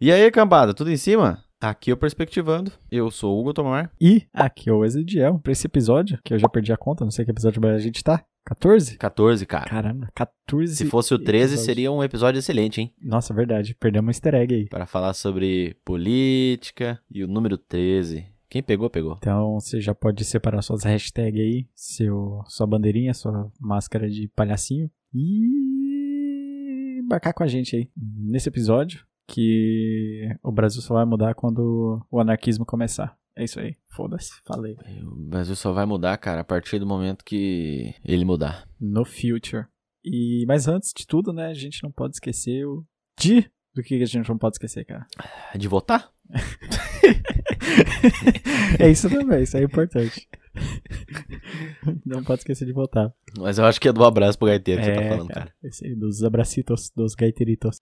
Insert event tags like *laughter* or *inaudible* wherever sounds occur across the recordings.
E aí, cambada, tudo em cima? Aqui é o Perspectivando. Eu sou o Hugo Tomar. E aqui é o Ezequiel. Pra esse episódio, que eu já perdi a conta, não sei que episódio a gente tá. 14? 14, cara. Caramba, 14. Se fosse o 13, episódios. seria um episódio excelente, hein? Nossa, verdade. Perdemos um easter egg aí. Para falar sobre política e o número 13. Quem pegou, pegou. Então você já pode separar suas hashtags aí, seu, sua bandeirinha, sua máscara de palhacinho e embarcar com a gente aí nesse episódio que o Brasil só vai mudar quando o anarquismo começar. É isso aí. Foda-se. Falei. O Brasil só vai mudar, cara, a partir do momento que ele mudar. No future. E mas antes de tudo, né, a gente não pode esquecer o de do que a gente não pode esquecer, cara. De votar? *laughs* é isso também, isso é importante. Não pode esquecer de votar. Mas eu acho que é do abraço pro gaiteiro que é, você tá falando, cara. Esse aí, dos abracitos, dos gaiteritos.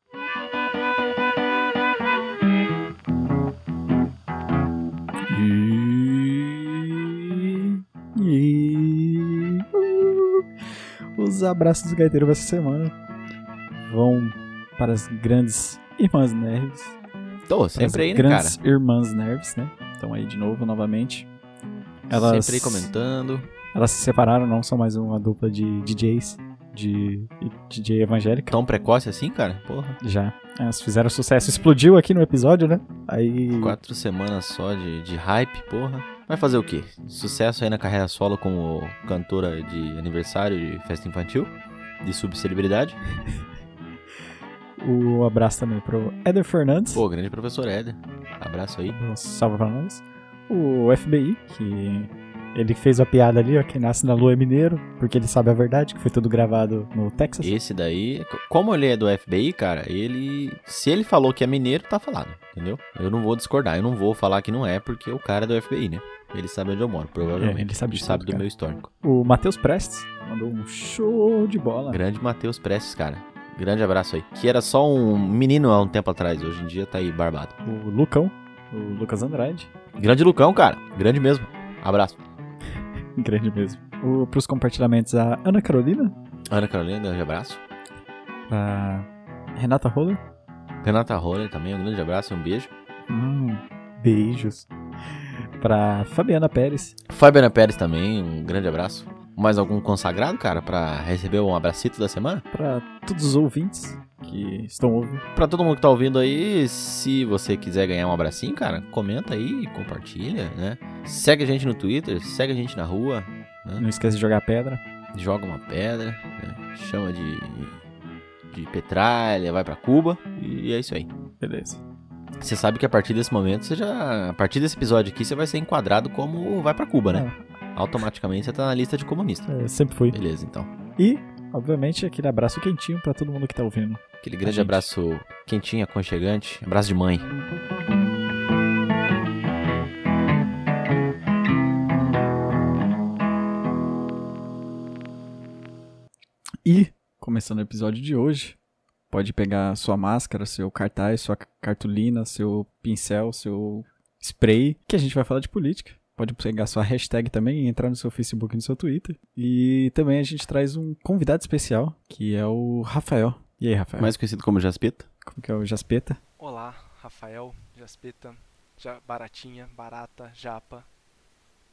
Os abraços dos gaiteiros dessa semana vão para as grandes irmãs nerves. Tô, sempre aí, né, cara? grandes irmãs nerves, né? Estão aí de novo, novamente. Elas, Sempre aí comentando. elas se separaram, não são mais uma dupla de DJs, de DJ evangélica. Tão precoce assim, cara? Porra. Já. Elas fizeram sucesso. Explodiu aqui no episódio, né? Aí. Quatro semanas só de, de hype, porra. Vai fazer o quê? Sucesso aí na carreira solo como cantora de aniversário de festa infantil? De subcelebridade? *laughs* O abraço também pro Eder Fernandes. Pô, grande professor Éder. Abraço aí. Um Salve pra nós. O FBI, que ele fez a piada ali, ó. Quem nasce na lua é mineiro, porque ele sabe a verdade, que foi tudo gravado no Texas. Esse daí, como ele é do FBI, cara, ele. Se ele falou que é mineiro, tá falado, entendeu? Eu não vou discordar, eu não vou falar que não é, porque o cara é do FBI, né? Ele sabe onde eu moro, provavelmente. É, ele sabe de sabe tudo, do cara. meu histórico. O Matheus Prestes mandou um show de bola. Grande Matheus Prestes, cara. Grande abraço aí. Que era só um menino há um tempo atrás, hoje em dia tá aí barbado. O Lucão, o Lucas Andrade. Grande Lucão, cara. Grande mesmo. Abraço. *laughs* Grande mesmo. O, pros compartilhamentos, a Ana Carolina, Ana Carolina, grande abraço. a Renata Roller. Renata Roller também, um grande abraço e um beijo. Hum, beijos. Pra Fabiana Pérez. Fabiana Pérez também, um grande abraço. Mais algum consagrado, cara, pra receber um abracito da semana? Pra todos os ouvintes que estão ouvindo. Pra todo mundo que tá ouvindo aí, se você quiser ganhar um abracinho, cara, comenta aí, compartilha, né? Segue a gente no Twitter, segue a gente na rua, Não esquece de jogar pedra. joga uma pedra, né? chama de, de petralha, vai pra Cuba e é isso aí. Beleza. Você sabe que a partir desse momento, você já. A partir desse episódio aqui, você vai ser enquadrado como vai pra Cuba, né? Automaticamente você tá na lista de comunista. É, sempre fui. Beleza, então. E, obviamente, aquele abraço quentinho pra todo mundo que tá ouvindo. Aquele grande abraço quentinho, aconchegante. Abraço de mãe. E, começando o episódio de hoje, pode pegar sua máscara, seu cartaz, sua cartolina, seu pincel, seu spray, que a gente vai falar de política. Pode pegar sua hashtag também e entrar no seu Facebook e no seu Twitter. E também a gente traz um convidado especial, que é o Rafael. E aí, Rafael? Mais conhecido como Jaspita. Como que é o Jaspeta? Olá, Rafael, Jaspeta, ja, Baratinha, Barata, Japa,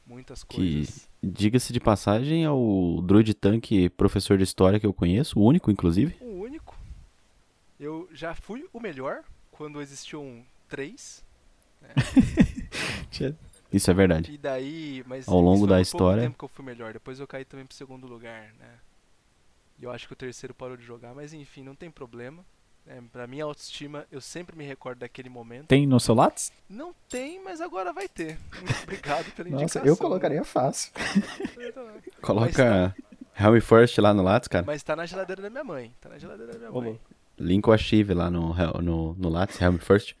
muitas Que, coisas. diga-se de passagem, é o druid tanque professor de história que eu conheço, o único, inclusive. O único. Eu já fui o melhor quando existiam três. *laughs* Isso é verdade. E daí, mas Ao longo da história. Tempo que eu fui melhor. Depois eu caí também pro segundo lugar, né? E eu acho que o terceiro parou de jogar, mas enfim, não tem problema. É, pra minha autoestima, eu sempre me recordo daquele momento. Tem no seu Lattes? Não tem, mas agora vai ter. Muito *laughs* obrigado pela indicação. Nossa, eu colocaria fácil. Coloca Helm First lá no Lattes, cara. Mas tá na geladeira da minha mãe. Tá na geladeira da minha mãe. Link o Achieve lá no, no, no Lattes, Helm First.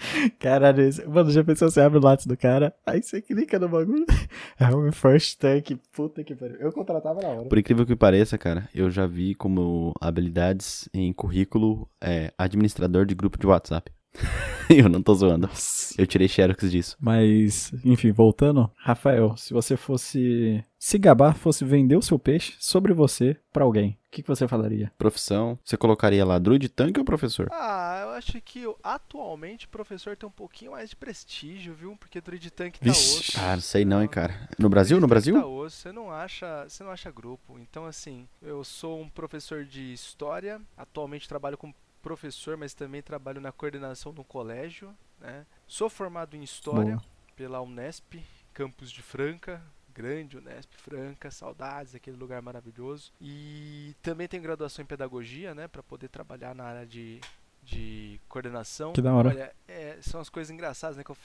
*laughs* Caralho, mano, já pensou você abre o Lattes do cara, aí você clica no bagulho. *laughs* É o first tank, puta que pariu. Eu contratava na hora. Por incrível que pareça, cara, eu já vi como habilidades em currículo é, administrador de grupo de WhatsApp. *laughs* eu não tô zoando. Eu tirei xerox disso. Mas, enfim, voltando, Rafael, se você fosse se gabar, fosse vender o seu peixe sobre você pra alguém, o que, que você falaria? Profissão, você colocaria lá druid tanque ou professor? Ah, eu acho que atualmente o professor tem um pouquinho mais de prestígio, viu? Porque Druid Tank tá Vixe. osso. Ah, não sei não, hein, cara. No Brasil? No Brasil? Tá osso, você não acha, você não acha grupo. Então assim, eu sou um professor de história, atualmente trabalho como professor, mas também trabalho na coordenação do colégio, né? Sou formado em história pela Unesp, campus de Franca, grande Unesp Franca, saudades daquele lugar maravilhoso. E também tenho graduação em pedagogia, né, para poder trabalhar na área de, de coordenação. Que da hora. Olha, é, são as coisas engraçadas, né, que eu,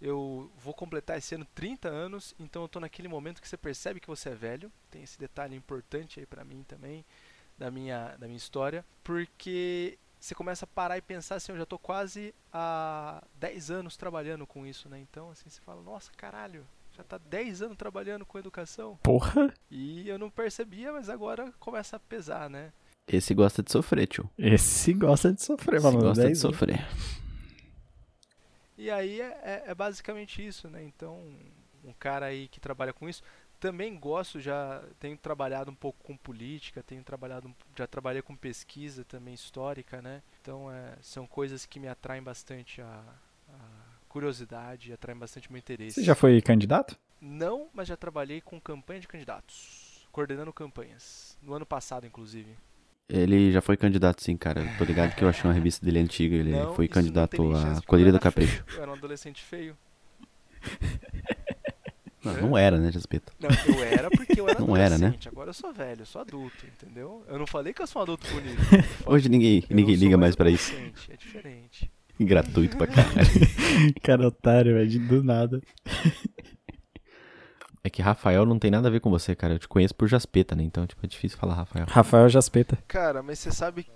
eu vou completar esse ano 30 anos, então eu tô naquele momento que você percebe que você é velho. Tem esse detalhe importante aí pra mim também da minha da minha história, porque você começa a parar e pensar assim, eu já tô quase há 10 anos trabalhando com isso, né? Então, assim, você fala, nossa, caralho, já tá 10 anos trabalhando com educação. Porra. E eu não percebia, mas agora começa a pesar, né? Esse gosta de sofrer, tio. Esse gosta de sofrer, Esse mano. gosta de 10 anos. sofrer. E aí é, é- é basicamente isso, né? Então, um cara aí que trabalha com isso. Também gosto, já tenho trabalhado um pouco com política, tenho trabalhado, já trabalhei com pesquisa também histórica, né? Então, é, são coisas que me atraem bastante a, a curiosidade, atraem bastante meu interesse. Você já foi candidato? Não, mas já trabalhei com campanha de candidatos, coordenando campanhas, no ano passado, inclusive. Ele já foi candidato, sim, cara. Eu tô ligado que eu achei uma revista dele antiga. Ele Não, foi candidato nem a chance, porque Colheira eu do Capricho. Eu era um adolescente feio. *laughs* Não, não era, né, Jaspeta? Não, eu era porque eu era *laughs* Não era, né? Agora eu sou velho, eu sou adulto, entendeu? Eu não falei que eu sou um adulto bonito. *laughs* Hoje ninguém, eu ninguém liga mais pra isso. adolescente, É diferente. Gratuito pra caralho. *laughs* Cara, otário, velho, de- do nada. É que Rafael não tem nada a ver com você, cara. Eu te conheço por Jaspeta, né? Então, tipo, é difícil falar Rafael. Rafael Jaspeta. Cara, mas você sabe.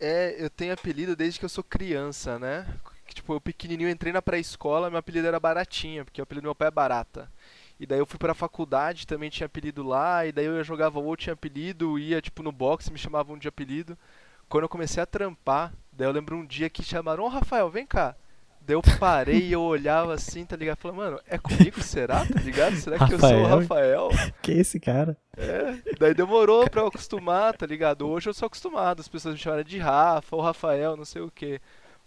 É, eu tenho apelido desde que eu sou criança, né? Que, Tipo, eu pequenininho entrei na pré-escola, meu apelido era Baratinha, porque o apelido do meu pai é Barata. E daí eu fui pra faculdade, também tinha apelido lá, e daí eu jogava ou tinha apelido, ia tipo no boxe, me chamavam de apelido. Quando eu comecei a trampar, daí eu lembro um dia que chamaram, ô Rafael, vem cá. Daí eu parei e eu olhava assim, tá ligado? Falei, mano, é comigo, será? Tá ligado? Será que eu sou o Rafael? Rafael? *laughs* Que esse cara? É, daí demorou pra eu acostumar, tá ligado? Hoje eu sou acostumado, as pessoas me chamaram de Rafa ou Rafael, não sei o que.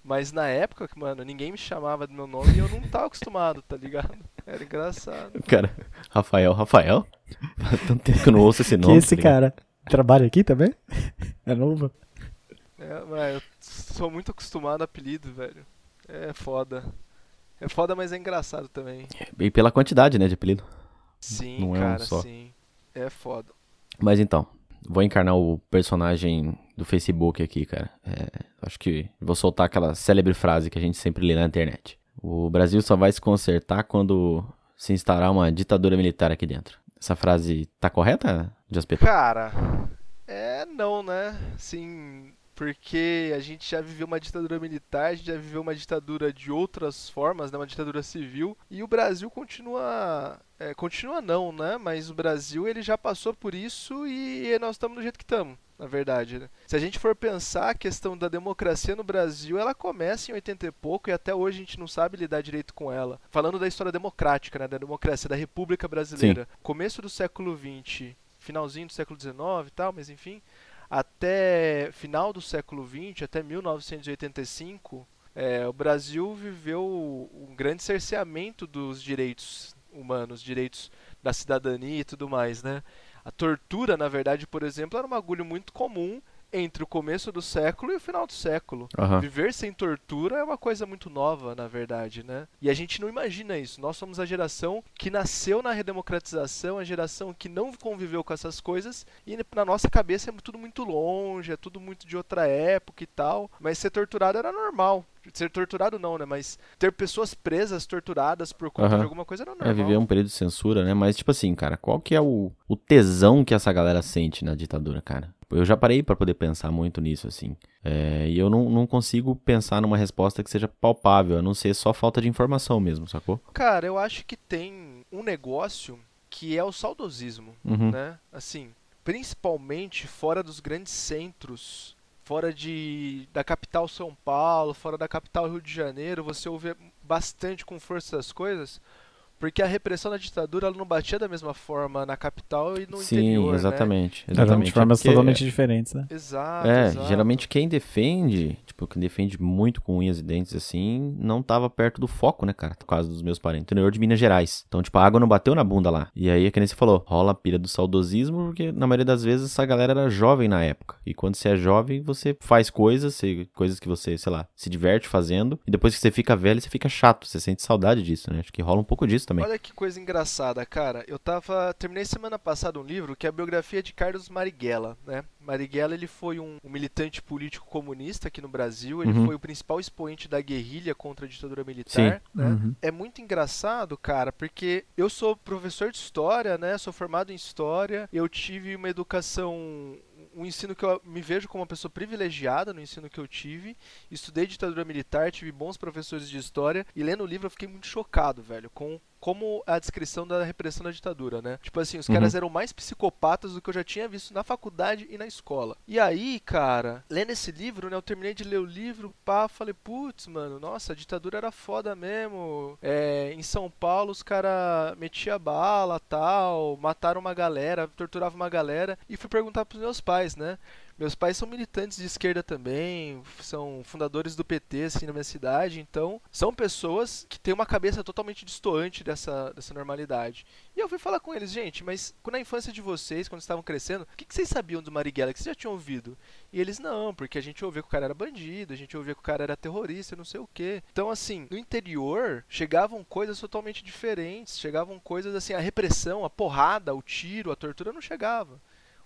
Mas na época, mano, ninguém me chamava do meu nome e eu não tava acostumado, tá ligado? *laughs* Era engraçado. Cara, Rafael, Rafael? Faz *laughs* tanto tempo que eu não ouço esse que nome. esse tá cara? Trabalha aqui também? *laughs* É novo? É, mas eu sou muito acostumado a apelido, velho. É foda. É foda, mas é engraçado também. E pela quantidade, né, de apelido. Sim, Não é um cara, só. sim. É foda. Mas então, vou encarnar o personagem do Facebook aqui, cara. É, acho que vou soltar aquela célebre frase que a gente sempre lê na internet. O Brasil só vai se consertar quando se instaurar uma ditadura militar aqui dentro. Essa frase tá correta, Jaspeta? Cara, é não, né? Sim, porque a gente já viveu uma ditadura militar, a gente já viveu uma ditadura de outras formas, né? Uma ditadura civil, e o Brasil continua, é, continua não, né? Mas o Brasil ele já passou por isso e nós estamos do jeito que estamos, na verdade. Né? Se a gente for pensar a questão da democracia no Brasil, ela começa em 80 e pouco e até hoje a gente não sabe lidar direito com ela. Falando da história democrática, né? Da democracia da República Brasileira, começo do século 20 finalzinho do século XIX e tal, mas enfim, até final do século XX, até 1985, é, o Brasil viveu um grande cerceamento dos direitos humanos, direitos da cidadania e tudo mais, né? A tortura, na verdade, por exemplo, era um bagulho muito comum entre o começo do século e o final do século. Aham. Viver sem tortura é uma coisa muito nova, na verdade, né? E a gente não imagina isso. Nós somos a geração que nasceu na redemocratização, a geração que não conviveu com essas coisas, e na nossa cabeça é tudo muito longe, é tudo muito de outra época e tal. Mas ser torturado era normal. Ser torturado não, né? Mas ter pessoas presas, torturadas por conta Aham. de alguma coisa era normal. É viver um período de censura, né? Mas, tipo assim, cara, qual que é o, o tesão que essa galera sente na ditadura, cara? Eu já parei pra poder pensar muito nisso, assim. É, e eu não, não consigo pensar numa resposta que seja palpável, a não ser só falta de informação mesmo, sacou? Cara, eu acho que tem um negócio que é o saudosismo. Uhum. né? Assim, principalmente fora dos grandes centros, fora de da capital São Paulo, fora da capital Rio de Janeiro, você ouve bastante com força das coisas, Porque a repressão da ditadura ela não batia da mesma forma na capital e no Sim, interior, exatamente. né? Exatamente. de formas porque- totalmente diferentes, né? Exato, É, exato. geralmente quem defende, tipo, quem defende muito com unhas e dentes assim, não tava perto do foco, né, cara? Por causa dos meus parentes. Interior de Minas Gerais. Então, tipo, a água não bateu na bunda lá. E aí, é que nem você falou, rola a pira do saudosismo, porque na maioria das vezes essa galera era jovem na época. E quando você é jovem, você faz coisas, você- coisas que você, sei lá, se diverte fazendo. E depois que você fica velho, você fica chato. Você sente saudade disso, né? Acho que rola um pouco disso também. Olha que coisa engraçada, cara. Eu tava. Terminei semana passada um livro que é a biografia de Carlos Marighella, né? Marighella ele foi um, um militante político comunista aqui no Brasil. Ele Uhum. foi o principal expoente da guerrilha contra a ditadura militar. Né? Uhum. É muito engraçado, cara, porque eu sou professor de história, né? Sou formado em história. Eu tive uma educação, um ensino que eu me vejo como uma pessoa privilegiada no ensino que eu tive. Estudei ditadura militar, tive bons professores de história e lendo o livro eu fiquei muito chocado, velho, com como a descrição da repressão da ditadura, né? Tipo assim, os Uhum. caras eram mais psicopatas do que eu já tinha visto na faculdade e na escola. E aí, cara, lendo esse livro, né? Eu terminei de ler o livro, pá, falei, putz, mano, nossa, a ditadura era foda mesmo. É, em São Paulo os caras metiam bala tal, mataram uma galera, torturavam uma galera. E fui perguntar pros meus pais, né? Meus pais são militantes de esquerda também, são fundadores do PT, assim, na minha cidade, então são pessoas que têm uma cabeça totalmente distoante dessa, dessa normalidade. E eu fui falar com eles, gente, mas na infância de vocês, quando estavam crescendo, o que, que vocês sabiam do Marighella, que vocês já tinham ouvido? E eles, não, porque a gente ouvia que o cara era bandido, a gente ouvia que o cara era terrorista, não sei o quê. Então, assim, no interior, chegavam coisas totalmente diferentes, chegavam coisas assim, a repressão, a porrada, o tiro, a tortura não chegava.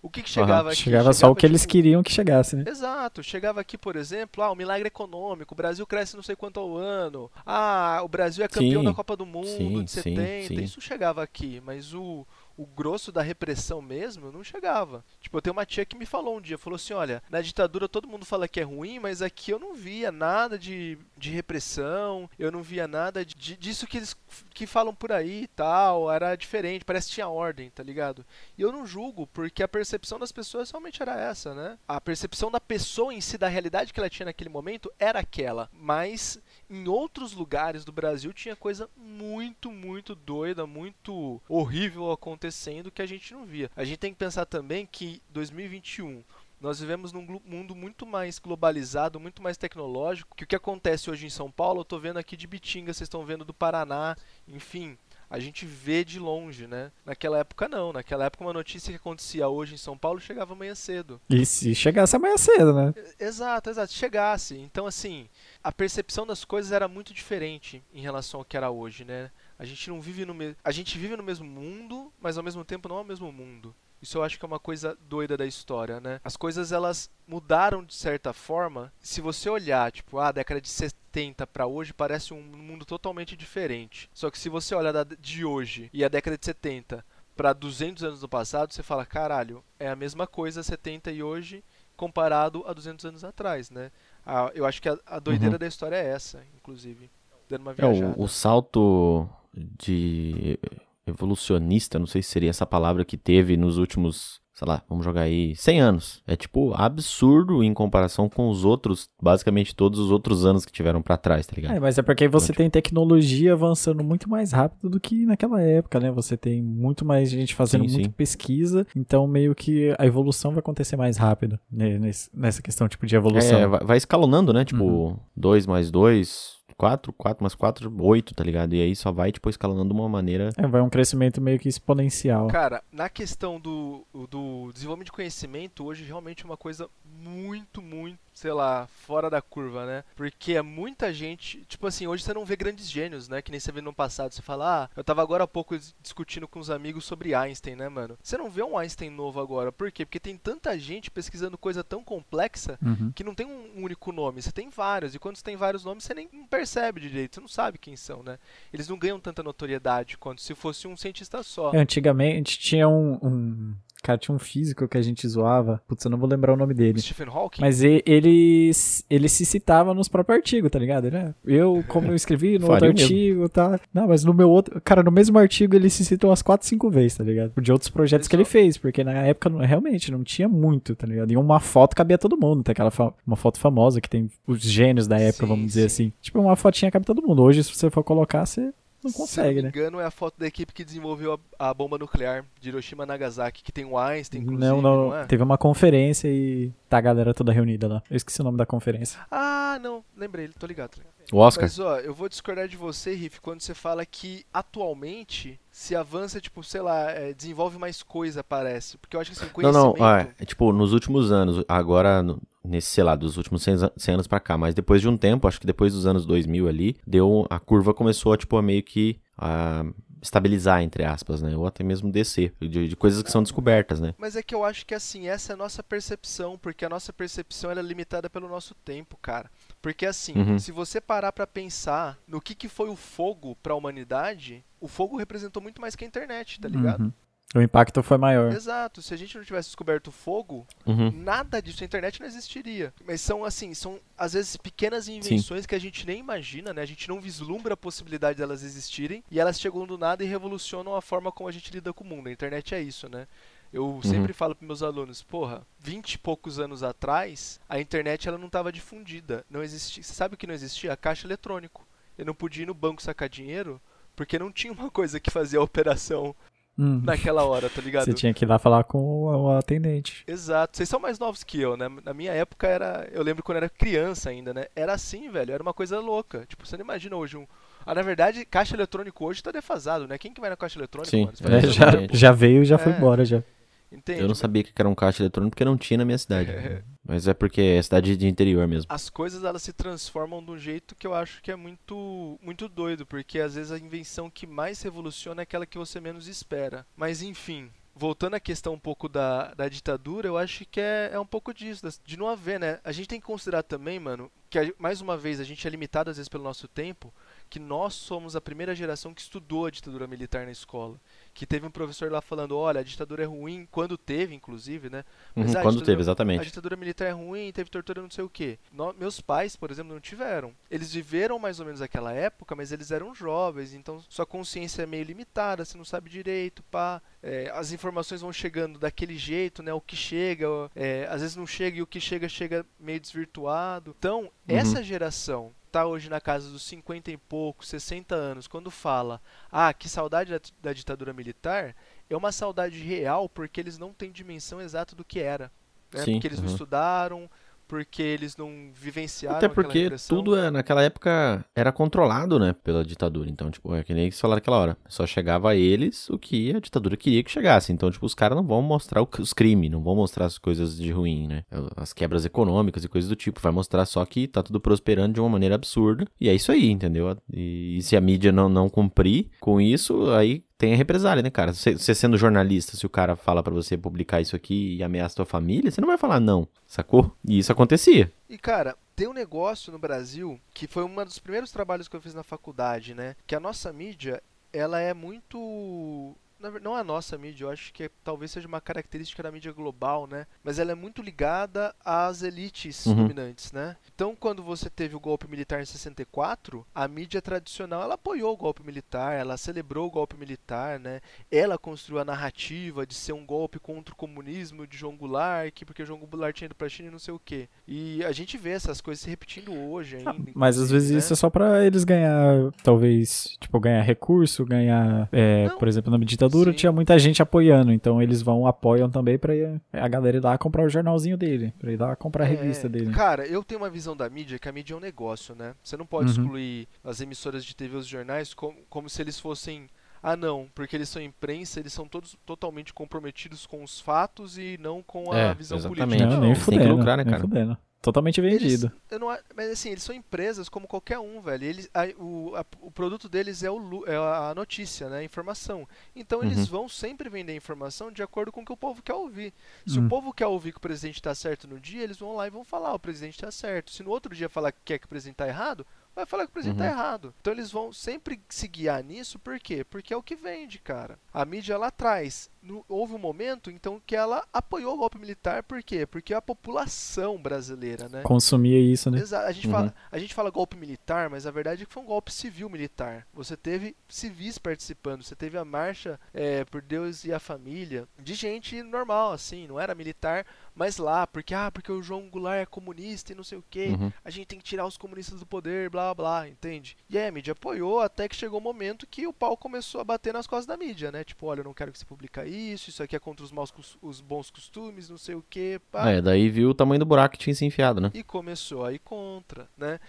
O que, que chegava aqui? Chegava só o que eles tipo, queriam que chegasse, né? Exato, chegava aqui, por exemplo, ah, o milagre econômico, o Brasil cresce não sei quanto ao ano, ah, o Brasil é campeão Sim, da Copa do Mundo sim, de sim, 70, sim. isso chegava aqui, mas o, o grosso da repressão mesmo não chegava. Tipo, eu tenho uma tia que me falou um dia, falou assim, olha, na ditadura todo mundo fala que é ruim, mas aqui eu não via nada de, de repressão, eu não via nada de, disso que eles que falam por aí e tal, era diferente, parece que tinha ordem, tá ligado? E eu não julgo, porque a percepção das pessoas realmente era essa, né? A percepção da pessoa em si, da realidade que ela tinha naquele momento, era aquela. Mas em outros lugares do Brasil tinha coisa muito, muito doida, muito horrível acontecendo que a gente não via. A gente tem que pensar também que 2021 nós vivemos num mundo muito mais globalizado, muito mais tecnológico, que o que acontece hoje em São Paulo, eu tô vendo aqui de Bitinga, vocês estão vendo do Paraná, enfim, a gente vê de longe, né? Naquela época não, naquela época uma notícia que acontecia hoje em São Paulo chegava amanhã cedo. E se chegasse amanhã cedo, né? Exato, exato, chegasse. Então assim, a percepção das coisas era muito diferente em relação ao que era hoje, né? A gente não vive no mesmo, a gente vive no mesmo mundo, mas ao mesmo tempo não é o mesmo mundo. Isso eu acho que é uma coisa doida da história, né? As coisas elas mudaram de certa forma. Se você olhar, tipo, ah, a década de 70 pra hoje parece um mundo totalmente diferente. Só que se você olhar de hoje e a década de 70 pra 200 anos do passado, você fala, caralho, é a mesma coisa 70 e hoje comparado a 200 anos atrás, né? Ah, eu acho que a, a doideira Uhum. da história é essa, inclusive. Dando uma É, viajada. o, o salto de evolucionista, não sei se seria essa palavra que teve nos últimos, sei lá, vamos jogar aí, 100 anos. É tipo absurdo em comparação com os outros, basicamente todos os outros anos que tiveram pra trás, tá ligado? É, mas é porque você Ótimo. tem tecnologia avançando muito mais rápido do que naquela época, né? Você tem muito mais gente fazendo Sim, muita sim. pesquisa, então meio que a evolução vai acontecer mais rápido né, nessa questão tipo de evolução. É, vai, escalonando, né? Tipo, Uhum. 2 mais 2, 4, 4 mais 4, 8, tá ligado? E aí só vai, tipo, escalonando de uma maneira. É, vai um crescimento meio que exponencial. Cara, na questão do, do desenvolvimento de conhecimento, hoje realmente é uma coisa muito, muito, sei lá, fora da curva, né? Porque é muita gente. Tipo assim, hoje você não vê grandes gênios, né? Que nem você vê no passado. Você fala, ah, eu tava agora há pouco dis- discutindo com os amigos sobre Einstein, né, mano? Você não vê um Einstein novo agora. Por quê? Porque tem tanta gente pesquisando coisa tão complexa Uhum. que não tem um único nome, você tem vários. E quando você tem vários nomes, você nem percebe direito, você não sabe quem são, né? Eles não ganham tanta notoriedade quanto se fosse um cientista só. É, antigamente tinha um, um- Cara, tinha um físico que a gente zoava. Putz, eu não vou lembrar o nome dele. Stephen Hawking? Mas e- ele, ele se citava nos próprios artigos, tá ligado? Ele, é, eu, como eu escrevi no outro Faria mesmo. artigo, tá? Não, mas no meu outro. Cara, no mesmo artigo ele se citou umas 4, 5 vezes, tá ligado? De outros projetos que ele Exato. fez, porque na época não- realmente não tinha muito, tá ligado? E uma foto cabia todo mundo. Tem aquela fa- uma foto famosa que tem os gênios da época, Sim, vamos dizer sim. assim. Tipo, uma fotinha cabe todo mundo. Hoje, se você for colocar, você. Não Se consegue, não né? me engano, é a foto da equipe que desenvolveu a, a bomba nuclear de Hiroshima e Nagasaki, que tem o Einstein, inclusive, Não, não, não, é? teve uma conferência e tá a galera toda reunida lá. Eu esqueci o nome da conferência. Ah, não, lembrei, tô ligado. Tô ligado. O Oscar. Mas ó, eu vou discordar de você, Riff, quando você fala que atualmente se avança, tipo, sei lá, é, desenvolve mais coisa, parece. Porque eu acho que assim, Não, conhecimento... não, é, é tipo, nos últimos anos, agora, no- nesse, sei lá, dos últimos 100, an- 100 anos pra cá, mas depois de um tempo, acho que depois dos anos 2000 ali, deu, a curva começou a, tipo, a meio que a estabilizar, entre aspas, né, ou até mesmo descer, de, de coisas que são descobertas, né. Mas é que eu acho que assim, essa é a nossa percepção, porque a nossa percepção é limitada pelo nosso tempo, cara. Porque assim, Uhum. se você parar pra pensar no que, que foi o fogo pra humanidade, o fogo representou muito mais que a internet, tá ligado? Uhum. O impacto foi maior. Exato, se a gente não tivesse descoberto o fogo, Uhum. nada disso, a internet não existiria. Mas são assim, são às vezes pequenas invenções que a gente nem imagina, né? A gente não vislumbra a possibilidade delas existirem e elas chegam do nada e revolucionam a forma como a gente lida com o mundo. A internet é isso, né? Eu sempre falo para meus alunos, porra, 20 e poucos anos atrás, a internet ela não estava difundida, não existia, você sabe o que não existia? Caixa eletrônico. Eu não podia ir no banco sacar dinheiro porque não tinha uma coisa que fazia a operação Hum. naquela hora, tá ligado? Você tinha que ir lá falar com o, o atendente. Exato. Vocês são mais novos que eu, né? Na minha época era. Eu lembro quando era criança ainda, né? Era assim, velho. Era uma coisa louca. Tipo, você não imagina hoje um. Ah, na verdade, caixa eletrônico hoje tá defasado, né? Quem que vai na caixa eletrônica, Sim, mano? É, já, já veio e já foi É. embora já. Entende? Eu não sabia que era um caixa eletrônico porque não tinha na minha cidade. *laughs* Mas é porque é cidade de interior mesmo. As coisas elas se transformam de um jeito que eu acho que é muito muito doido, porque às vezes a invenção que mais revoluciona é aquela que você menos espera. Mas enfim, voltando à questão um pouco da, da ditadura, eu acho que é, é um pouco disso, de não haver, né? A gente tem que considerar também, mano, que a- mais uma vez a gente é limitado às vezes pelo nosso tempo, que nós somos a primeira geração que estudou a ditadura militar na escola. Que teve um professor lá falando, olha, a ditadura é ruim, quando teve, inclusive, né? Mas, Uhum, ah, a quando teve, A exatamente. ditadura militar é ruim, teve tortura, não sei o quê. No- meus pais, por exemplo, não tiveram. Eles viveram mais ou menos aquela época, mas eles eram jovens, então sua consciência é meio limitada, você não sabe direito, pá. É, as informações vão chegando daquele jeito, né? O que chega, é, às vezes não chega e o que chega, chega meio desvirtuado. Então, essa geração tá hoje na casa dos 50 e poucos, 60 anos, quando fala, ah, que saudade da, da ditadura militar, é uma saudade real porque eles não têm dimensão exata do que era. Né? Sim, porque eles não uhum. estudaram, porque eles não vivenciaram Até porque tudo é, naquela época era controlado, né, pela ditadura. Então, tipo, é que nem eles falaram aquela hora. Só chegava a eles o que a ditadura queria que chegasse. Então, tipo, os caras não vão mostrar os crimes, não vão mostrar as coisas de ruim, né? As quebras econômicas e coisas do tipo. Vai mostrar só que tá tudo prosperando de uma maneira absurda. E é isso aí, entendeu? E, e se a mídia não, não cumprir com isso, aí tem a represália, né, cara? Você você sendo jornalista, se o cara fala pra você publicar isso aqui e ameaça tua família, você não vai falar não, sacou? E isso acontecia. E cara, tem um negócio no Brasil que foi um dos primeiros trabalhos que eu fiz na faculdade, né? Que a nossa mídia, ela é muito. Não a nossa mídia, eu acho que é- talvez seja uma característica da mídia global, né? Mas ela é muito ligada às elites Uhum. dominantes, né? Então, quando você teve o golpe militar em 64, a mídia tradicional ela apoiou o golpe militar, ela celebrou o golpe militar, né? Ela construiu a narrativa de ser um golpe contra o comunismo de João Goulart, que porque João Goulart tinha ido pra China e não sei o quê. E a gente vê essas coisas se repetindo hoje ainda. Mas às vezes né? isso é só pra eles ganhar, talvez, tipo, ganhar recurso, ganhar, é, por exemplo, na ditadura sim. tinha muita gente apoiando, então eles vão, apoiam também pra ir- a galera ir lá comprar o jornalzinho dele, pra ir lá comprar a revista É, dele. Cara, eu tenho uma visão da mídia que a mídia é um negócio, né? Você não pode Uhum. excluir as emissoras de TV e os jornais como, como se eles fossem. Ah, não, porque eles são imprensa, eles são todos totalmente comprometidos com os fatos e não com a É, visão exatamente. política. Não, Não, nem Eles têm que fudendo, lucrar, né, nem cara? fudendo. Totalmente vendido. Eles, eu não, mas assim, eles são empresas como qualquer um, velho. Eles, a- o, a- o produto deles é, o, lu- é a notícia, né? A informação. Então eles Uhum. vão sempre vender informação de acordo com o que o povo quer ouvir. Se Hum. o povo quer ouvir que o presidente está certo no dia, eles vão lá e vão falar, o presidente está certo. Se no outro dia falar que quer que o presidente está errado, vai falar que o presidente Uhum. está errado. Então eles vão sempre se guiar nisso, por quê? Porque é o que vende, cara. A mídia lá traz no, houve um momento então que ela apoiou o golpe militar, por quê? Porque a população brasileira, né? Consumia isso, né? Exato. A gente, Uhum. fala, a gente fala golpe militar, mas a verdade é que foi um golpe civil militar. Você teve civis participando, você teve a marcha é, por Deus e a família de gente normal, assim, não era militar, mas lá, porque ah, porque o João Goulart é comunista e não sei o que, Uhum. a gente tem que tirar os comunistas do poder, blá blá, entende? E aí a mídia apoiou até que chegou o momento que o pau começou a bater nas costas da mídia, né? Tipo, olha, eu não quero que você publique isso, isso aqui é contra os maus os bons costumes, não sei o que, pá. É, daí viu o tamanho do buraco que tinha se enfiado, né? E começou a ir contra, né?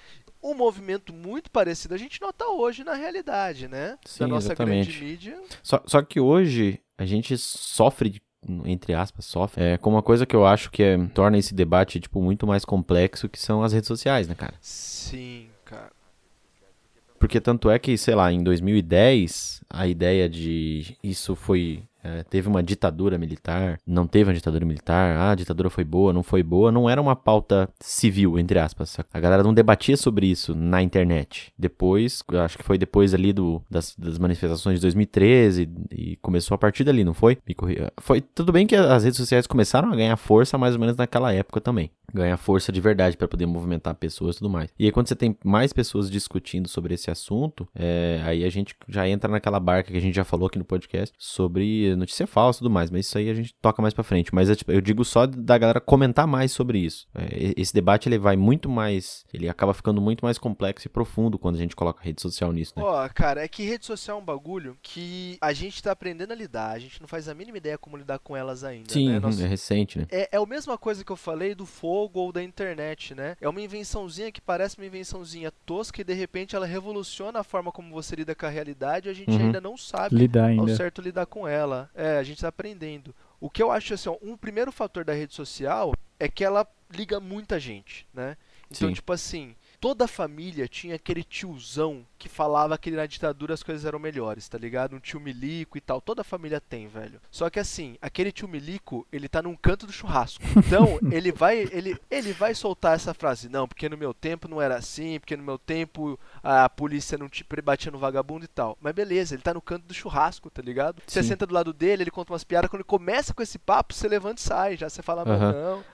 Um movimento muito parecido a gente nota hoje na realidade, né? Sim, da nossa exatamente. grande mídia. Só, só que hoje a gente sofre, de- entre aspas, sofre, é, com uma coisa que eu acho que é- torna esse debate, tipo, muito mais complexo, que são as redes sociais, né, cara? Sim, cara. Porque tanto é que, sei lá, em 2010, a ideia de isso foi. É, teve uma ditadura militar, não teve uma ditadura militar, ah, a ditadura foi boa, não foi boa, não era uma pauta civil, entre aspas. A galera não debatia sobre isso na internet. Depois, acho que foi depois ali do, das, das manifestações de 2013 e começou a partir dali, não foi? Foi tudo bem que as redes sociais começaram a ganhar força mais ou menos naquela época também. Ganhar força de verdade para poder movimentar pessoas e tudo mais. E aí quando você tem mais pessoas discutindo sobre esse assunto, é, aí a gente já entra naquela barca que a gente já falou aqui no podcast sobre notícia falsa e tudo mais, mas isso aí a gente toca mais pra frente. Mas é, tipo, eu digo só da galera comentar mais sobre isso. É, esse debate ele vai muito mais, ele acaba ficando muito mais complexo e profundo quando a gente coloca rede social nisso, né? Ó, cara, é que rede social é um bagulho que a gente tá aprendendo a lidar. A gente não faz a mínima ideia como lidar com elas ainda, Sim, né? Nós- é recente, né? É, é a mesma coisa que eu falei do fogo ou da internet, né? É uma invençãozinha que parece uma invençãozinha tosca e de repente ela revoluciona a forma como você lida com a realidade e a gente Uhum. ainda não sabe Lidar ao ainda. certo lidar com ela. É, a gente tá aprendendo. O que eu acho assim, ó, um primeiro fator da rede social é que ela liga muita gente, né? Então, Sim. tipo assim, toda a família tinha aquele tiozão que falava que na ditadura as coisas eram melhores, tá ligado? Um tio milico e tal. Toda a família tem, velho. Só que assim, aquele tio milico, ele tá num canto do churrasco. Então, *laughs* ele vai, ele, ele vai soltar essa frase, não, porque no meu tempo não era assim, porque no meu tempo a polícia não te batia no vagabundo e tal. Mas beleza, ele tá no canto do churrasco, tá ligado? Você Sim. senta do lado dele, ele conta umas piadas, quando ele começa com esse papo, você levanta e sai, já você fala, Aham. não.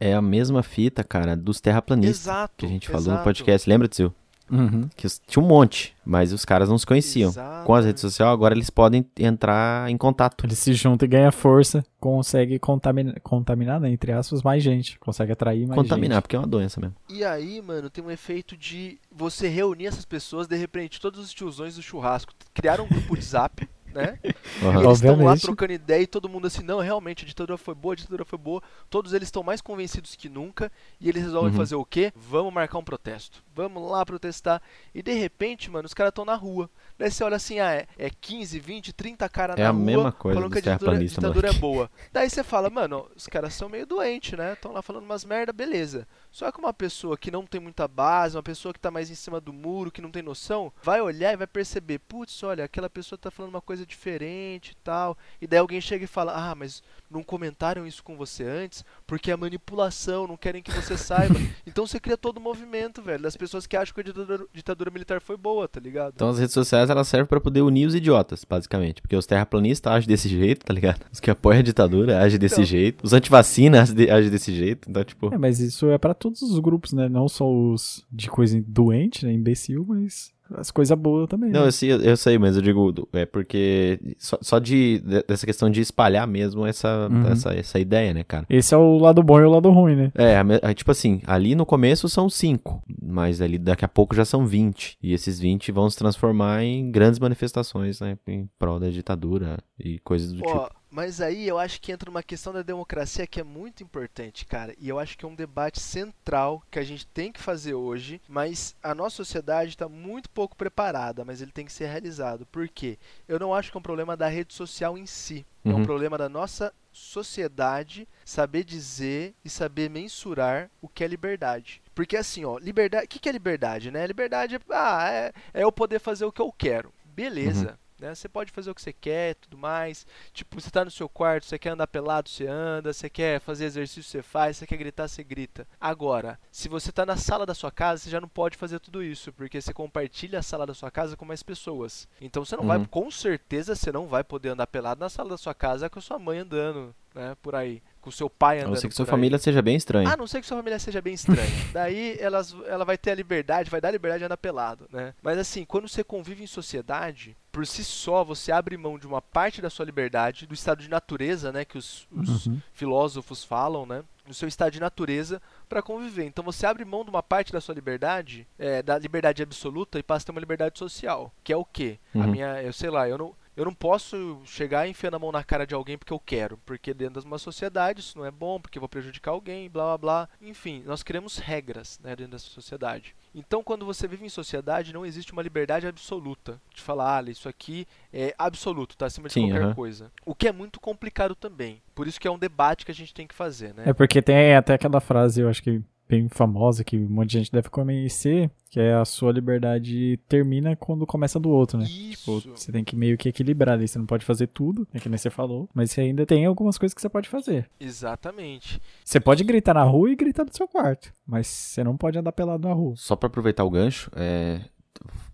É a mesma fita, cara, dos terraplanistas Exato. que a gente falou no exato. podcast. Lembra, Tio? Uhum. Que tinha um monte, mas os caras não se conheciam. Exato. Com as redes sociais, agora eles podem entrar em contato. Ele se junta e ganha força, consegue contaminar, contaminar né, entre aspas, mais gente. Consegue atrair mais Contaminar, gente. porque é uma doença mesmo. E aí, mano, tem um efeito de você reunir essas pessoas, de repente, todos os tiozões do churrasco criaram um grupo de zap, *laughs* né? E *laughs* Aham. eles estão lá Obviamente. trocando ideia e todo mundo assim, não, realmente, a ditadura foi boa, a ditadura foi boa. Todos eles estão mais convencidos que nunca e eles resolvem Uhum. fazer o quê? Vamos marcar um protesto. Vamos lá protestar. E de repente, mano, os caras estão na rua. Daí você olha assim, ah, é, é 15, 20, 30 caras É na a rua mesma coisa falando que a ditadura, ditadura é boa. Daí você fala, mano, os caras são meio doentes, né? Estão lá falando umas merda, beleza. Só que uma pessoa que não tem muita base, uma pessoa que tá mais em cima do muro, que não tem noção, vai olhar e vai perceber, putz, olha, aquela pessoa tá falando uma coisa diferente e tal. E daí alguém chega e fala, ah, mas não comentaram isso com você antes, porque é manipulação, não querem que você saiba. *laughs* então você cria todo o movimento, velho, das pessoas que acham que a ditadura, ditadura militar foi boa, tá ligado? Então as redes sociais elas servem pra poder unir os idiotas, basicamente. Porque os terraplanistas agem desse jeito, tá ligado? Os que apoiam a ditadura agem desse Então. jeito. Os antivacina agem de- agem desse jeito. Então, tipo. É, mas isso é pra todos os grupos, né? Não só os de coisa doente, né? Imbecil, mas as coisas boas também. Não, né? eu sei, eu sei, mas eu digo, é porque só, só de, de- dessa questão de espalhar mesmo essa, Uhum. essa, essa ideia, né, cara? Esse é o lado bom e o lado ruim, né? É, a é, tipo assim, ali no começo são cinco, mas ali daqui a pouco já são 20. E esses 20 vão se transformar em grandes manifestações, né, em prol da ditadura e coisas do tipo. Mas aí eu acho que entra uma questão da democracia que é muito importante, cara. E eu acho que é um debate central que a gente tem que fazer hoje, mas a nossa sociedade está muito pouco preparada, mas ele tem que ser realizado. Por quê? Eu não acho que é um problema da rede social em si. É um Uhum. problema da nossa sociedade saber dizer e saber mensurar o que é liberdade. Porque assim, ó, liberdade. O que, que é liberdade, né? Liberdade é, ah, é, é eu poder fazer o que eu quero. Beleza. Né? Você pode fazer o que você quer, tudo mais. Tipo, você tá no seu quarto, você quer andar pelado, você anda, você quer fazer exercício, você faz, você quer gritar, você grita. Agora, se você tá na sala da sua casa, você já não pode fazer tudo isso, porque você compartilha a sala da sua casa com mais pessoas. Então você não Uhum. vai, com certeza você não vai poder andar pelado na sala da sua casa com a sua mãe andando, né, por aí, com o seu pai A andando não ser que sua aí. família seja bem estranha. A não ser que sua família seja bem estranha. *laughs* Daí elas, ela vai ter a liberdade, vai dar a liberdade de andar pelado, né? Mas assim, quando você convive em sociedade, por si só, você abre mão de uma parte da sua liberdade, do estado de natureza, né? Que os, os Uhum. filósofos falam, né? No seu estado de natureza para conviver. Então você abre mão de uma parte da sua liberdade, é, da liberdade absoluta, e passa a ter uma liberdade social. Que é o quê? A Uhum. minha, eu sei lá, eu não. Eu não posso chegar e enfiando a mão na cara de alguém porque eu quero, porque dentro de uma sociedade isso não é bom, porque eu vou prejudicar alguém, blá blá blá. Enfim, nós criamos regras né, dentro dessa sociedade. Então, quando você vive em sociedade, não existe uma liberdade absoluta de falar, ah, isso aqui é absoluto, tá acima de Sim, qualquer coisa. O que é muito complicado também. Por isso que é um debate que a gente tem que fazer, né? É porque tem até aquela frase, eu acho que bem famosa, que um monte de gente deve conhecer, que é a sua liberdade termina quando começa do outro, né? Tipo, Isso. você tem que meio que equilibrar ali. Você não pode fazer tudo, é que nem você falou, mas você ainda tem algumas coisas que você pode fazer. Exatamente. Você pode gritar na rua e gritar no seu quarto, mas você não pode andar pelado na rua. Só pra aproveitar o gancho, é,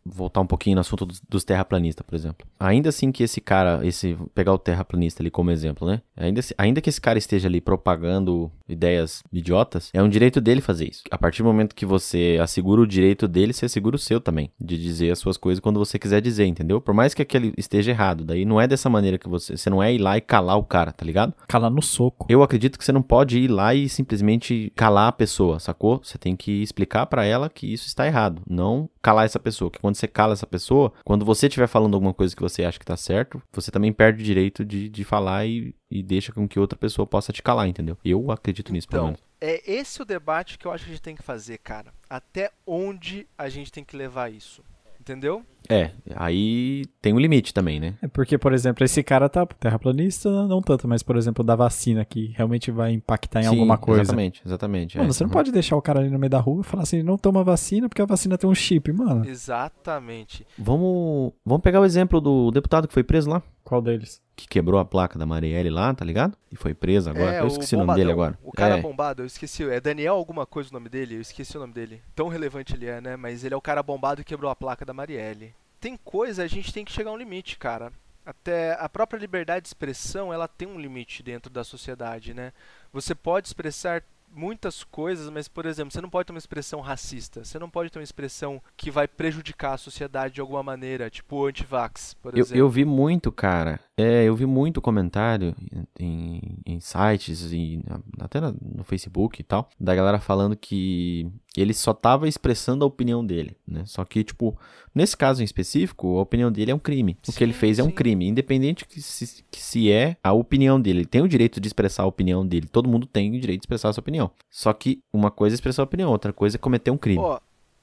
voltar um pouquinho no assunto dos, dos terraplanistas, por exemplo. Ainda assim que esse cara, esse pegar o terraplanista ali como exemplo, né? Ainda, ainda que esse cara esteja ali propagando ideias idiotas, é um direito dele fazer isso. A partir do momento que você assegura o direito dele, você assegura o seu também, de dizer as suas coisas quando você quiser dizer, entendeu? Por mais que aquele esteja errado, daí não é dessa maneira que você, você não é ir lá e calar o cara, tá ligado? Calar no soco. Eu acredito que você não pode ir lá e simplesmente calar a pessoa, sacou? Você tem que explicar pra ela que isso está errado, não calar essa pessoa. Que quando você cala essa pessoa, quando você estiver falando alguma coisa que você acha que tá certo, você também perde o direito de, de falar e, e deixa com que outra pessoa possa te calar, entendeu? Eu acredito nisso, pelo Então, menos. é esse o debate que eu acho que a gente tem que fazer, cara. Até onde a gente tem que levar isso? Entendeu? É, aí tem um limite também, né? É porque, por exemplo, esse cara tá terraplanista, não tanto, mas, por exemplo, da vacina, que realmente vai impactar em Sim, alguma coisa. Exatamente, exatamente. Mano, é. você não Uhum. pode deixar o cara ali no meio da rua e falar assim, não toma vacina porque a vacina tem um chip, mano. Exatamente. Vamos, vamos pegar o exemplo do deputado que foi preso lá, Qual deles? que quebrou a placa da Marielle lá, tá ligado? E foi preso agora. é, eu esqueci o nome dele bombadão, agora. O cara é. bombado, eu esqueci. É Daniel alguma coisa o nome dele? Eu esqueci o nome dele. Tão relevante ele é, né? Mas ele é o cara bombado que quebrou a placa da Marielle. Tem coisa, a gente tem que chegar a um limite, cara. Até a própria liberdade de expressão, ela tem um limite dentro da sociedade, né? Você pode expressar muitas coisas, mas, por exemplo, você não pode ter uma expressão racista. Você não pode ter uma expressão que vai prejudicar a sociedade de alguma maneira, tipo anti-vax, por Eu, exemplo. eu vi muito, cara. É, eu vi muito comentário em, em sites e até no Facebook e tal, da galera falando que ele só tava expressando a opinião dele, né? Só que, tipo, nesse caso em específico, a opinião dele é um crime. o que ele Sim, fez é um sim. crime, independente que se, que se é a opinião dele. Ele tem o direito de expressar a opinião dele. Todo mundo tem o direito de expressar a sua opinião. Só que uma coisa é expressar a opinião, outra coisa é cometer um crime. Ó,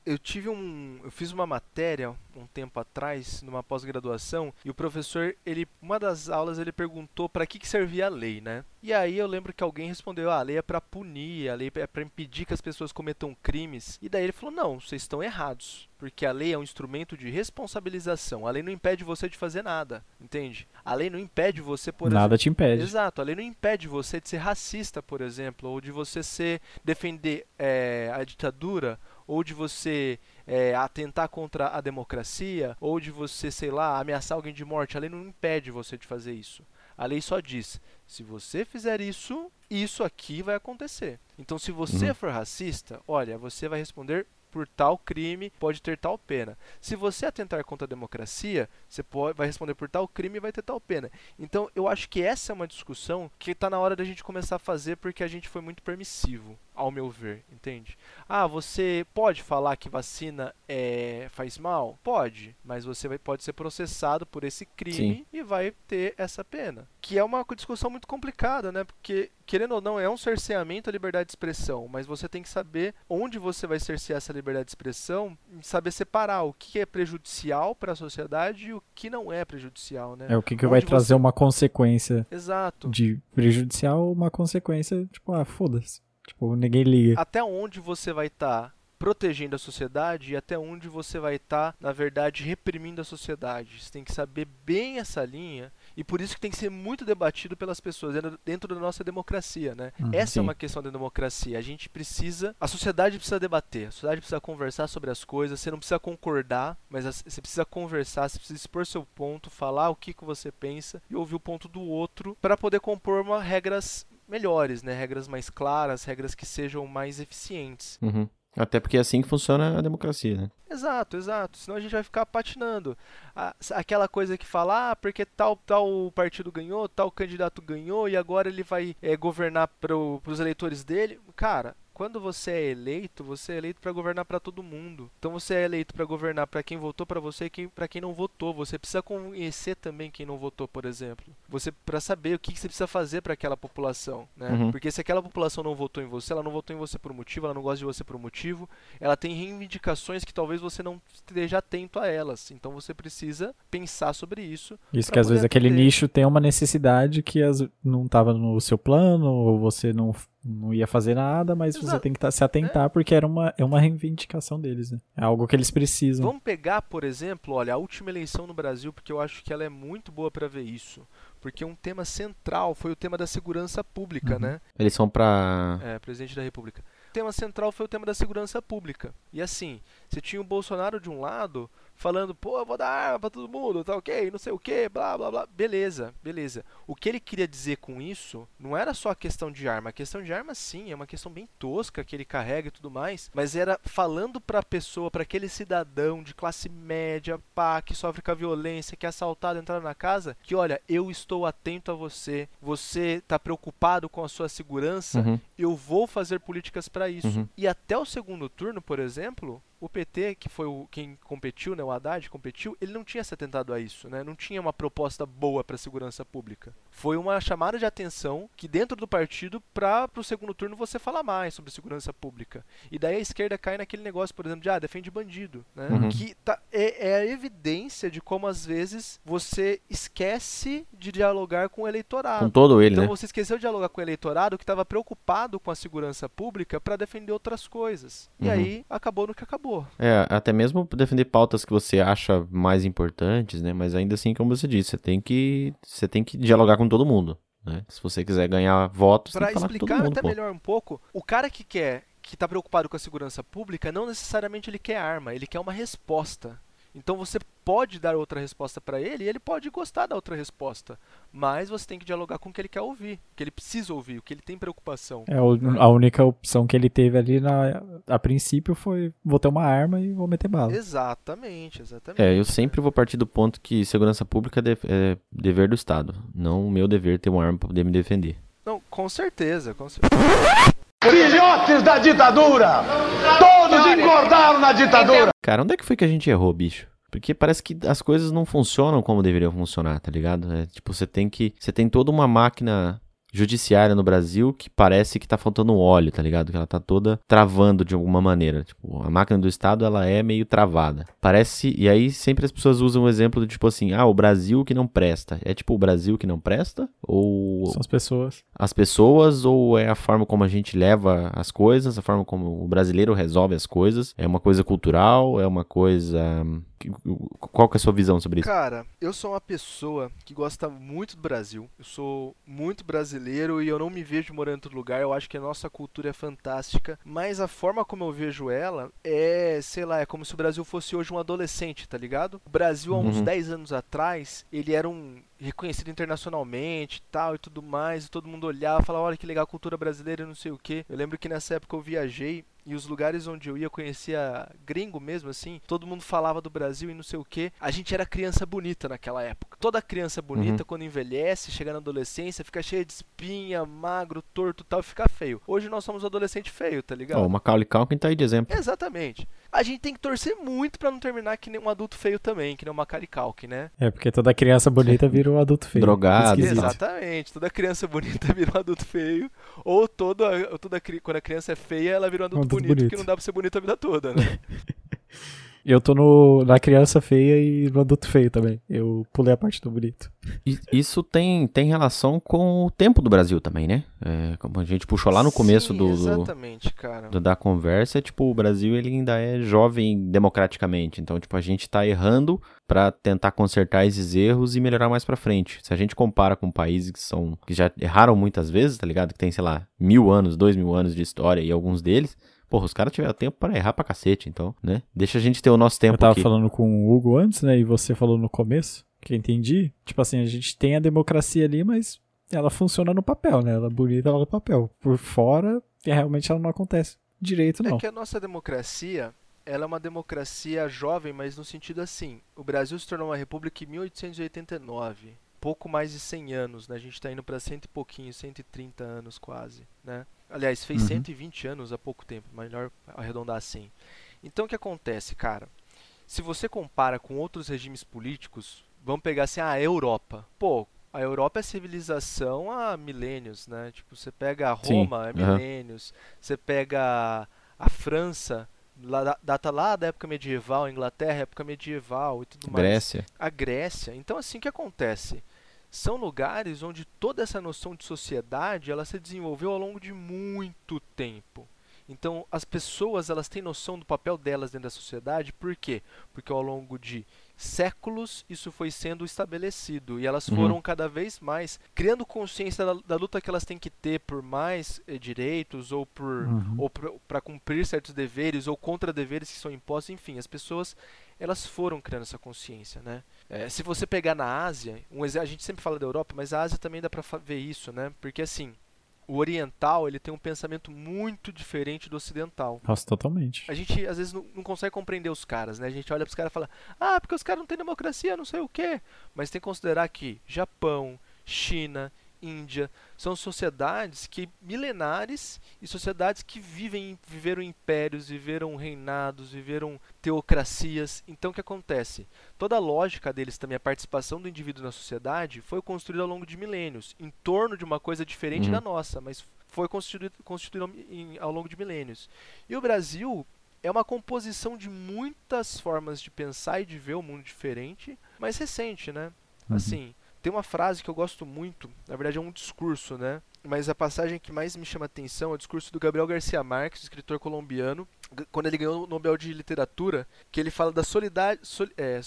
eu tive um. Eu fiz uma matéria um tempo atrás, numa pós-graduação, e o professor, ele. Uma das aulas ele perguntou para que, que servia a lei, né? E aí eu lembro que alguém respondeu, ah, a lei é pra punir, a lei é pra impedir que as pessoas cometam crimes. E daí ele falou, não, vocês estão errados. Porque a lei é um instrumento de responsabilização. A lei não impede você de fazer nada, entende? A lei não impede você, por exemplo. Nada te impede. Exato, a lei não impede você de ser racista, por exemplo, ou de você ser defender é, a ditadura, ou de você é, atentar contra a democracia, ou de você, sei lá, ameaçar alguém de morte. A lei não impede você de fazer isso. A lei só diz: se você fizer isso, isso aqui vai acontecer. Então, se você Uhum. for racista, olha, você vai responder por tal crime, pode ter tal pena. Se você atentar contra a democracia, você pode, vai responder por tal crime e vai ter tal pena. Então, eu acho que essa é uma discussão que está na hora da gente começar a fazer porque a gente foi muito permissivo, ao meu ver, entende? Ah, você pode falar que vacina é, faz mal? Pode, mas você vai, pode ser processado por esse crime Sim. e vai ter essa pena. Que é uma discussão muito complicada, né? Porque, querendo ou não, é um cerceamento à liberdade de expressão, mas você tem que saber onde você vai cercear essa liberdade de expressão saber separar o que é prejudicial para a sociedade e o que não é prejudicial, né? É o que, que Onde vai você- trazer uma consequência Exato. de prejudicial, uma consequência, tipo, ah, foda-se. Tipo, ninguém liga. até onde você vai estar protegendo a sociedade e até onde você vai estar, tá, na verdade, reprimindo a sociedade. Você tem que saber bem essa linha e por isso que tem que ser muito debatido pelas pessoas dentro da nossa democracia, né? Uhum, Essa é sim. é uma questão da democracia. A gente precisa, a sociedade precisa debater, a sociedade precisa conversar sobre as coisas. Você não precisa concordar, mas você precisa conversar, você precisa expor seu ponto, falar o que, que você pensa e ouvir o ponto do outro para poder compor uma regras melhores, né? Regras mais claras, regras que sejam mais eficientes. Uhum. Até porque é assim que funciona a democracia, né? Exato, exato. Senão a gente vai ficar patinando. Aquela coisa que fala, ah, porque tal, tal partido ganhou, tal candidato ganhou e agora ele vai é, governar para os eleitores dele. Cara, quando você é eleito, você é eleito para governar para todo mundo. Então você é eleito para governar para quem votou para você e para quem não votou. Você precisa conhecer também quem não votou, por exemplo. Você para saber o que, que, você precisa fazer para aquela população, né? Uhum. Porque se aquela população não votou em você, ela não votou em você por um motivo, ela não gosta de você por um motivo, ela tem reivindicações que talvez você não esteja atento a elas. Então você precisa pensar sobre isso. Isso que às vezes aquele nicho tem uma necessidade que não estava no seu plano ou você não não ia fazer nada, mas Exato. você tem que tá, se atentar é. porque era uma, é uma reivindicação deles, né? É algo que eles precisam. Vamos pegar, por exemplo, olha, a última eleição no Brasil, porque eu acho que ela é muito boa para ver isso. Porque um tema central foi o tema da segurança pública, uhum. né? Eles são para É, presidente da República. O tema central foi o tema da segurança pública. E assim, você tinha o Bolsonaro de um lado falando, pô, eu vou dar arma pra todo mundo, tá ok, não sei o que, blá blá blá. Beleza, beleza. O que ele queria dizer com isso não era só a questão de arma. A questão de arma, sim, é uma questão bem tosca que ele carrega e tudo mais, mas era falando pra pessoa, para aquele cidadão de classe média, pá, que sofre com a violência, que é assaltado, entrar na casa, que olha, eu estou atento a você, você tá preocupado com a sua segurança, uhum. eu vou fazer políticas para isso. Uhum. E até o segundo turno, por exemplo, o PT, que foi o, quem competiu, né, o Haddad competiu, ele não tinha se atentado a isso, né? Não tinha uma proposta boa para a segurança pública. Foi uma chamada de atenção que dentro do partido para o segundo turno você falar mais sobre segurança pública. E daí a esquerda cai naquele negócio, por exemplo, de ah, defende bandido, né? Uhum. Que tá, é, é, a evidência de como às vezes você esquece de dialogar com o eleitorado. Com todo ele, então né? você esqueceu de dialogar com o eleitorado que estava preocupado com a segurança pública para defender outras coisas. E uhum. aí acabou no que acabou acabou. É, até mesmo defender pautas que você acha mais importantes, né? Mas ainda assim, como você disse, você tem que, você tem que dialogar com todo mundo. Né? Se você quiser ganhar votos, para explicar mundo, até pô. melhor um pouco, o cara que quer, que está preocupado com a segurança pública, não necessariamente ele quer arma, ele quer uma resposta. Então você pode dar outra resposta para ele e ele pode gostar da outra resposta. Mas você tem que dialogar com o que ele quer ouvir, o que ele precisa ouvir, o que ele tem preocupação. É, a única opção que ele teve ali na, a princípio foi vou ter uma arma e vou meter bala. Exatamente, exatamente. É, eu sempre vou partir do ponto que segurança pública é, dever do Estado, não o meu dever ter uma arma para poder me defender. Não, com certeza, com certeza. Filhotes da ditadura! Todos engordaram na ditadura! Cara, onde é que foi que a gente errou, bicho? Porque parece que as coisas não funcionam como deveriam funcionar, tá ligado? É, tipo, você tem que. Você tem toda uma máquina judiciária no Brasil que parece que tá faltando óleo, tá ligado? Que ela tá toda travando de alguma maneira. Tipo, a máquina do Estado, ela é meio travada. Parece. E aí sempre as pessoas usam o exemplo do tipo assim: ah, o Brasil que não presta. É tipo o Brasil que não presta? Ou. São as pessoas. As pessoas, ou é a forma como a gente leva as coisas, a forma como o brasileiro resolve as coisas? É uma coisa cultural? É uma coisa qual que é a sua visão sobre isso? Cara, eu sou uma pessoa que gosta muito do Brasil. Eu sou muito brasileiro e eu não me vejo morando em outro lugar. Eu acho que a nossa cultura é fantástica, mas a forma como eu vejo ela é, sei lá, é como se o Brasil fosse hoje um adolescente, tá ligado? O Brasil há uns uhum. 10 anos atrás, ele era um reconhecido internacionalmente tal e tudo mais, e todo mundo olhava, falava, olha que legal a cultura brasileira e não sei o que. Eu lembro que nessa época eu viajei e os lugares onde eu ia conhecia gringo mesmo assim, todo mundo falava do Brasil e não sei o que. A gente era criança bonita naquela época. Toda criança bonita uhum. quando envelhece, chega na adolescência, fica cheia de espinha, magro, torto, tal, e fica feio. Hoje nós somos adolescente feio, tá ligado? Oh, o Macaulay Culkin tá aí de exemplo. Exatamente. A gente tem que torcer muito para não terminar que nem um adulto feio também, que nem o Macaulay Culkin, né? É, porque toda criança bonita vira um adulto feio. Drogado. Exatamente. Toda criança bonita *laughs* vira um adulto feio, ou toda, toda quando a criança é feia, ela vira um adulto, um adulto bonito, bonito, porque não dá pra ser bonito a vida toda, né? *laughs* Eu tô no, na criança feia e no adulto feio também. Eu pulei a parte do bonito. Isso tem, tem relação com o tempo do Brasil também, né? É, como a gente puxou lá no começo Sim, do, do, Exatamente, cara. do- da conversa, é, tipo, o Brasil ele ainda é jovem democraticamente. Então, tipo, a gente tá errando pra tentar consertar esses erros e melhorar mais pra frente. Se a gente compara com países que são que já erraram muitas vezes, tá ligado? Que tem, sei lá, mil anos, dois mil anos de história e alguns deles. Porra, os caras tiveram tempo para errar pra cacete, então, né? Deixa a gente ter o nosso tempo Eu tava aqui. falando com o Hugo antes, né? E você falou no começo, que eu entendi. Tipo assim, a gente tem a democracia ali, mas ela funciona no papel, né? Ela é bonita ela no papel. Por fora, realmente ela não acontece direito, não. É que a nossa democracia, ela é uma democracia jovem, mas no sentido assim, o Brasil se tornou uma república em 1889, pouco mais de 100 anos, né? A gente está indo para cento e pouquinho, 130 anos quase, né? Aliás, fez Uhum. 120 anos há pouco tempo, melhor arredondar assim. Então o que acontece, cara? Se você compara com outros regimes políticos, vamos pegar assim, a Europa. Pô, a Europa é civilização há milênios, né? Tipo, você pega a Sim, Roma, é aham. milênios. Você pega a França, lá, da- data lá da época medieval, a Inglaterra, época medieval e tudo mais. Grécia. A Grécia. Então, assim, o que acontece? São lugares onde toda essa noção de sociedade ela se desenvolveu ao longo de muito tempo. Então, as pessoas elas têm noção do papel delas dentro da sociedade. Por quê? Porque ao longo de séculos isso foi sendo estabelecido e elas Uhum. foram cada vez mais criando consciência da, da luta que elas têm que ter por mais eh, direitos ou por Uhum. ou para cumprir certos deveres ou contra deveres que são impostos, enfim, as pessoas elas foram criando essa consciência, né? É, se você pegar na Ásia, um, a gente sempre fala da Europa, mas a Ásia também dá para ver isso, né? Porque assim, o oriental ele tem um pensamento muito diferente do ocidental. Nossa, totalmente. A gente às vezes não, não consegue compreender os caras, né? A gente olha pros caras e fala, ah, porque os caras não têm democracia, não sei o quê. Mas tem que considerar que Japão, China, Índia são sociedades que milenares e sociedades que vivem, viveram impérios, viveram reinados, viveram teocracias. Então o que acontece? Toda a lógica deles também, a participação do indivíduo na sociedade, foi construída ao longo de milênios, em torno de uma coisa diferente Uhum. da nossa, mas foi constituída, constituída em- ao longo de milênios. E o Brasil é uma composição de muitas formas de pensar e de ver o mundo diferente, mas recente, né? Uhum. Assim, tem uma frase que eu gosto muito, na verdade é um discurso, né? Mas a passagem que mais me chama a atenção é o discurso do Gabriel Garcia Marques, escritor colombiano, quando ele ganhou o Nobel de Literatura, que ele fala da solidade, sol- é,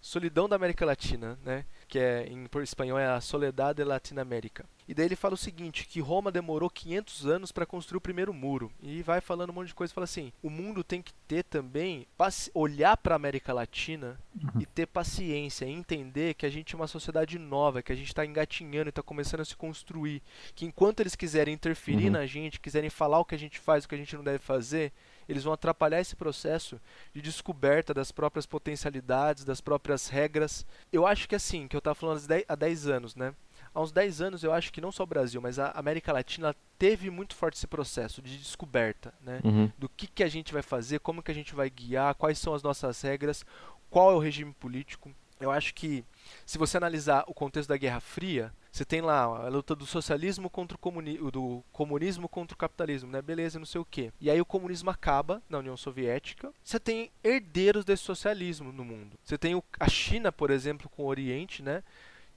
solidão da América Latina, né? Que é em espanhol é a Soledad de Latinoamérica. E daí ele fala o seguinte, que Roma demorou 500 anos para construir o primeiro muro. E vai falando um monte de coisa, fala assim: o mundo tem que ter também olhar para a América Latina e ter paciência, entender que a gente é uma sociedade nova, que a gente está engatinhando e está começando a se construir. Que enquanto eles quiserem interferir Uhum. na gente, quiserem falar o que a gente faz, o que a gente não deve fazer, eles vão atrapalhar esse processo de descoberta das próprias potencialidades, das próprias regras. Eu acho que assim, que eu estava falando há 10 há 10 anos, né? Há uns 10 anos eu acho que não só o Brasil, mas a América Latina teve muito forte esse processo de descoberta, né? Uhum. do que, que a gente vai fazer, como que a gente vai guiar, quais são as nossas regras, qual é o regime político. Eu acho que se você analisar o contexto da Guerra Fria, você tem lá a luta do socialismo contra o comunismo, do comunismo contra o capitalismo, né? Beleza, não sei o quê. E aí o comunismo acaba na União Soviética. Você tem herdeiros desse socialismo no mundo. Você tem a China, por exemplo, com o Oriente, né?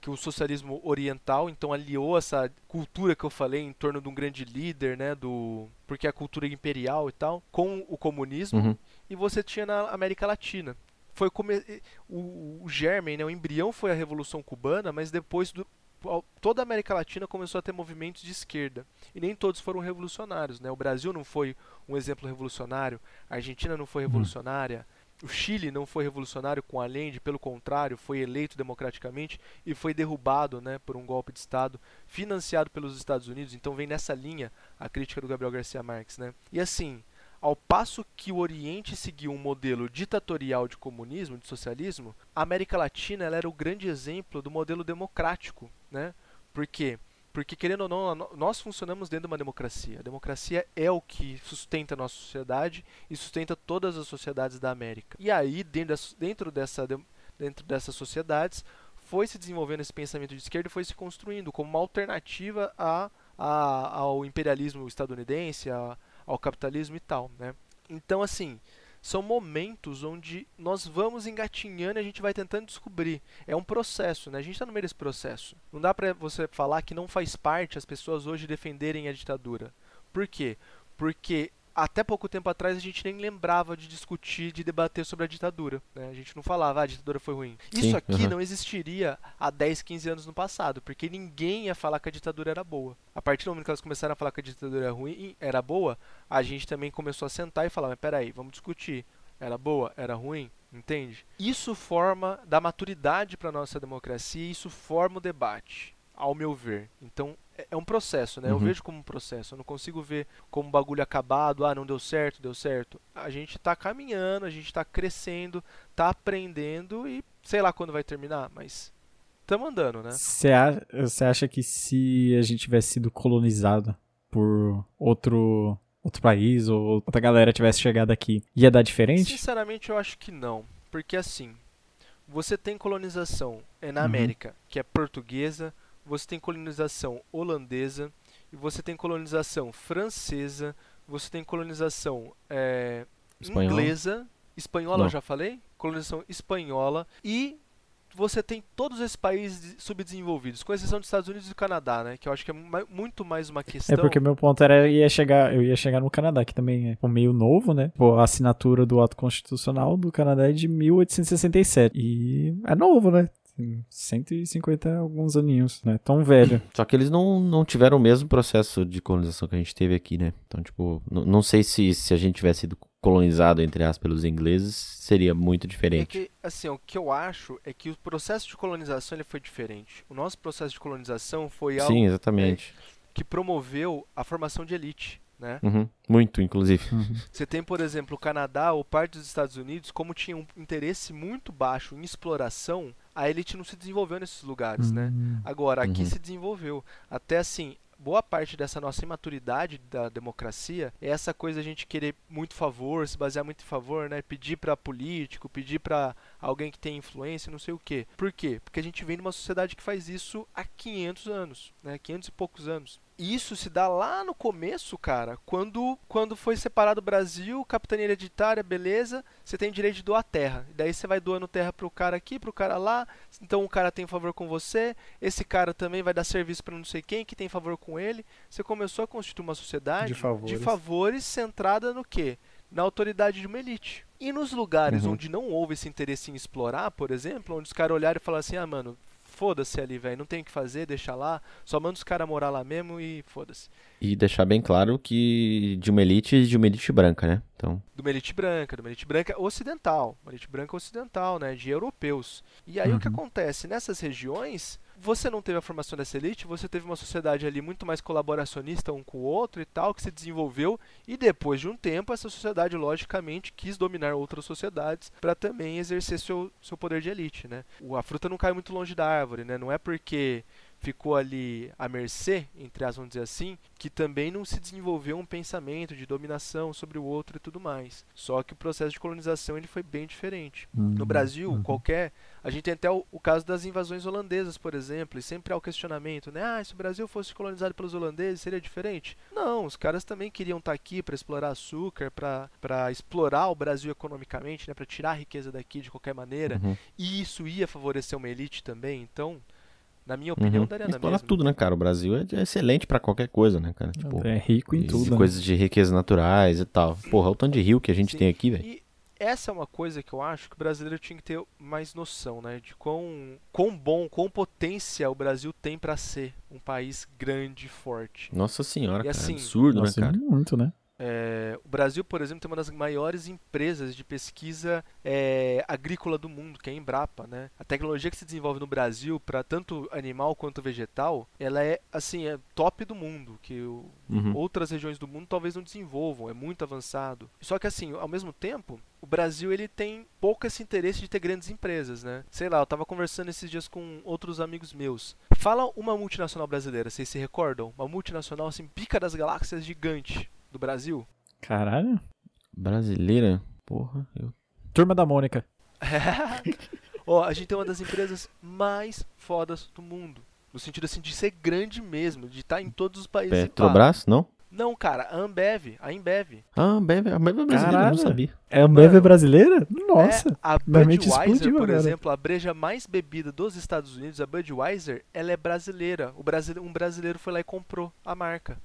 Que o socialismo oriental então aliou essa cultura que eu falei em torno de um grande líder, né, do porque a cultura imperial e tal, com o comunismo Uhum. e você tinha na América Latina. Foi come... o, o germen, né, o embrião foi a Revolução Cubana, mas depois do... toda a América Latina começou a ter movimentos de esquerda. E nem todos foram revolucionários. Né? O Brasil não foi um exemplo revolucionário, a Argentina não foi revolucionária, o Chile não foi revolucionário com Allende, pelo contrário, foi eleito democraticamente e foi derrubado né, por um golpe de Estado financiado pelos Estados Unidos. Então vem nessa linha a crítica do Gabriel Garcia Marques. Né? E assim, ao passo que o Oriente seguiu um modelo ditatorial de comunismo, de socialismo, a América Latina era o grande exemplo do modelo democrático. Né? Por quê? Porque, querendo ou não, nós funcionamos dentro de uma democracia. A democracia é o que sustenta a nossa sociedade e sustenta todas as sociedades da América. E aí, dentro, dessa, dentro dessas sociedades, foi se desenvolvendo esse pensamento de esquerda e foi se construindo como uma alternativa a, a- ao imperialismo estadunidense, a- ao capitalismo e tal. Né? Então, assim, são momentos onde nós vamos engatinhando e a gente vai tentando descobrir. É um processo, né? A gente está no meio desse processo. Não dá para você falar que não faz parte as pessoas hoje defenderem a ditadura. Por quê? Porque até pouco tempo atrás a gente nem lembrava de discutir, de debater sobre a ditadura. Né? A gente não falava, ah, a ditadura foi ruim. Sim, Isso aqui uhum. não existiria há 10, 15 anos no passado, porque ninguém ia falar que a ditadura era boa. A partir do momento que elas começaram a falar que a ditadura era ruim, era boa, a gente também começou a sentar e falar, mas peraí, vamos discutir. Era boa? Era ruim? Entende? Isso forma, dá maturidade para nossa democracia e isso forma o debate, ao meu ver. Então, é- um processo, né? Eu Uhum. vejo como um processo. Eu não consigo ver como um bagulho acabado, ah, não deu certo, deu certo. A gente tá caminhando, a gente tá crescendo, tá aprendendo e sei lá quando vai terminar, mas estamos andando, né? Você acha que se a gente tivesse sido colonizado por outro, outro país ou outra galera tivesse chegado aqui, ia dar diferente? Sinceramente, eu acho que não. Porque assim, você tem colonização é, na Uhum. América, que é portuguesa, você tem colonização holandesa, e você tem colonização francesa, você tem colonização é, inglesa, espanhola já falei, colonização espanhola, e você tem todos esses países subdesenvolvidos, com exceção dos Estados Unidos e do Canadá, né? Que eu acho que é mu- muito mais uma questão. É porque meu ponto era eu ia chegar, eu ia chegar no Canadá, que também é um meio novo, né? A assinatura do ato constitucional do Canadá é de 1867 e é novo, né? Tem 150 alguns aninhos, né? Tão velho. *clears throat* Só que eles não, não tiveram o mesmo processo de colonização que a gente teve aqui, né? Então, tipo, não sei se, se a gente tivesse sido colonizado, entre aspas, pelos ingleses, seria muito É diferente. que, assim, o que eu acho é que o processo de colonização ele foi diferente. O nosso processo de colonização foi algo Sim, exatamente. que promoveu a formação de elite, né? Uhum. Muito, inclusive. Você tem, por exemplo, o Canadá ou parte dos Estados Unidos, como tinha um interesse muito baixo em exploração, a elite não se desenvolveu nesses lugares, né? Hum. Agora, aqui Uhum. se desenvolveu. Até assim, boa parte dessa nossa imaturidade da democracia é essa coisa a gente querer muito favor, se basear muito em favor, né? Pedir pra político, pedir pra alguém que tem influência, não sei o quê. Por quê? Porque a gente vem numa sociedade que faz isso há 500 anos, né? 500 e poucos anos. E isso se dá lá no começo, cara, quando, quando foi separado o Brasil, capitania hereditária, beleza, você tem direito de doar terra. E daí você vai doando terra pro cara aqui, pro cara lá, então o cara tem favor com você, esse cara também vai dar serviço para não sei quem que tem favor com ele. Você começou a constituir uma sociedade De favores. favores centrada no quê? Na autoridade de uma elite. E nos lugares Uhum. onde não houve esse interesse em explorar, por exemplo, onde os caras olharam e falaram assim: ah, mano, foda-se ali, velho, não tem o que fazer, deixa lá, só manda os caras morar lá mesmo e foda-se. E deixar bem claro que de uma elite e de uma elite branca, né? Então, De uma elite branca, de uma elite branca ocidental, uma elite branca ocidental, né, de europeus. E aí o que Uhum. acontece? Nessas regiões, você não teve a formação dessa elite, você teve uma sociedade ali muito mais colaboracionista um com o outro e tal, que se desenvolveu, e depois de um tempo, essa sociedade, logicamente, quis dominar outras sociedades para também exercer seu, seu poder de elite, né? A fruta não cai muito longe da árvore, né? Não é porque ficou ali à mercê, entre as vamos dizer assim, que também não se desenvolveu um pensamento de dominação sobre o outro e tudo mais. Só que o processo de colonização ele foi bem diferente. No Hum, Brasil, uhum. qualquer. A gente tem até o, o caso das invasões holandesas, por exemplo, e sempre há o questionamento, né? Ah, se o Brasil fosse colonizado pelos holandeses, seria diferente? Não, os caras também queriam estar aqui para explorar açúcar, para explorar o Brasil economicamente, né? Para tirar a riqueza daqui de qualquer maneira. uhum. E isso ia favorecer uma elite também. Então, na minha opinião, Uhum. daria na Explorar mesma. tudo, né, cara? O Brasil é, é excelente pra qualquer coisa, né, cara? Tipo, É rico em tudo. né? coisas de riquezas naturais e tal. Porra, olha o tanto de rio que a gente Sim. tem aqui, velho. E essa é uma coisa que eu acho que o brasileiro tinha que ter mais noção, né? De quão, quão bom, quão potência o Brasil tem para ser um país grande e forte. Nossa senhora, E cara. assim, absurdo, né, cara? muito, né? É, o Brasil, por exemplo, tem uma das maiores empresas de pesquisa é, agrícola do mundo, que é a Embrapa, né? A tecnologia que se desenvolve no Brasil para tanto animal quanto vegetal, ela é assim, é top do mundo, que o, Uhum. outras regiões do mundo talvez não desenvolvam, é muito avançado. Só que assim, ao mesmo tempo, o Brasil ele tem pouco esse interesse de ter grandes empresas, né? Sei lá, eu tava conversando esses dias com outros amigos meus. Fala uma multinacional brasileira, vocês se recordam? Uma multinacional assim, pica das galáxias gigante do Brasil? Caralho. Brasileira? Porra, eu... Turma da Mônica. *laughs* Ó, a gente tem uma das empresas mais fodas do mundo. No sentido assim de ser grande mesmo, de estar em todos os países. Petrobras? Não? Não, cara, a Ambev, a Ambev. Ah, Ambev, a Ambev é brasileira, eu Caralho. não sabia. É a Ambev Mano. brasileira? Nossa. É, a Budweiser, por exemplo, a breja mais bebida dos Estados Unidos, a Budweiser, ela é brasileira. O brasile... Um brasileiro foi lá e comprou a marca.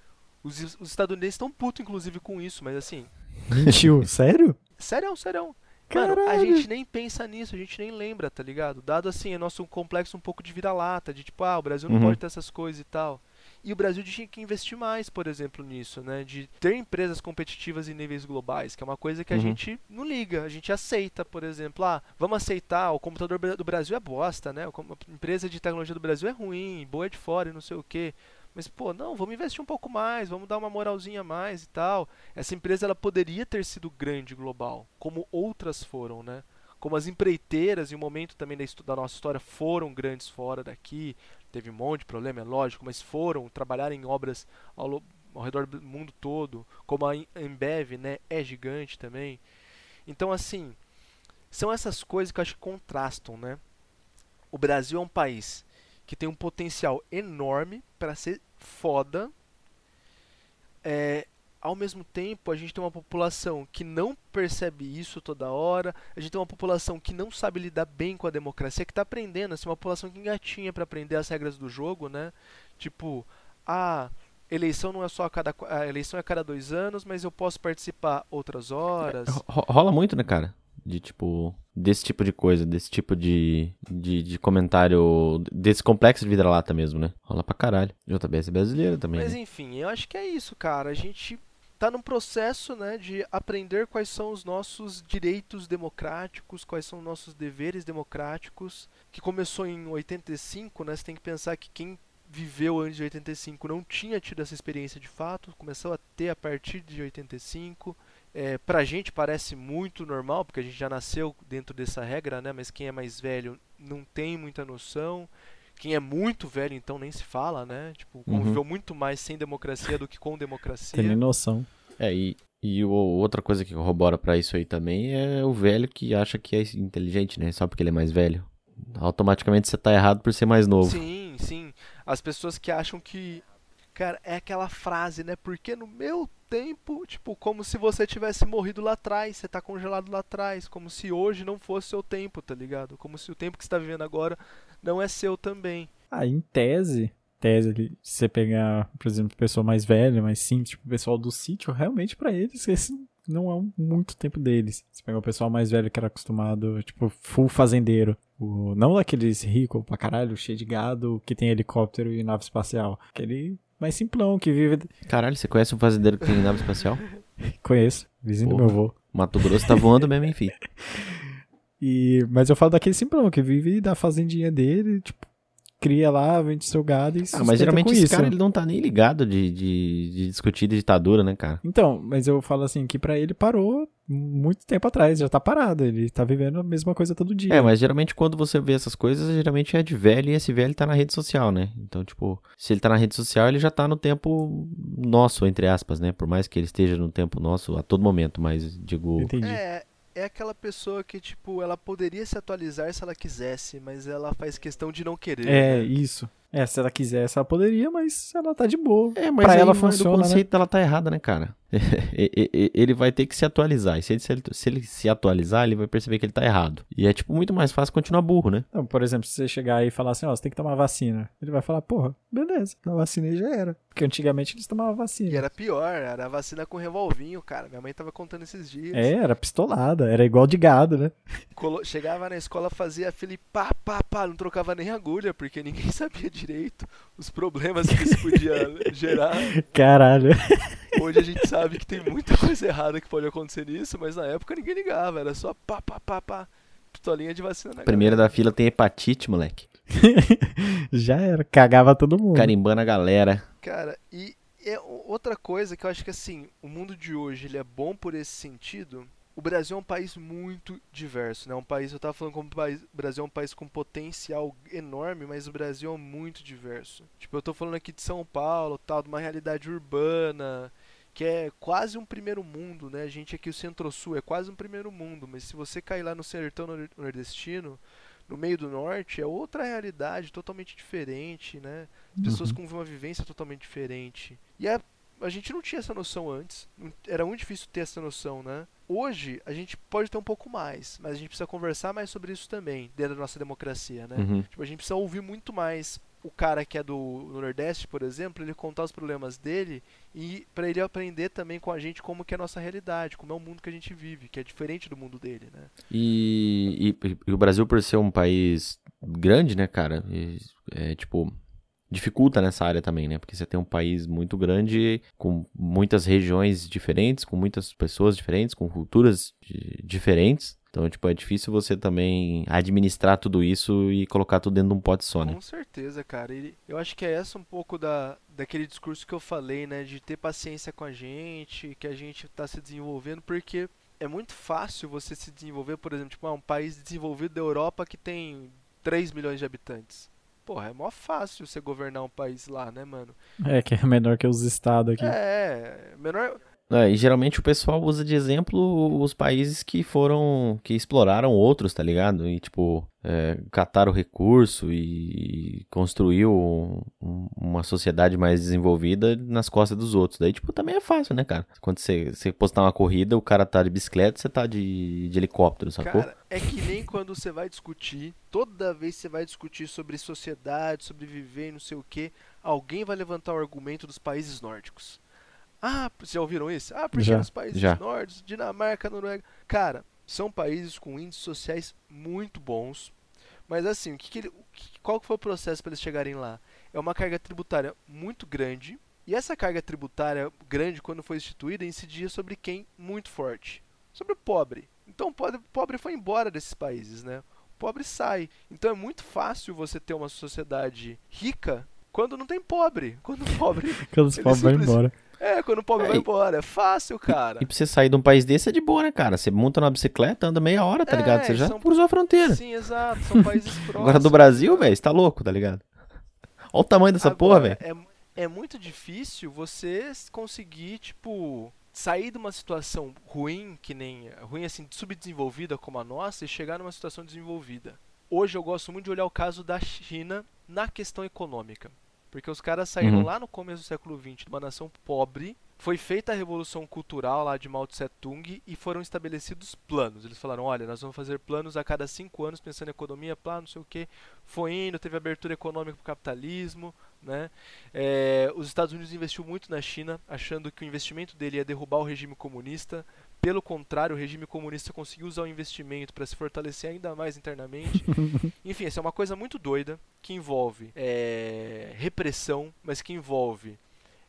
Os, os estadunidenses estão putos, inclusive, com isso, mas assim, Mentiu. *laughs* Sério? sério, sério. Mano, a Caralho. gente nem pensa nisso, a gente nem lembra, tá ligado? Dado assim, é nosso complexo um pouco de vira-lata, de tipo, ah, o Brasil não Uhum. pode ter essas coisas e tal. E o Brasil tinha que investir mais, por exemplo, nisso, né? De ter empresas competitivas em níveis globais, que é uma coisa que a Uhum. gente não liga, a gente aceita, por exemplo, ah, vamos aceitar, o computador do Brasil é bosta, né? A empresa de tecnologia do Brasil é ruim, boa é de fora e não sei o quê. Mas, pô, não, vamos investir um pouco mais, vamos dar uma moralzinha a mais e tal. Essa empresa, ela poderia ter sido grande global, como outras foram, né? Como as empreiteiras, em um momento também da, da nossa história, foram grandes fora daqui. Teve um monte de problema, é lógico, mas foram trabalhar em obras ao, ao redor do mundo todo. Como a Em- Embev, né? É gigante também. Então, assim, são essas coisas que eu acho que contrastam, né? O Brasil é um país que tem um potencial enorme para ser foda. É, ao mesmo tempo, a gente tem uma população que não percebe isso toda hora. A gente tem uma população que não sabe lidar bem com a democracia, que está aprendendo, assim, uma população que engatinha para aprender as regras do jogo, né? Tipo, ah, eleição não é só a cada a eleição é a cada dois anos, mas eu posso participar outras horas. Ro- Rola muito, né, cara? De tipo. Desse tipo de coisa, desse tipo de, de, de comentário. Desse complexo de vira-lata mesmo, né? Rola pra caralho. JBS é brasileira também. Mas né? enfim, eu acho que é isso, cara. A gente tá num processo, né, de aprender quais são os nossos direitos democráticos, quais são os nossos deveres democráticos, que começou em 85, né? Você tem que pensar que quem viveu antes de 85 não tinha tido essa experiência de fato, começou a ter a partir de 85. É, pra gente parece muito normal, porque a gente já nasceu dentro dessa regra, né? Mas quem é mais velho não tem muita noção. Quem é muito velho, então, nem se fala, né? Tipo, Uhum. conviveu muito mais sem democracia do que com democracia. Tem nem noção. É, e, e o- outra coisa que corrobora pra isso aí também é o velho que acha que é inteligente, né? Só porque ele é mais velho. Automaticamente você tá errado por ser mais novo. Sim, sim. As pessoas que acham que. Cara, é aquela frase, né? Porque no meu tempo, tipo, como se você tivesse morrido lá atrás, você tá congelado lá atrás, como se hoje não fosse seu tempo, tá ligado? Como se o tempo que você tá vivendo agora não é seu também. Ah, em tese, tese se você pegar, por exemplo, pessoa mais velha, mais simples, tipo o pessoal do sítio, realmente pra eles esse não é muito tempo deles. Se pegar o pessoal mais velho que era acostumado, tipo, full fazendeiro. O, não daqueles ricos pra caralho, cheio de gado, que tem helicóptero e nave espacial. Aquele mais simplão, que vive... Caralho, você conhece um fazendeiro que tem nave espacial? *laughs* Conheço, vizinho do Porra. meu avô. Mato Grosso tá voando mesmo, enfim. *laughs* E, mas eu falo daquele simplão, que vive da fazendinha dele, tipo, cria lá, vende seu gado e Ah, mas geralmente com esse isso. cara ele não tá nem ligado de, de, de discutir de ditadura, né, cara? Então, mas eu falo assim, que pra ele parou muito tempo atrás, já tá parado, ele tá vivendo a mesma coisa todo dia. É, mas geralmente quando você vê essas coisas, geralmente é de velho e esse velho tá na rede social, né? Então, tipo, se ele tá na rede social, ele já tá no tempo nosso, entre aspas, né? Por mais que ele esteja no tempo nosso a todo momento, mas digo. Entendi. É, é aquela pessoa que, tipo, ela poderia se atualizar se ela quisesse, mas ela faz questão de não querer. É, né? isso. É, se ela quisesse, ela poderia, mas ela tá de boa. É, mas pra aí ela funciona, né? conceito ela tá errada, né, cara? *laughs* E- e- e- ele vai ter que se atualizar. E se ele se, se ele se atualizar, ele vai perceber que ele tá errado. E é, tipo, muito mais fácil continuar burro, né? Então, por exemplo, se você chegar aí e falar assim, ó, você tem que tomar vacina. Ele vai falar, porra, beleza, a vacina aí já era. Porque antigamente eles tomavam E vacina. era pior, era a vacina com revolvinho, cara. Minha mãe tava contando esses dias. É, era pistolada, era igual de gado, né? Colo- Chegava na escola, fazia fila e pá, pá, pá, não trocava nem agulha, porque ninguém *laughs* sabia direito os problemas que isso podia *laughs* gerar. Caralho. Hoje a gente sabe que tem muita *laughs* coisa errada que pode acontecer nisso, mas na época ninguém ligava, era só pá, pá, pá, pá. Pistolinha de vacina na Primeira galera. da fila tem hepatite, moleque. *laughs* já era, cagava todo mundo. Carimbando a galera. Cara, e é outra coisa que eu acho que assim, o mundo de hoje ele é bom por esse sentido. O Brasil é um país muito diverso, né? Um país, eu tava falando como país- o Brasil é um país com potencial enorme, mas o Brasil é muito diverso. Tipo, eu tô falando aqui de São Paulo, tal, de uma realidade urbana, que é quase um primeiro mundo, né? A gente aqui o Centro-Sul é quase um primeiro mundo, mas se você cair lá no sertão nor- nordestino, no meio do norte, é outra realidade totalmente diferente, né? As pessoas com uma vivência totalmente diferente. E é a gente não tinha essa noção antes. Era muito difícil ter essa noção, né? Hoje a gente pode ter um pouco mais, mas a gente precisa conversar mais sobre isso também, dentro da nossa democracia, né? Uhum. Tipo, a gente precisa ouvir muito mais o cara que é do, Nordeste, por exemplo, ele contar os problemas dele e para ele aprender também com a gente como que é a nossa realidade, como é o mundo que a gente vive, que é diferente do mundo dele, né? E, e, e o Brasil, por ser um país grande, né, cara, e, é tipo dificulta nessa área também, né? Porque você tem um país muito grande, com muitas regiões diferentes, com muitas pessoas diferentes, com culturas diferentes. Então, tipo, é difícil você também administrar tudo isso e colocar tudo dentro de um pote só, né? Com certeza, cara. E eu acho que é essa um pouco da, daquele discurso que eu falei, né? De ter paciência com a gente, que a gente está se desenvolvendo, porque é muito fácil você se desenvolver, por exemplo, tipo, ah, um país desenvolvido da Europa que tem 3 milhões de habitantes. Porra, é mó fácil você governar um país lá, né, mano? É, que é menor que os estados aqui. É, menor. É, e geralmente o pessoal usa de exemplo os países que foram, que exploraram outros, tá ligado? E tipo, é, cataram recurso e construiu um, uma sociedade mais desenvolvida nas costas dos outros. Daí, tipo, também é fácil, né, cara? Quando você, você postar uma corrida, o cara tá de bicicleta, você tá de, de helicóptero, sacou? Cara, é que nem quando você vai discutir, toda vez que você vai discutir sobre sociedade, sobre viver e não sei o que, alguém vai levantar o argumento dos países nórdicos. Ah, vocês já ouviram isso? Ah, porque Já, os países já. nórdicos, Dinamarca, Noruega. Cara, são países com índices sociais muito bons. Mas assim, o que que ele- qual que foi o processo para eles chegarem lá? É uma carga tributária muito grande. E essa carga tributária grande, quando foi instituída, incidia sobre quem? Muito forte. Sobre o pobre. Então o pobre, pobre foi embora desses países, né? O pobre sai. Então é muito fácil você ter uma sociedade rica quando não tem pobre. Quando o pobre *laughs* Quando os pobres vão embora. É, quando o pobre É, vai e- embora. É fácil, cara. E pra você sair de um país desse é de boa, né, cara? Você monta numa bicicleta, anda meia hora, tá É, ligado? Você já são- cruzou a fronteira. Sim, exato. São *laughs* países próximos. Agora do Brasil, velho, você tá louco, tá ligado? Olha o tamanho dessa porra, Agora, velho. É, é muito difícil você conseguir, tipo, sair de uma situação ruim, que nem. ruim assim, subdesenvolvida como a nossa, e chegar numa situação desenvolvida. Hoje eu gosto muito de olhar o caso da China na questão econômica. Porque os caras saíram Uhum. lá no começo do século XX de uma nação pobre, foi feita a revolução cultural lá de Mao Tse Tung e foram estabelecidos planos. Eles falaram: olha, nós vamos fazer planos a cada cinco anos pensando em economia, plano, não sei o que. Foi indo, teve abertura econômica para o capitalismo. Né? É, os Estados Unidos investiu muito na China, achando que o investimento dele ia derrubar o regime comunista. Pelo contrário, o regime comunista conseguiu usar o investimento para se fortalecer ainda mais internamente. *laughs* Enfim, essa é uma coisa muito doida que envolve é, repressão, mas que envolve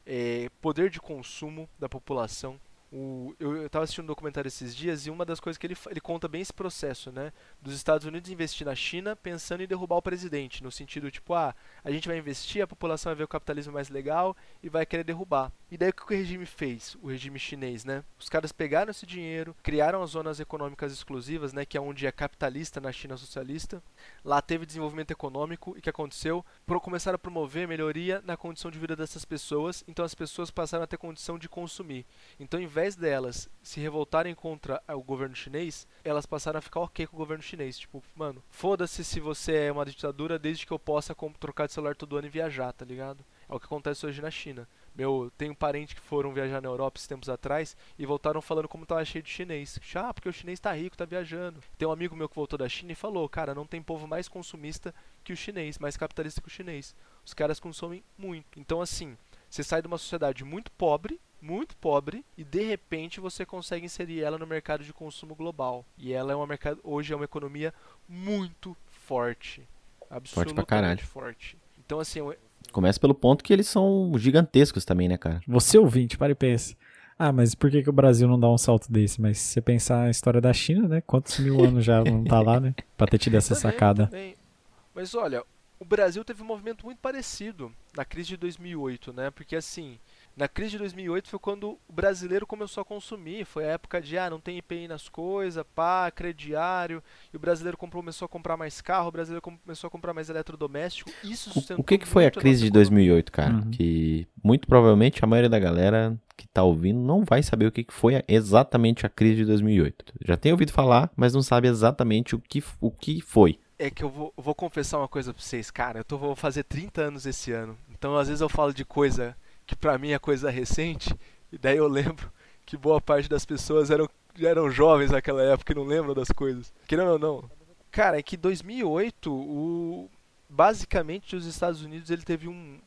é, poder de consumo da população. O, eu estava assistindo um documentário esses dias e uma das coisas que ele, ele conta bem esse processo, né? Dos Estados Unidos investir na China pensando em derrubar o presidente, no sentido tipo, ah, a gente vai investir, a população vai ver o capitalismo mais legal e vai querer derrubar. E daí o que o regime fez? O regime chinês, né? Os caras pegaram esse dinheiro, criaram as zonas econômicas exclusivas, né? Que é onde é capitalista na China socialista. Lá teve desenvolvimento econômico e que aconteceu? Pro, começaram a promover melhoria na condição de vida dessas pessoas, então as pessoas passaram a ter condição de consumir. Então, em vez delas se revoltarem contra o governo chinês, elas passaram a ficar ok com o governo chinês. Tipo, mano, foda-se se você é uma ditadura desde que eu possa trocar de celular todo ano e viajar, tá ligado? É o que acontece hoje na China. Meu, tenho parentes que foram viajar na Europa esses tempos atrás e voltaram falando como tava cheio de chinês. Ah, porque o chinês tá rico, tá viajando. Tem um amigo meu que voltou da China e falou, cara, não tem povo mais consumista que o chinês, mais capitalista que o chinês. Os caras consomem muito. Então, assim, você sai de uma sociedade muito pobre, muito pobre, e de repente você consegue inserir ela no mercado de consumo global. E ela é uma mercado, hoje é uma economia muito forte. Absolutamente caralho. forte. Então, assim, eu- Começa pelo ponto que eles são gigantescos também, né, cara? Você ouvinte, para e pensa. Ah, mas por que, que o Brasil não dá um salto desse? Mas se você pensar a história da China, né? Quantos mil anos já não tá lá, né? *laughs* Pra ter tido essa Também, sacada. também. Mas olha, o Brasil teve um movimento muito parecido na crise de 2008, né? Porque assim, na crise de 2008 foi quando o brasileiro começou a consumir. Foi a época de, ah, não tem IPI nas coisas, pá, crediário. E o brasileiro começou a comprar mais carro, o brasileiro começou a comprar mais eletrodoméstico. Isso O, sustentou o que, que foi a crise de nossa economia. 2008, cara? Uhum. Que muito provavelmente a maioria da galera que tá ouvindo não vai saber o que, que foi exatamente a crise de 2008. Já tem ouvido falar, mas não sabe exatamente o que, o que foi. É que eu vou, eu vou confessar uma coisa pra vocês, cara. Eu tô, vou fazer 30 anos esse ano. Então, às vezes, eu falo de coisa que pra mim é coisa recente, e daí eu lembro que boa parte das pessoas eram, eram jovens naquela época e não lembram das coisas. Querendo ou não. Cara, é que 2008, o, basicamente os Estados Unidos ele teve um,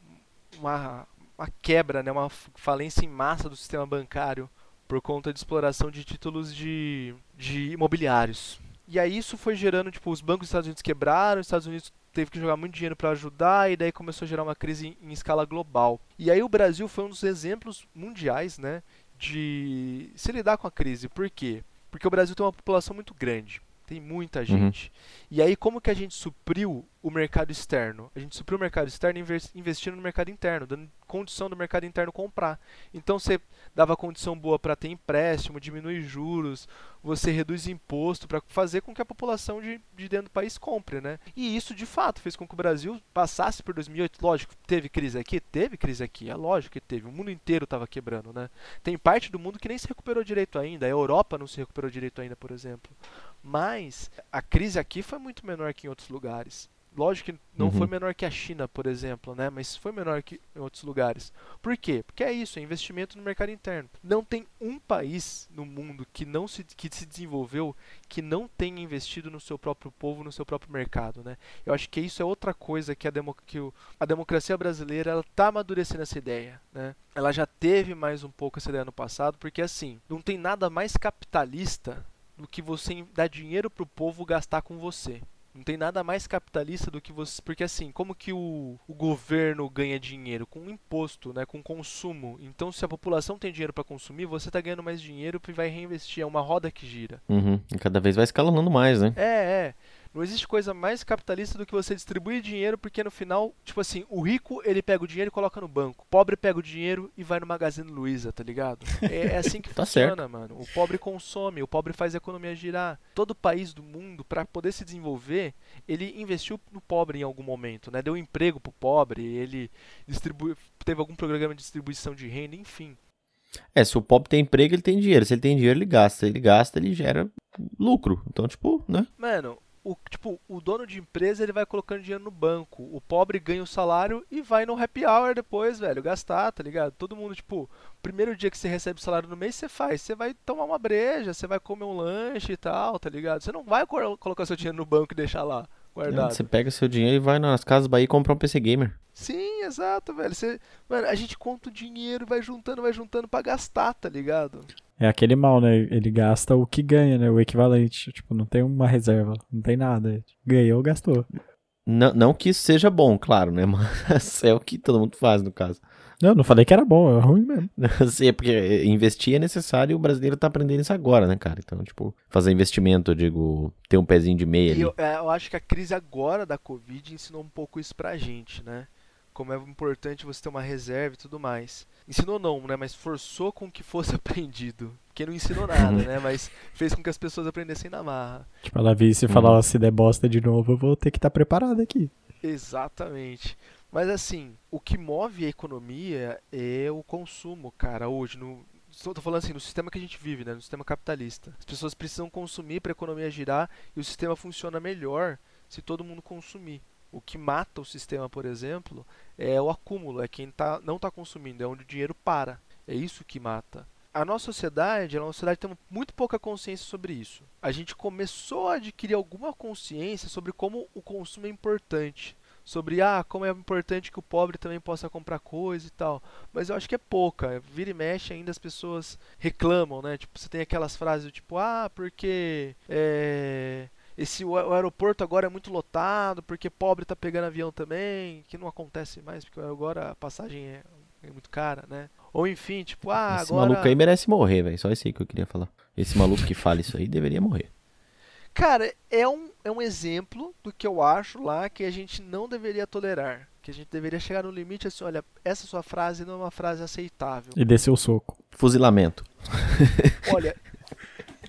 uma, uma quebra, né, uma falência em massa do sistema bancário por conta de exploração de títulos de, de imobiliários. E aí isso foi gerando, tipo, os bancos dos Estados Unidos quebraram, os Estados Unidos teve que jogar muito dinheiro para ajudar e daí começou a gerar uma crise em, em escala global. E aí o Brasil foi um dos exemplos mundiais, né, de se lidar com a crise. Por quê? Porque o Brasil tem uma população muito grande. Tem muita gente. Uhum. E aí, como que a gente supriu o mercado externo? A gente supriu o mercado externo investindo no mercado interno, dando condição do mercado interno comprar. Então, você dava condição boa para ter empréstimo, diminuir juros, você reduz imposto para fazer com que a população de, de dentro do país compre, né? E isso, de fato, fez com que o Brasil passasse por 2008. Lógico, teve crise aqui? Teve crise aqui, é lógico que teve. O mundo inteiro estava quebrando, né? Tem parte do mundo que nem se recuperou direito ainda. A Europa não se recuperou direito ainda, por exemplo. Mas a crise aqui foi muito menor que em outros lugares. Lógico que não uhum. foi menor que a China, por exemplo, né? Mas foi menor que em outros lugares. Por quê? Porque é isso, é investimento no mercado interno. Não tem um país no mundo que não se, que se desenvolveu que não tenha investido no seu próprio povo, no seu próprio mercado, né? Eu acho que isso é outra coisa que a, demo, que o, a democracia brasileira ela tá amadurecendo essa ideia, né? Ela já teve mais um pouco essa ideia no passado, porque assim, não tem nada mais capitalista do que você dar dinheiro para o povo gastar com você. Não tem nada mais capitalista do que você. Porque assim, como que o, o governo ganha dinheiro? Com imposto, né? com consumo. Então, se a população tem dinheiro para consumir, você está ganhando mais dinheiro e vai reinvestir. É uma roda que gira. Uhum. E cada vez vai escalonando mais, né? É, é. Não existe coisa mais capitalista do que você distribuir dinheiro, porque no final, tipo assim, o rico ele pega o dinheiro e coloca no banco. O pobre pega o dinheiro e vai no Magazine Luiza, tá ligado? É, é assim que *laughs* tá funciona, certo. mano. O pobre consome, o pobre faz a economia girar. Todo país do mundo, para poder se desenvolver, ele investiu no pobre em algum momento, né? Deu emprego pro pobre, ele distribui, teve algum programa de distribuição de renda, enfim. É, se o pobre tem emprego, ele tem dinheiro. Se ele tem dinheiro, ele gasta. Ele gasta, ele gera lucro. Então, tipo, né? Mano, o, tipo, o dono de empresa ele vai colocando dinheiro no banco. O pobre ganha o salário e vai no happy hour depois, velho, gastar, tá ligado? Todo mundo, tipo, primeiro dia que você recebe o salário no mês, você faz. Você vai tomar uma breja, você vai comer um lanche e tal, tá ligado? Você não vai colocar seu dinheiro no banco e deixar lá guardado. Você pega seu dinheiro e vai nas casas Bahia e compra um PC Gamer. Sim, exato, velho. Você, mano, a gente conta o dinheiro, vai juntando, vai juntando para gastar, tá ligado? É aquele mal, né? Ele gasta o que ganha, né? O equivalente. Tipo, não tem uma reserva, não tem nada. Ganhou, gastou. Não, não que isso seja bom, claro, né? *laughs* Mas é o que todo mundo faz, no caso. Não, não falei que era bom, é ruim mesmo. *laughs* Sim, é porque investir é necessário e o brasileiro tá aprendendo isso agora, né, cara? Então, tipo, fazer investimento, eu digo, ter um pezinho de meia ali. Eu, é, eu acho que a crise agora da Covid ensinou um pouco isso pra gente, né? Como é importante você ter uma reserva e tudo mais. Ensinou não, né? Mas forçou com que fosse *laughs* aprendido. Porque não ensinou nada, né? Mas fez com que as pessoas aprendessem na marra. Tipo, ela vi se falar, uhum. se der bosta de novo, eu vou ter que estar tá preparado aqui. Exatamente. Mas assim, o que move a economia é o consumo, cara, hoje. No, estou falando assim, no sistema que a gente vive, né, no sistema capitalista. As pessoas precisam consumir para a economia girar e o sistema funciona melhor se todo mundo consumir. O que mata o sistema, por exemplo, é o acúmulo, é quem tá, não está consumindo, é onde o dinheiro para. É isso que mata. A nossa sociedade é uma sociedade que tem muito pouca consciência sobre isso. A gente começou a adquirir alguma consciência sobre como o consumo é importante sobre ah, como é importante que o pobre também possa comprar coisa e tal. Mas eu acho que é pouca. Vira e mexe ainda as pessoas reclamam, né? Tipo, você tem aquelas frases do tipo, ah, porque é, esse o aeroporto agora é muito lotado, porque pobre tá pegando avião também, que não acontece mais, porque agora a passagem é, é muito cara, né? Ou enfim, tipo, ah, esse agora... maluco aí merece morrer, velho. Só esse aí que eu queria falar. Esse maluco que fala isso aí deveria morrer. Cara, é um, é um exemplo do que eu acho lá que a gente não deveria tolerar. Que a gente deveria chegar no limite assim, olha, essa sua frase não é uma frase aceitável. E descer o soco. Fuzilamento. Olha,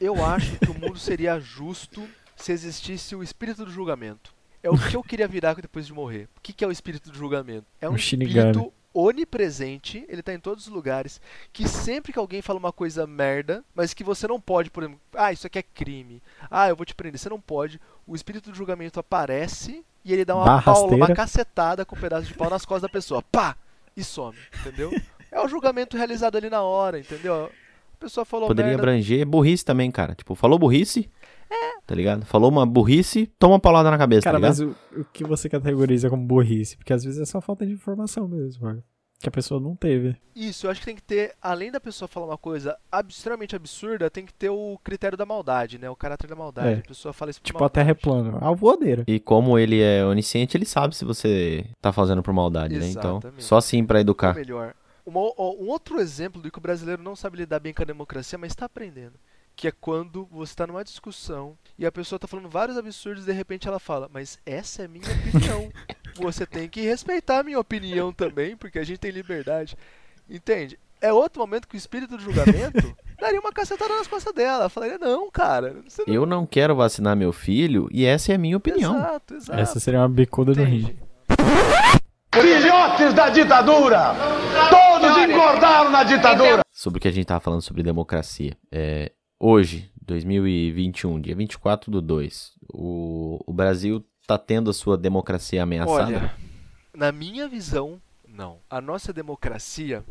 eu acho que o mundo seria justo se existisse o espírito do julgamento. É o que eu queria virar depois de morrer. O que é o espírito do julgamento? É um, um espírito onipresente, ele tá em todos os lugares, que sempre que alguém fala uma coisa merda, mas que você não pode, por exemplo, ah, isso aqui é crime, ah, eu vou te prender, você não pode, o espírito do julgamento aparece e ele dá uma paula, uma cacetada com um pedaço de pau nas costas da pessoa, pá, e some, entendeu? É o julgamento realizado ali na hora, entendeu? A pessoa falou Poderia merda, abranger burrice também, cara. Tipo, falou burrice, tá ligado? Falou uma burrice, toma uma paulada na cabeça, Cara, tá ligado? mas o, o que você categoriza como burrice? Porque às vezes é só falta de informação mesmo, cara. Que a pessoa não teve. Isso, eu acho que tem que ter, além da pessoa falar uma coisa extremamente absurda, tem que ter o critério da maldade, né? O caráter da maldade. É. A pessoa fala isso por Tipo, a maldade. terra é plana. A voadeira. E como ele é onisciente, ele sabe se você tá fazendo por maldade, né? Então, Exatamente. só assim pra Ou educar. melhor. Uma- ó, um outro exemplo do que o brasileiro não sabe lidar bem com a democracia, mas está aprendendo. Que é quando você está numa discussão e a pessoa está falando vários absurdos e de repente ela fala, mas essa é minha *laughs* opinião. você tem que respeitar a minha opinião também, porque a gente tem liberdade. Entende? É outro momento que o espírito do julgamento daria uma cacetada nas costas dela. Ela falaria, não, cara. Você não... Eu não quero vacinar meu filho e essa é a minha opinião. Exato, exato. Essa seria uma bicuda rim. Entende? Filhotes da ditadura! Todos engordaram na ditadura! Sobre o que a gente tava falando sobre democracia. É, hoje, 2021, dia 24 do 2, o, o Brasil tá tendo a sua democracia ameaçada? Olha, na minha visão, não. A nossa democracia,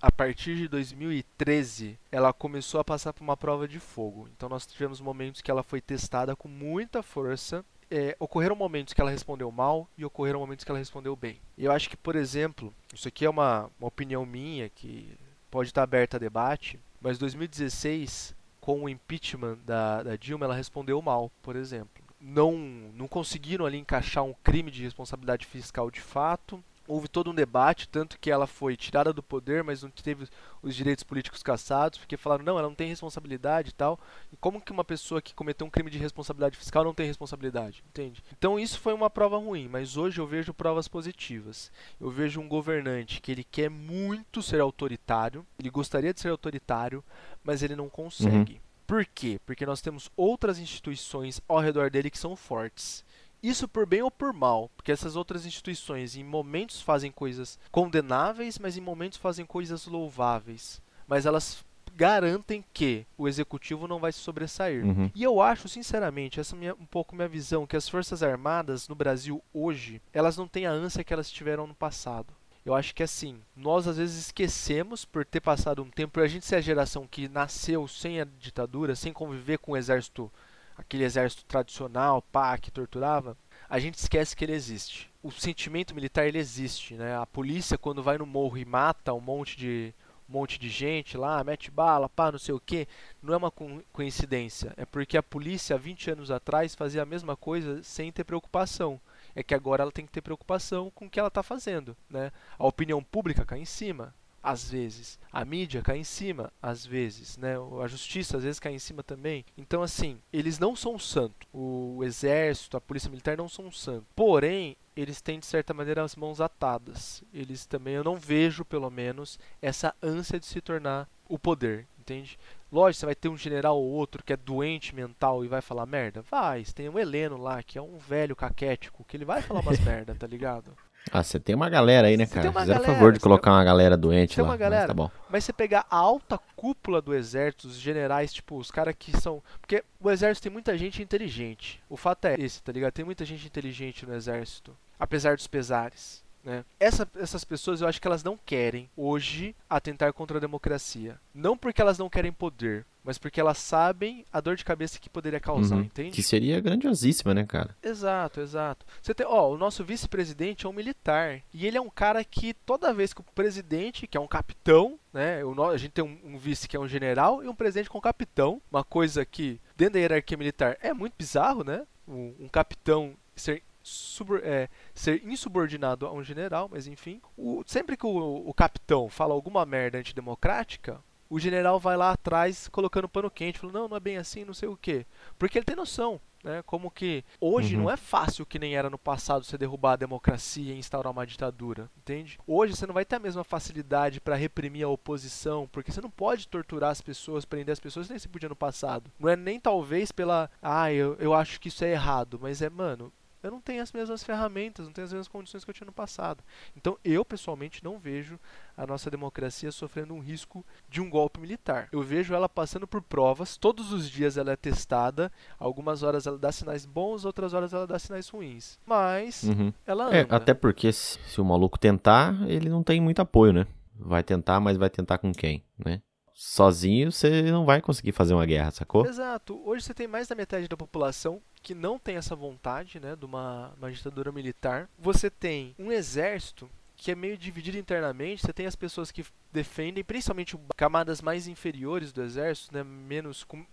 a partir de 2013, ela começou a passar por uma prova de fogo. Então nós tivemos momentos que ela foi testada com muita força. É, ocorreram momentos que ela respondeu mal e ocorreram momentos que ela respondeu bem. Eu acho que, por exemplo, isso aqui é uma, uma opinião minha que pode estar aberta a debate, mas 2016, com o impeachment da, da Dilma, ela respondeu mal, por exemplo não, não conseguiram ali encaixar um crime de responsabilidade fiscal de fato. Houve todo um debate, tanto que ela foi tirada do poder, mas não teve os direitos políticos cassados, porque falaram, não, ela não tem responsabilidade e tal. E como que uma pessoa que cometeu um crime de responsabilidade fiscal não tem responsabilidade? Entende? Então isso foi uma prova ruim, mas hoje eu vejo provas positivas. Eu vejo um governante que ele quer muito ser autoritário, ele gostaria de ser autoritário, mas ele não consegue. Por quê? Porque nós temos outras instituições ao redor dele que são fortes. Isso por bem ou por mal, porque essas outras instituições em momentos fazem coisas condenáveis, mas em momentos fazem coisas louváveis. Mas elas garantem que o executivo não vai se sobressair. Uhum. E eu acho, sinceramente, essa é um pouco minha visão, que as Forças Armadas no Brasil hoje, elas não têm a ânsia que elas tiveram no passado. Eu acho que assim, nós às vezes esquecemos por ter passado um tempo, a gente ser a geração que nasceu sem a ditadura, sem conviver com o exército, aquele exército tradicional, pá, que torturava, a gente esquece que ele existe. O sentimento militar ele existe, né? A polícia quando vai no morro e mata um monte de um monte de gente lá, mete bala, pá, não sei o que, não é uma co- coincidência. É porque a polícia há 20 anos atrás fazia a mesma coisa sem ter preocupação. É que agora ela tem que ter preocupação com o que ela está fazendo, né? A opinião pública cai em cima, às vezes. A mídia cai em cima, às vezes, né? A justiça às vezes cai em cima também. Então, assim, eles não são santo. O exército, a polícia militar não são santo. Porém, eles têm de certa maneira as mãos atadas. Eles também, eu não vejo, pelo menos, essa ânsia de se tornar o poder, entende? Lógico, você vai ter um general ou outro que é doente mental e vai falar merda? Vai, você tem o Heleno lá, que é um velho caquético, que ele vai falar umas *laughs* merda, tá ligado? Ah, você tem uma galera aí, né, cara? Fizeram favor de colocar uma galera doente tem lá. uma mas galera. tá bom. Mas você pegar a alta cúpula do exército, os generais, tipo, os caras que são. Porque o exército tem muita gente inteligente. O fato é esse, tá ligado? Tem muita gente inteligente no exército. Apesar dos pesares. Né? Essa- essas pessoas eu acho que elas não querem hoje atentar contra a democracia. Não porque elas não querem poder, mas porque elas sabem a dor de cabeça que poderia causar, Uhum. entende? Que seria grandiosíssima, né, cara? Exato, exato. Você tem, ó, o nosso vice-presidente é um militar e ele é um cara que toda vez que o presidente, que é um capitão, né, a gente tem um, um vice que é um general e um presidente com um capitão, uma coisa que dentro da hierarquia militar é muito bizarro, né? Um, um capitão ser subor- é, ser insubordinado a um general, mas enfim, o- sempre que o, o capitão fala alguma merda antidemocrática, o general vai lá atrás colocando pano quente, falando, não, não é bem assim, não sei o quê. Porque ele tem noção, né? Como que hoje Uhum. não é fácil que nem era no passado você derrubar a democracia e instaurar uma ditadura, entende? Hoje você não vai ter a mesma facilidade para reprimir a oposição, porque você não pode torturar as pessoas, prender as pessoas, nem se podia no passado. Não é nem talvez pela, ah, eu, eu acho que isso é errado, mas é, mano, eu não tenho as mesmas ferramentas, não tenho as mesmas condições que eu tinha no passado. Então, eu pessoalmente não vejo a nossa democracia sofrendo um risco de um golpe militar. Eu vejo ela passando por provas, todos os dias ela é testada, algumas horas ela dá sinais bons, outras horas ela dá sinais ruins. Mas Uhum. ela É, anda. até porque se, se o maluco tentar, ele não tem muito apoio, né? vai tentar, mas vai tentar com quem, né? Sozinho você não vai conseguir fazer uma guerra, sacou? Exato. Hoje você tem mais da metade da população que não tem essa vontade, né, de uma, uma ditadura militar. Você tem um exército que é meio dividido internamente. Você tem as pessoas que defendem, principalmente camadas mais inferiores do exército, né, menos com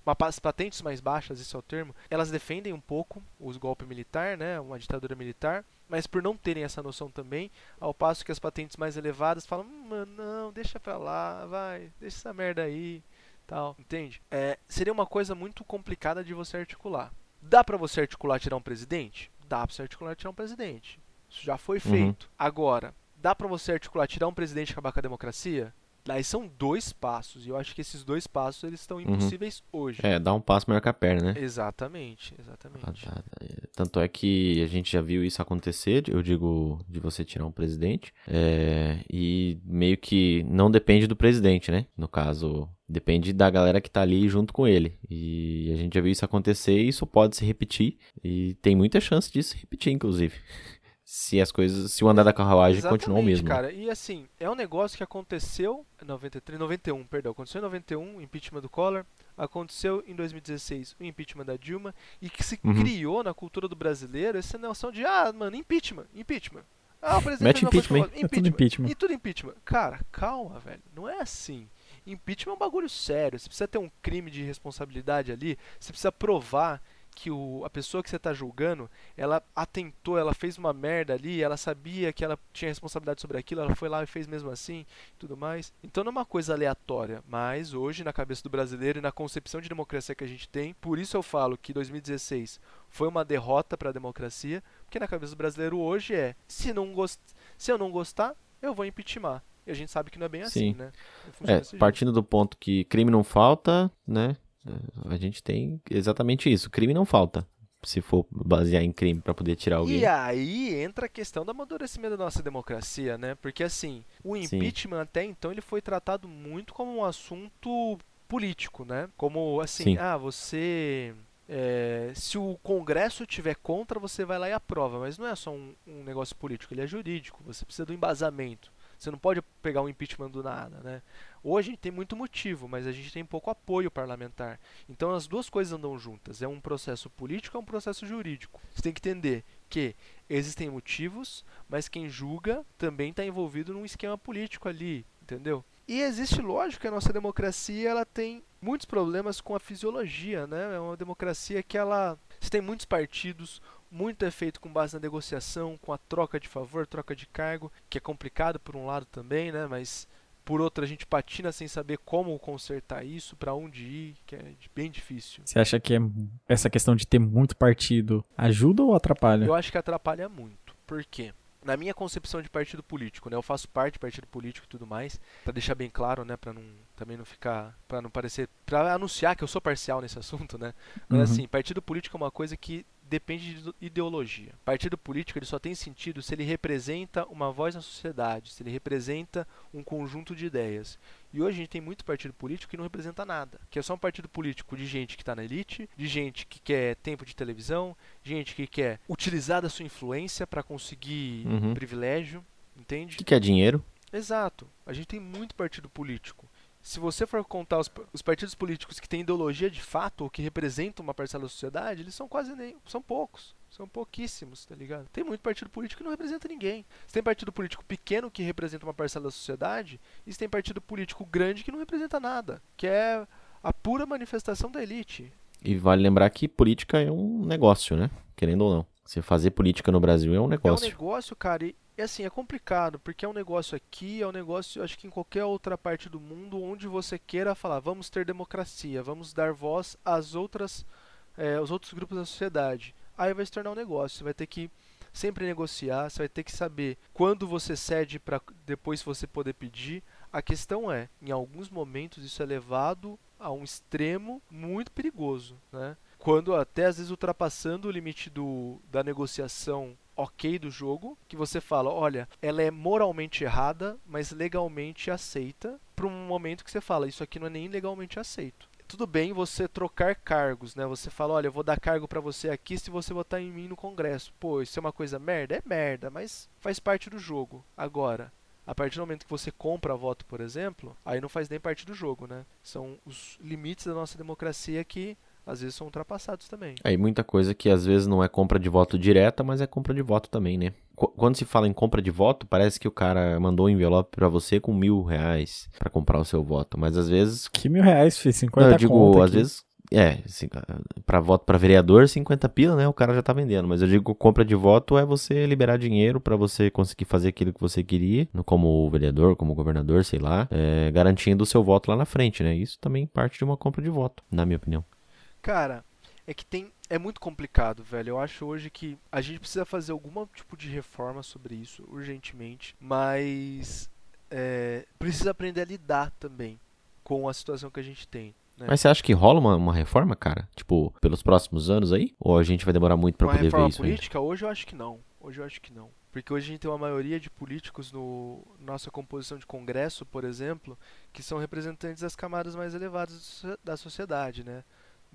patentes mais baixas, esse é o termo. Elas defendem um pouco os golpes militar, né, uma ditadura militar, mas por não terem essa noção também, ao passo que as patentes mais elevadas falam, hum, mano, não, deixa pra lá, vai, deixa essa merda aí, tal, entende? É, seria uma coisa muito complicada de você articular. Dá para você articular tirar um presidente? Dá pra você articular tirar um presidente. Isso já foi uhum. feito. Agora, dá para você articular, tirar um presidente e acabar com a democracia? Aí são dois passos, e eu acho que esses dois passos eles estão uhum. impossíveis uhum. hoje. É, dá um passo maior que a perna, né? Exatamente, exatamente. Ah, tá. Tanto é que a gente já viu isso acontecer, eu digo, de você tirar um presidente, é, e meio que não depende do presidente, né? No caso, depende da galera que tá ali junto com ele. E a gente já viu isso acontecer e isso pode se repetir, e tem muita chance disso se repetir, inclusive se as coisas, se o andar da carruagem Exatamente, continuar o mesmo. cara. E assim, é um negócio que aconteceu em 93, 91, perdão, aconteceu em 91, o impeachment do Collor, aconteceu em 2016 o impeachment da Dilma e que se uhum. criou na cultura do brasileiro essa noção de ah, mano, impeachment, impeachment. Ah, o presidente Mete impeachment, *laughs* impeachment, é tudo impeachment. E tudo impeachment. Cara, calma, velho. Não é assim. Impeachment é um bagulho sério. Você precisa ter um crime de responsabilidade ali. Você precisa provar que o, a pessoa que você está julgando, ela atentou, ela fez uma merda ali, ela sabia que ela tinha responsabilidade sobre aquilo, ela foi lá e fez mesmo assim, tudo mais. Então não é uma coisa aleatória, mas hoje na cabeça do brasileiro e na concepção de democracia que a gente tem, por isso eu falo que 2016 foi uma derrota para a democracia, porque na cabeça do brasileiro hoje é, se não gost... se eu não gostar, eu vou impeachment. E a gente sabe que não é bem assim, Sim. né? É, partindo do ponto que crime não falta, né? A gente tem exatamente isso. Crime não falta. Se for basear em crime para poder tirar alguém. E aí entra a questão do amadurecimento da nossa democracia, né? Porque assim, o impeachment Sim. até então ele foi tratado muito como um assunto político, né? Como assim, Sim. ah, você é, se o Congresso tiver contra, você vai lá e aprova. Mas não é só um, um, negócio político, ele é jurídico. Você precisa do embasamento. Você não pode pegar um impeachment do nada, né? Hoje a gente tem muito motivo, mas a gente tem pouco apoio parlamentar. Então as duas coisas andam juntas. É um processo político, é um processo jurídico. Você tem que entender que existem motivos, mas quem julga também está envolvido num esquema político ali, entendeu? E existe lógico que a nossa democracia ela tem muitos problemas com a fisiologia, né? É uma democracia que ela você tem muitos partidos, muito é feito com base na negociação, com a troca de favor, troca de cargo, que é complicado por um lado também, né? Mas por outro a gente patina sem saber como consertar isso, para onde ir, que é bem difícil. Você acha que é essa questão de ter muito partido ajuda ou atrapalha? Eu acho que atrapalha muito. Por quê? na minha concepção de partido político, né? Eu faço parte de partido político e tudo mais, para deixar bem claro, né, para não também não ficar, para não parecer, para anunciar que eu sou parcial nesse assunto, né? Mas uhum. assim, partido político é uma coisa que depende de ideologia. Partido político ele só tem sentido se ele representa uma voz na sociedade, se ele representa um conjunto de ideias. E hoje a gente tem muito partido político que não representa nada, que é só um partido político de gente que está na elite, de gente que quer tempo de televisão, gente que quer utilizar da sua influência para conseguir uhum. privilégio, entende? Que quer dinheiro. Exato. A gente tem muito partido político se você for contar os, os, partidos políticos que têm ideologia de fato ou que representam uma parcela da sociedade, eles são quase nem. são poucos. São pouquíssimos, tá ligado? Tem muito partido político que não representa ninguém. Tem partido político pequeno que representa uma parcela da sociedade, e tem partido político grande que não representa nada. Que é a pura manifestação da elite. E vale lembrar que política é um negócio, né? Querendo ou não. Você fazer política no Brasil é um negócio. É um negócio, cara, e, é assim, é complicado, porque é um negócio aqui, é um negócio, acho que em qualquer outra parte do mundo, onde você queira falar, vamos ter democracia, vamos dar voz às outras, é, aos outros grupos da sociedade. Aí vai se tornar um negócio, você vai ter que sempre negociar, você vai ter que saber quando você cede para depois você poder pedir. A questão é, em alguns momentos isso é levado a um extremo muito perigoso, né? Quando até às vezes ultrapassando o limite do, da negociação ok do jogo, que você fala, olha, ela é moralmente errada, mas legalmente aceita, para um momento que você fala, isso aqui não é nem legalmente aceito. Tudo bem você trocar cargos, né? Você fala, olha, eu vou dar cargo para você aqui se você votar em mim no Congresso. Pô, isso é uma coisa merda? É merda, mas faz parte do jogo. Agora, A partir do momento que você compra voto, por exemplo, aí não faz nem parte do jogo, né? São os limites da nossa democracia que às vezes são ultrapassados também. Aí muita coisa que às vezes não é compra de voto direta, mas é compra de voto também, né? Qu- Quando se fala em compra de voto, parece que o cara mandou um envelope pra você com mil reais pra comprar o seu voto. Mas às vezes. Que mil reais, filho? 50 Não, eu digo, às aqui. vezes. É, assim, pra voto pra vereador, 50 pila, né? O cara já tá vendendo. Mas eu digo, compra de voto é você liberar dinheiro pra você conseguir fazer aquilo que você queria, como vereador, como governador, sei lá, é, garantindo o seu voto lá na frente, né? Isso também parte de uma compra de voto, na minha opinião. Cara, é que tem. É muito complicado, velho. Eu acho hoje que a gente precisa fazer algum tipo de reforma sobre isso, urgentemente. Mas. é, precisa aprender a lidar também com a situação que a gente tem. Né? Mas você acha que rola uma, uma reforma, cara? Tipo, pelos próximos anos aí? Ou a gente vai demorar muito pra uma poder ver reforma isso ainda? política, hoje eu acho que não. Hoje eu acho que não. Porque hoje a gente tem uma maioria de políticos no nossa composição de Congresso, por exemplo, que são representantes das camadas mais elevadas da sociedade, né?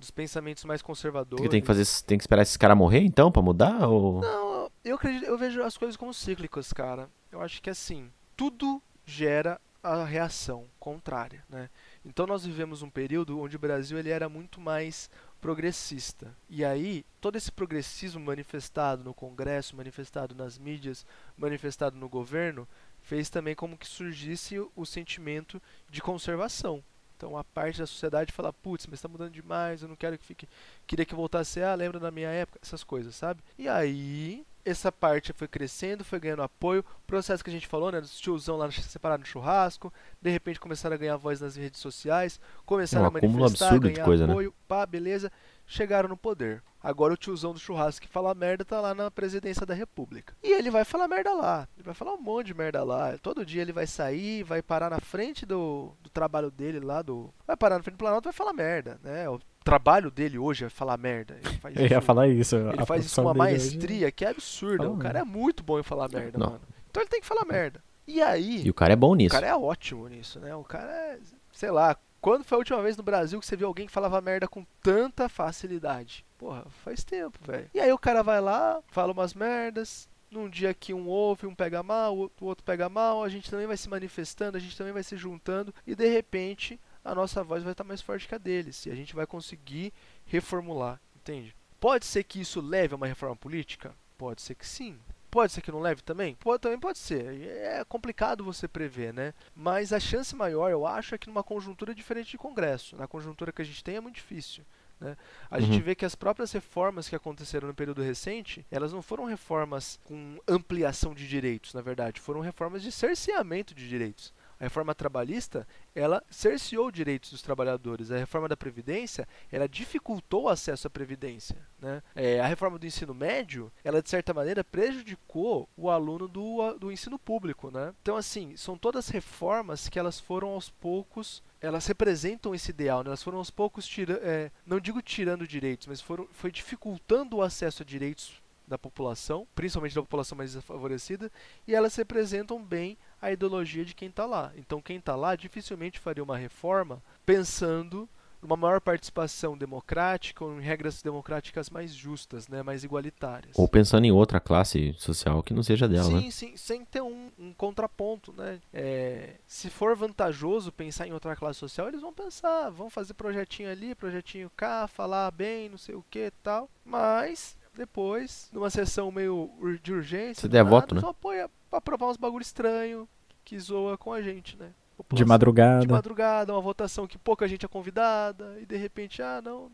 Dos pensamentos mais conservadores. Tem que fazer, tem que esperar esse cara morrer então pra mudar? Ou... Não, eu acredito, eu vejo as coisas como cíclicas, cara. Eu acho que assim, tudo gera a reação contrária, né? Então nós vivemos um período onde o Brasil ele era muito mais progressista. E aí, todo esse progressismo manifestado no Congresso, manifestado nas mídias, manifestado no governo, fez também como que surgisse o sentimento de conservação. Então a parte da sociedade fala, putz, mas está mudando demais, eu não quero que fique. Queria que voltasse, ah, lembra da minha época, essas coisas, sabe? E aí, essa parte foi crescendo, foi ganhando apoio. Processo que a gente falou, né? Dos tiozão lá separado no churrasco, de repente começaram a ganhar voz nas redes sociais, começaram É um a manifestar, absurdo de ganhar coisa, né? apoio, pá, beleza. Chegaram no poder. Agora o tiozão do churrasco que fala merda tá lá na presidência da república. E ele vai falar merda lá. Ele vai falar um monte de merda lá. Todo dia ele vai sair, vai parar na frente do, do trabalho dele lá, do. Vai parar na frente do Planalto e vai falar merda, né? O trabalho dele hoje é falar merda. Ele faz *laughs* Eu ia falar isso. ele faz isso com uma dele hoje- maestria que é absurda. Fala O cara é muito bom em falar merda, Não. mano. Então ele tem que falar merda. E aí, E o cara é bom o nisso. cara é ótimo nisso, né? O cara é, sei lá, quando foi a última vez no Brasil que você viu alguém que falava merda com tanta facilidade? Porra, faz tempo, velho. E aí o cara vai lá, fala umas merdas. Num dia que um ouve, um pega mal, o outro pega mal, a gente também vai se manifestando, a gente também vai se juntando e de repente a nossa voz vai estar mais forte que a deles e a gente vai conseguir reformular, entende? Pode ser que isso leve a uma reforma política? Pode ser que sim. Pode ser que não leve também? Pode, também pode ser. É complicado você prever, né? Mas a chance maior, eu acho, é que numa conjuntura diferente de Congresso. Na conjuntura que a gente tem é muito difícil. Né? A Uhum. gente vê que as próprias reformas que aconteceram no período recente, elas não foram reformas com ampliação de direitos, na verdade, foram reformas de cerceamento de direitos. A reforma trabalhista, ela cerceou direitos dos trabalhadores. A reforma da Previdência, ela dificultou o acesso à Previdência. Né? É, a reforma do ensino médio, ela de certa maneira prejudicou o aluno do, do ensino público. Né? Então, assim, são todas reformas que elas foram aos poucos elas representam esse ideal, né? elas foram aos poucos tira é, não digo tirando direitos, mas foram, foi dificultando o acesso a direitos da população, principalmente da população mais desfavorecida, e elas representam bem a ideologia de quem está lá. Então quem está lá dificilmente faria uma reforma pensando numa maior participação democrática ou em regras democráticas mais justas, né, mais igualitárias. Ou pensando em outra classe social que não seja dela, sim, né? sim, sem ter um, um contraponto, né? É, se for vantajoso pensar em outra classe social, eles vão pensar, vão fazer projetinho ali, projetinho cá, falar bem, não sei o que tal. Mas depois, numa sessão meio de urgência, Se do der nada, voto, né? vão apoiar pra aprovar uns bagulho estranho que zoa com a gente, né? De madrugada. de madrugada, uma votação que pouca gente é convidada, e de repente, ah, não,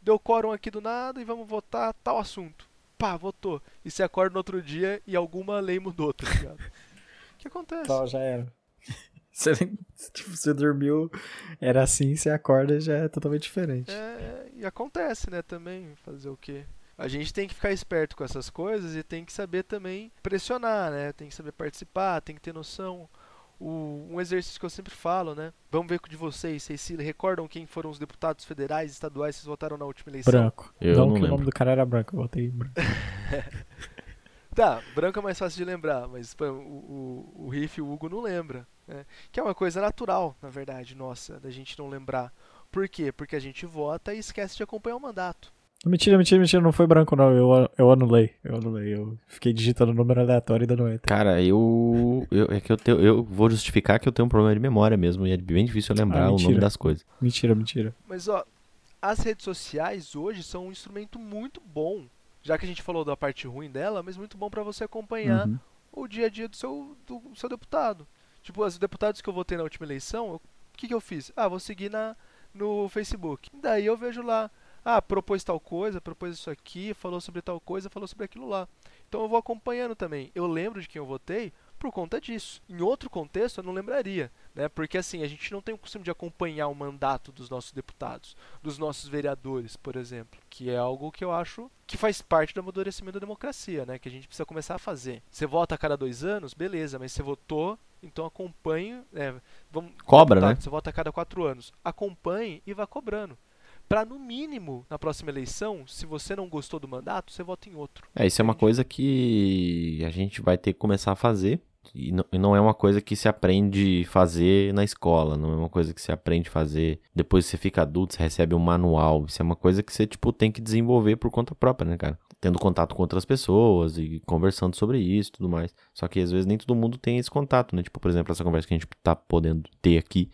deu quórum aqui do nada e vamos votar tal assunto. Pá, votou. E você acorda no outro dia e alguma lei mudou, tá ligado? O *laughs* que acontece? Só já era. *laughs* Você, tipo, você dormiu, era assim, você acorda já é totalmente diferente. É, e acontece, né, também, fazer o quê? A gente tem que ficar esperto com essas coisas e tem que saber também pressionar, né? Tem que saber participar, tem que ter noção. O, um exercício que eu sempre falo, né? Vamos ver com o de vocês. Vocês se recordam quem foram os deputados federais, estaduais que vocês votaram na última eleição? Branco. Eu não, não que o lembro. nome do cara era branco, eu botei branco. *laughs* Tá, branco é mais fácil de lembrar, mas pô, o, o, o Riff e o Hugo não lembra. Né? Que é uma coisa natural, na verdade, nossa, da gente não lembrar. Por quê? Porque a gente vota e esquece de acompanhar o mandato. Mentira, mentira, mentira, não foi branco não, eu, eu anulei, eu anulei, eu fiquei digitando número aleatório e dando enter. Cara, eu, eu é que eu tenho, eu vou justificar que eu tenho um problema de memória mesmo e é bem difícil eu lembrar Ah, o nome das coisas. Mentira, mentira. Mas ó, as redes sociais hoje são um instrumento muito bom. Já que a gente falou da parte ruim dela, mas muito bom para você acompanhar Uhum. o dia a dia do seu, do seu deputado. Tipo, os deputados que eu votei na última eleição, o que, que eu fiz? Ah, vou seguir na, no Facebook. Daí eu vejo lá, ah, propôs tal coisa, propôs isso aqui, falou sobre tal coisa, falou sobre aquilo lá. Então eu vou acompanhando também. Eu lembro de quem eu votei por conta disso. Em outro contexto eu não lembraria, né? Porque assim, a gente não tem o costume de acompanhar o mandato dos nossos deputados, dos nossos vereadores, por exemplo, que é algo que eu acho que faz parte do amadurecimento da democracia, né? Que a gente precisa começar a fazer. Você vota a cada dois anos, beleza, mas você votou, então acompanhe. é, vamos, Cobra, deputado, né? Você vota a cada quatro anos. Acompanhe e vá cobrando. Pra, no mínimo, na próxima eleição, se você não gostou do mandato, você vota em outro. É, isso é uma coisa que a gente vai ter que começar a fazer. E não, é uma coisa que se aprende fazer na escola, não é uma coisa que se aprende fazer depois que você fica adulto, você recebe um manual. Isso é uma coisa que você, tipo, tem que desenvolver por conta própria, né, cara? Tendo contato com outras pessoas e conversando sobre isso e tudo mais. Só que às vezes nem todo mundo tem esse contato, né? Tipo, por exemplo, essa conversa que a gente tá podendo ter aqui.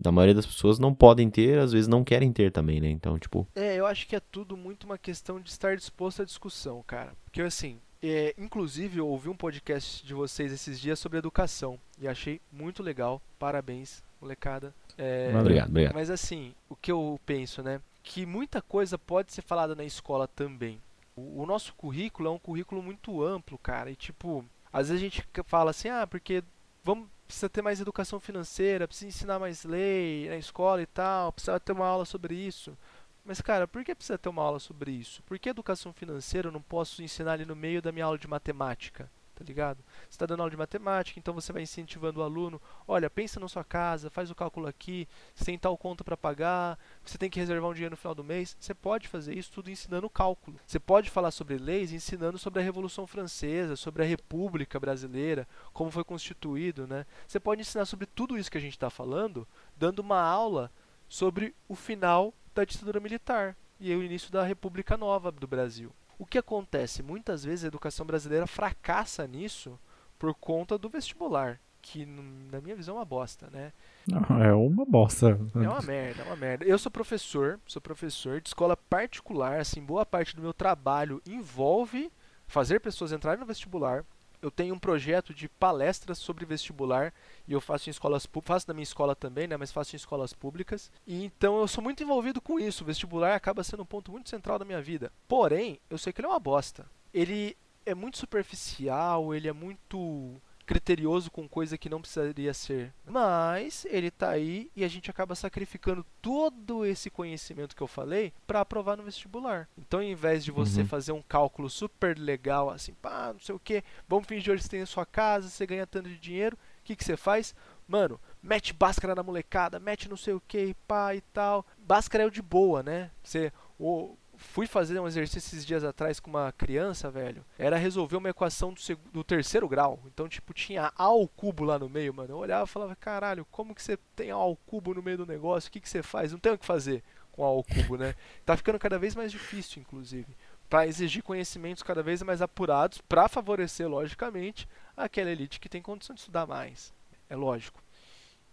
Da maioria das pessoas não podem ter, às vezes não querem ter também, né? Então, tipo, É, eu acho que é tudo muito uma questão de estar disposto à discussão, cara. Porque assim, é, inclusive eu ouvi um podcast de vocês esses dias sobre educação e achei muito legal. Parabéns, molecada. É, obrigado, obrigado. Mas assim, o que eu penso, né? Que muita coisa pode ser falada na escola também. O, o nosso currículo é um currículo muito amplo, cara. E tipo, às vezes a gente fala assim, ah, porque vamos precisa ter mais educação financeira, precisa ensinar mais lei na escola e tal, precisa ter uma aula sobre isso. Mas cara, por que precisa ter uma aula sobre isso? Por que educação financeira eu não posso ensinar ali no meio da minha aula de matemática? Tá ligado? Você está dando aula de matemática, então você vai incentivando o aluno. Olha, pensa na sua casa, faz o cálculo aqui, você tem tal conta para pagar, você tem que reservar um dinheiro no final do mês. Você pode fazer isso tudo ensinando cálculo. Você pode falar sobre leis ensinando sobre a Revolução Francesa, sobre a República Brasileira, como foi constituído, né? Você pode ensinar sobre tudo isso que a gente está falando, dando uma aula sobre o final da ditadura militar e o início da República Nova do Brasil. O que acontece? Muitas vezes a educação brasileira fracassa nisso por conta do vestibular, que na minha visão é uma bosta, né? Não, *laughs* é uma bosta. É uma merda, é uma merda. Eu sou professor, sou professor de escola particular, assim, boa parte do meu trabalho envolve fazer pessoas entrarem no vestibular. Eu tenho um projeto de palestras sobre vestibular e eu faço em escolas faço na minha escola também, né, mas faço em escolas públicas. E então eu sou muito envolvido com isso. O vestibular acaba sendo um ponto muito central da minha vida. Porém, eu sei que ele é uma bosta. Ele é muito superficial, ele é muito criterioso com coisa que não precisaria ser. Mas ele tá aí e a gente acaba sacrificando todo esse conhecimento que eu falei para aprovar no vestibular. Então, ao invés de você Uhum. fazer um cálculo super legal, assim, pá, não sei o que, vamos fingir que você tem a sua casa, você ganha tanto de dinheiro, o que, que você faz? Mano, mete báscara na molecada, mete não sei o que, pá e tal. Báscara é o de boa, né? Você. O, fui fazer um exercício esses dias atrás com uma criança, velho. Era resolver uma equação do, do terceiro grau. Então, tipo, tinha A ao cubo lá no meio, mano. Eu olhava e falava, caralho, como que você tem A ao cubo no meio do negócio? O que, que você faz? Não tem o que fazer com A ao cubo, né? *laughs* Tá ficando cada vez mais difícil, inclusive. Pra exigir conhecimentos cada vez mais apurados, pra favorecer, logicamente, aquela elite que tem condição de estudar mais. É lógico.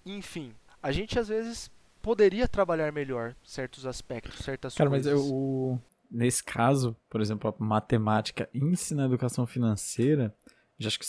Enfim, a gente às vezes poderia trabalhar melhor certos aspectos, certas Cara, mas coisas. eu, o- nesse caso, por exemplo, a matemática ensina a educação financeira, já acho que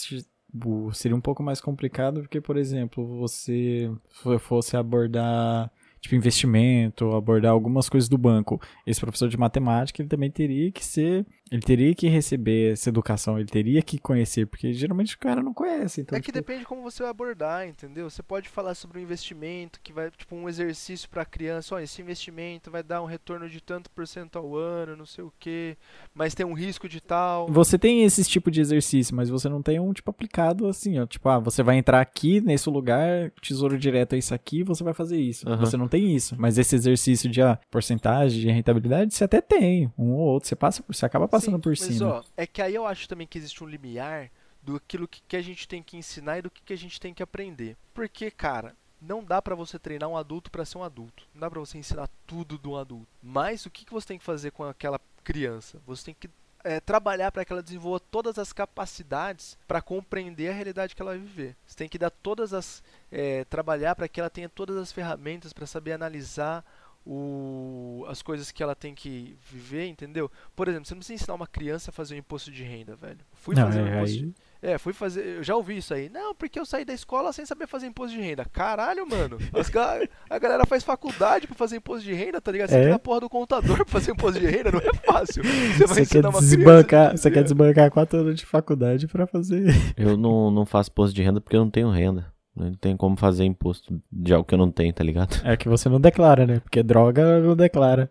seria um pouco mais complicado, porque, por exemplo, você fo- fosse abordar tipo investimento, abordar algumas coisas do banco. Esse professor de matemática, ele também teria que ser, ele teria que receber essa educação, ele teria que conhecer, porque geralmente o cara não conhece, então é que tipo, depende como você vai abordar, entendeu? Você pode falar sobre um investimento que vai, tipo, um exercício para criança, ó, esse investimento vai dar um retorno de tanto por cento ao ano, não sei o quê, mas tem um risco de tal. Você tem esse tipo de exercício, mas você não tem um tipo aplicado assim, ó. Tipo, ah, você vai entrar aqui nesse lugar, tesouro direto é isso aqui, você vai fazer isso. Aham. Você não tem isso. Mas esse exercício de ah, porcentagem de rentabilidade, você até tem. Um ou outro. Você passa, por- você acaba passando Sim, por mas, cima. ó, é que aí eu acho também que existe um limiar do aquilo que, que a gente tem que ensinar e do que, que a gente tem que aprender. Porque, cara, não dá pra você treinar um adulto pra ser um adulto. Não dá pra você ensinar tudo de um adulto. Mas o que, que você tem que fazer com aquela criança. Você tem que é, trabalhar para que ela desenvolva todas as capacidades para compreender a realidade que ela vai viver. Você tem que dar todas as é, trabalhar para que ela tenha todas as ferramentas para saber analisar o, as coisas que ela tem que viver, entendeu? Por exemplo, você não precisa ensinar uma criança a fazer um imposto de renda, velho. Fui Não, fazer um é, imposto aí- de... É, fui fazer. Eu já ouvi isso aí. Não, porque eu saí da escola sem saber fazer imposto de renda. Caralho, mano. As ga- A galera faz faculdade pra fazer imposto de renda, tá ligado? Você É. tem a porra do contador pra fazer imposto de renda, não é fácil. Você quer desbancar, você quer desbancar quatro anos de faculdade pra fazer. Eu não, não faço imposto de renda porque eu não tenho renda. Não tem como fazer imposto de algo que eu não tenho, tá ligado? É que você não declara, né? Porque droga não declara.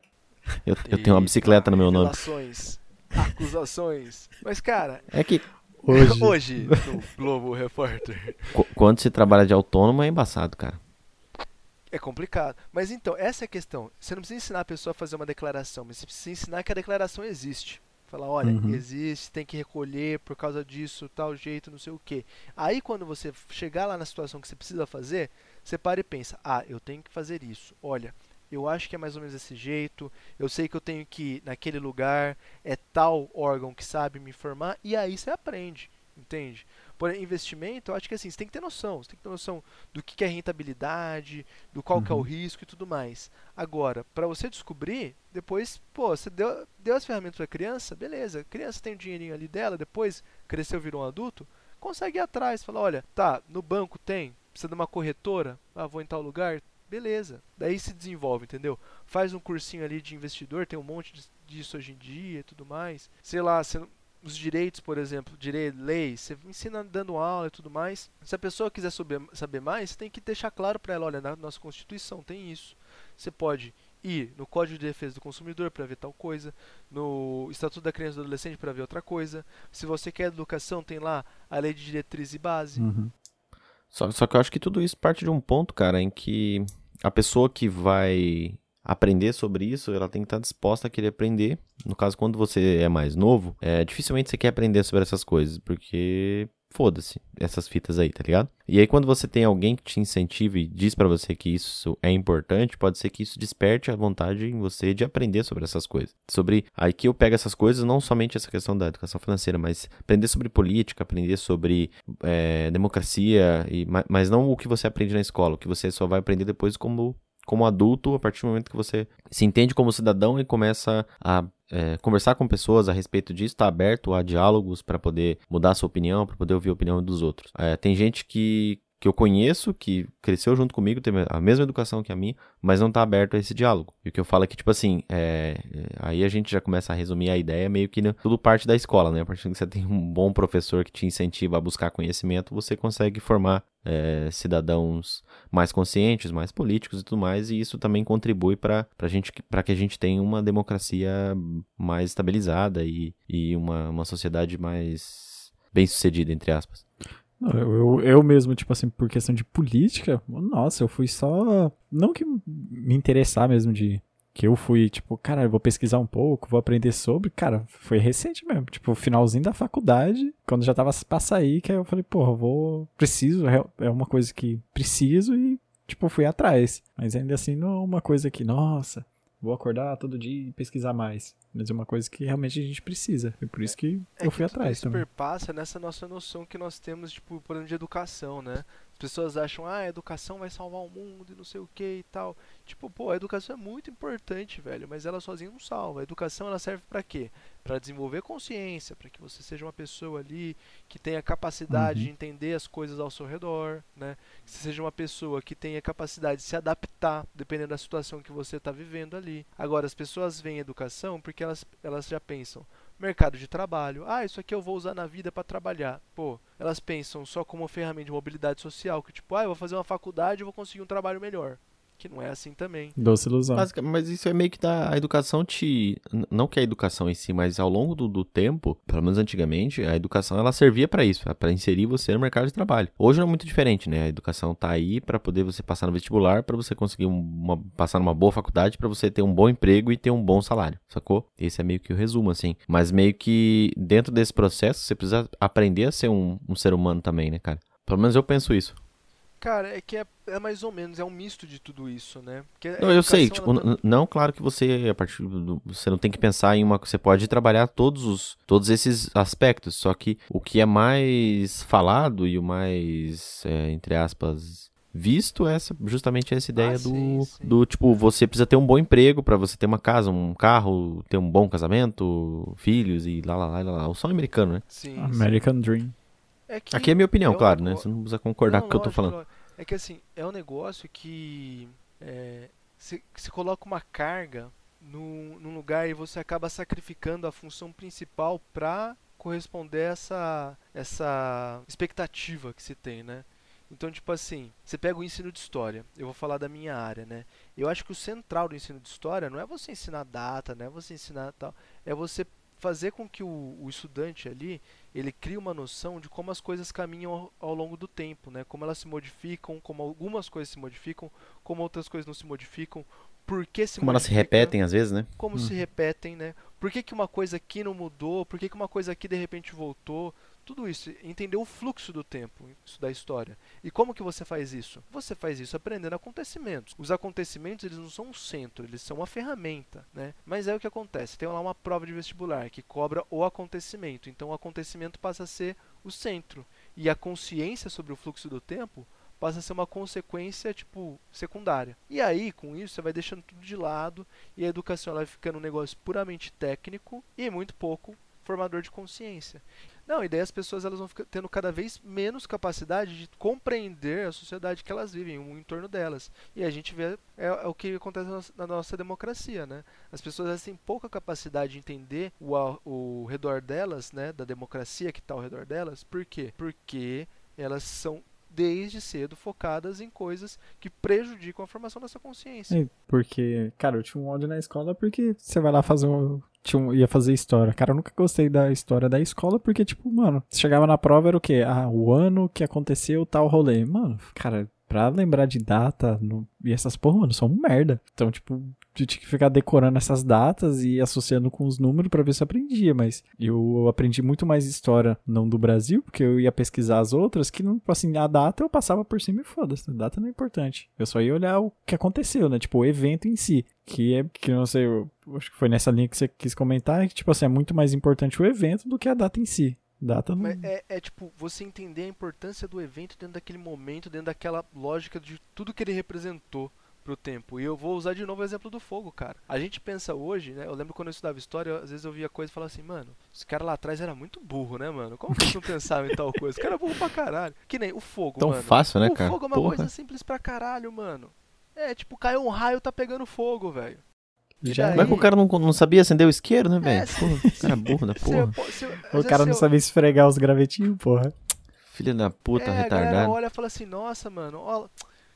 Eu, eu tenho uma bicicleta no meu nome. Revelações, acusações. Mas, cara, É que Hoje. *laughs* hoje, no Globo Repórter, qu- quando se trabalha de autônomo é embaçado, cara. é complicado. Mas então, essa é a questão. Você não precisa ensinar a pessoa a fazer uma declaração, mas você precisa ensinar que a declaração existe. Falar, olha, Uhum. existe, tem que recolher por causa disso, tal jeito, não sei o quê. Aí quando você chegar lá na situação que você precisa fazer, você para e pensa, ah, eu tenho que fazer isso. Olha, eu acho que é mais ou menos desse jeito, eu sei que eu tenho que ir naquele lugar, é tal órgão que sabe me informar, e aí você aprende, entende? Porém, investimento, eu acho que assim, você tem que ter noção, você tem que ter noção do que é rentabilidade, do qual que é o Uhum. risco e tudo mais. Agora, para você descobrir, depois, pô, você deu, deu as ferramentas para criança, beleza, a criança tem o dinheirinho ali dela, depois cresceu, virou um adulto, consegue ir atrás, fala, olha, tá, no banco tem, precisa de uma corretora, ah, vou em tal lugar, beleza. Daí se desenvolve, entendeu? Faz um cursinho ali de investidor, tem um monte dis- disso hoje em dia e tudo mais. Sei lá, os direitos, por exemplo, direito, lei, você ensina dando aula e tudo mais. Se a pessoa quiser saber, saber mais, você tem que deixar claro para ela, olha, na nossa Constituição tem isso. Você pode ir no Código de Defesa do Consumidor para ver tal coisa, no Estatuto da Criança e do Adolescente para ver outra coisa. Se você quer educação, tem lá a Lei de Diretriz e Base. Uhum. Só, só que eu acho que tudo isso parte de um ponto, cara, em que a pessoa que vai aprender sobre isso, ela tem que estar disposta a querer aprender. No caso, quando você é mais novo, é, dificilmente você quer aprender sobre essas coisas, porque foda-se essas fitas aí, tá ligado? E aí quando você tem alguém que te incentiva e diz pra você que isso é importante, pode ser que isso desperte a vontade em você de aprender sobre essas coisas. Sobre aí que eu pego essas coisas, não somente essa questão da educação financeira, mas aprender sobre política, aprender sobre é, democracia, e, ma- mas não o que você aprende na escola, o que você só vai aprender depois como, como adulto, a partir do momento que você se entende como cidadão e começa a é, conversar com pessoas a respeito disso, está aberto a diálogos para poder mudar sua opinião, para poder ouvir a opinião dos outros. É, tem gente que, que eu conheço, que cresceu junto comigo, teve a mesma educação que a minha, mas não tá aberto a esse diálogo. E o que eu falo é que, tipo assim, é, é, aí a gente já começa a resumir a ideia meio que né, tudo parte da escola, né? A partir do que você tem um bom professor que te incentiva a buscar conhecimento, você consegue formar é, cidadãos mais conscientes, mais políticos e tudo mais, e isso também contribui para que a gente tenha uma democracia mais estabilizada e, e uma, uma sociedade mais bem sucedida, entre aspas. Eu, eu, mesmo, tipo assim, por questão de política, nossa, eu fui só. Não que me interessar mesmo de. Que eu fui, tipo, cara, eu vou pesquisar um pouco, vou aprender sobre. Cara, foi recente mesmo. Tipo, finalzinho da faculdade, quando já tava pra sair, que aí eu falei, porra, vou. Preciso, é é uma coisa que preciso e, tipo, fui atrás. Mas ainda assim, não é uma coisa que, nossa, vou acordar todo dia e pesquisar mais. Mas é uma coisa que realmente a gente precisa. E por isso que É eu que fui tudo atrás isso também. perpassa nessa nossa noção que nós temos, tipo, por exemplo, de educação, né? As pessoas acham, ah, a educação vai salvar o mundo e não sei o que e tal. Tipo, pô, a educação é muito importante, velho, mas ela sozinha não salva. A educação ela serve pra quê? Pra desenvolver consciência, pra que você seja uma pessoa ali que tenha capacidade Uhum. de entender as coisas ao seu redor, né? Que você seja uma pessoa que tenha capacidade de se adaptar dependendo da situação que você está vivendo ali. Agora, as pessoas veem educação porque elas, elas já pensam mercado de trabalho. Ah, isso aqui eu vou usar na vida para trabalhar. Pô, elas pensam só como ferramenta de mobilidade social, que tipo, ah, eu vou fazer uma faculdade e vou conseguir um trabalho melhor. Que não é assim também. Doce ilusão. Basica- Mas isso é meio que tá. A educação te. Não que a educação em si, mas ao longo do, do tempo, pelo menos antigamente, a educação ela servia pra isso, pra inserir você no mercado de trabalho. Hoje não é muito diferente, né? A educação tá aí pra poder você passar no vestibular, pra você conseguir um- uma, passar numa boa faculdade, pra você ter um bom emprego e ter um bom salário, sacou? Esse é meio que o resumo, assim. Mas meio que dentro desse processo, você precisa aprender a ser um, um ser humano também, né, cara? Pelo menos eu penso isso. Cara, é que é, é mais ou menos, é um misto de tudo isso, né? Porque Não, eu sei, tipo, ela não, claro que você, a partir do, você não tem que pensar em uma, você pode trabalhar todos os, todos esses aspectos, só que o que é mais falado e o mais, é, entre aspas, visto é essa, justamente essa ideia Ah, do, sim, sim. do, tipo, você precisa ter um bom emprego pra você ter uma casa, um carro, ter um bom casamento, filhos e lá, lá, lá, lá, lá. O sonho americano, né? Sim, sim. American Dream. É que Aqui é a minha opinião, é um claro, né? Você não precisa concordar Não, com o que eu tô falando. lógico. É que assim, é um negócio que é, se, se coloca uma carga num lugar e você acaba sacrificando a função principal pra corresponder a essa, essa expectativa que se tem, né? Então, tipo assim, você pega o ensino de história, eu vou falar da minha área, né? Eu acho que o central do ensino de história não é você ensinar data, não é você ensinar tal, é você fazer com que o, o estudante ali ele cria uma noção de como as coisas caminham ao, ao longo do tempo, né? Como elas se modificam, como algumas coisas se modificam, como outras coisas não se modificam, por que se Como elas se repetem às vezes, né? como se repetem, né? Por que, que uma coisa aqui não mudou? Por que, que uma coisa aqui de repente voltou? Tudo isso, entender o fluxo do tempo, isso da história. E como que você faz isso? Você faz isso aprendendo acontecimentos. Os acontecimentos, eles não são um centro, eles são uma ferramenta, né? Mas é o que acontece, tem lá uma prova de vestibular que cobra o acontecimento. Então o acontecimento passa a ser o centro. E a consciência sobre o fluxo do tempo passa a ser uma consequência, tipo, secundária. E aí, com isso, você vai deixando tudo de lado e a educação ela vai ficando um negócio puramente técnico e muito pouco formador de consciência. Não, e daí as pessoas elas vão tendo cada vez menos capacidade de compreender a sociedade que elas vivem, o entorno delas. E a gente vê é, é o que acontece na nossa, democracia, né? As pessoas elas têm pouca capacidade de entender o, o redor delas, né? Da democracia que está ao redor delas. Por quê? Porque elas são desde cedo focadas em coisas que prejudicam a formação dessa consciência. É, porque, cara, eu tinha um ódio na escola porque você vai lá fazer um. Tinha ia fazer história. Cara, eu nunca gostei da história da escola porque, tipo, mano, chegava na prova era o quê? Ah, o ano que aconteceu tal rolê. Mano, cara, pra lembrar de data no- e essas porra, mano, são merda. Então, tipo, tinha que ficar decorando essas datas e associando com os números pra ver se eu aprendia. Mas eu aprendi muito mais história, não do Brasil, porque eu ia pesquisar as outras, que não, assim, a data eu passava por cima e foda-se. A data não é importante. Eu só ia olhar o que aconteceu, né? Tipo, o evento em si. Que é, que eu não sei, eu acho que foi nessa linha que você quis comentar, que, tipo assim, é muito mais importante o evento do que a data em si. Data não. Mas é, é tipo, você entender a importância do evento dentro daquele momento, dentro daquela lógica de tudo que ele representou pro tempo. E eu vou usar de novo o exemplo do fogo, cara. A gente pensa hoje, né? Eu lembro quando eu estudava história, eu- às vezes eu via coisa e falava assim, mano, esse cara lá atrás era muito burro, né, mano? Como que eles não pensavam em tal coisa? Esse cara é burro pra caralho. Que nem o fogo, Tão mano. fácil, né, o cara? fogo é uma Porra. coisa simples pra caralho, mano. É, tipo, caiu um raio, tá pegando fogo, velho. Já daí? Mas que o cara não, não sabia acender o isqueiro, né, É, velho? se- Porra, o cara é burro da *laughs* Se porra. eu se eu- às O cara se não eu- sabia esfregar os gravetinhos, porra. Filha da puta, é, a retardado. olha e fala assim, nossa, mano, ó,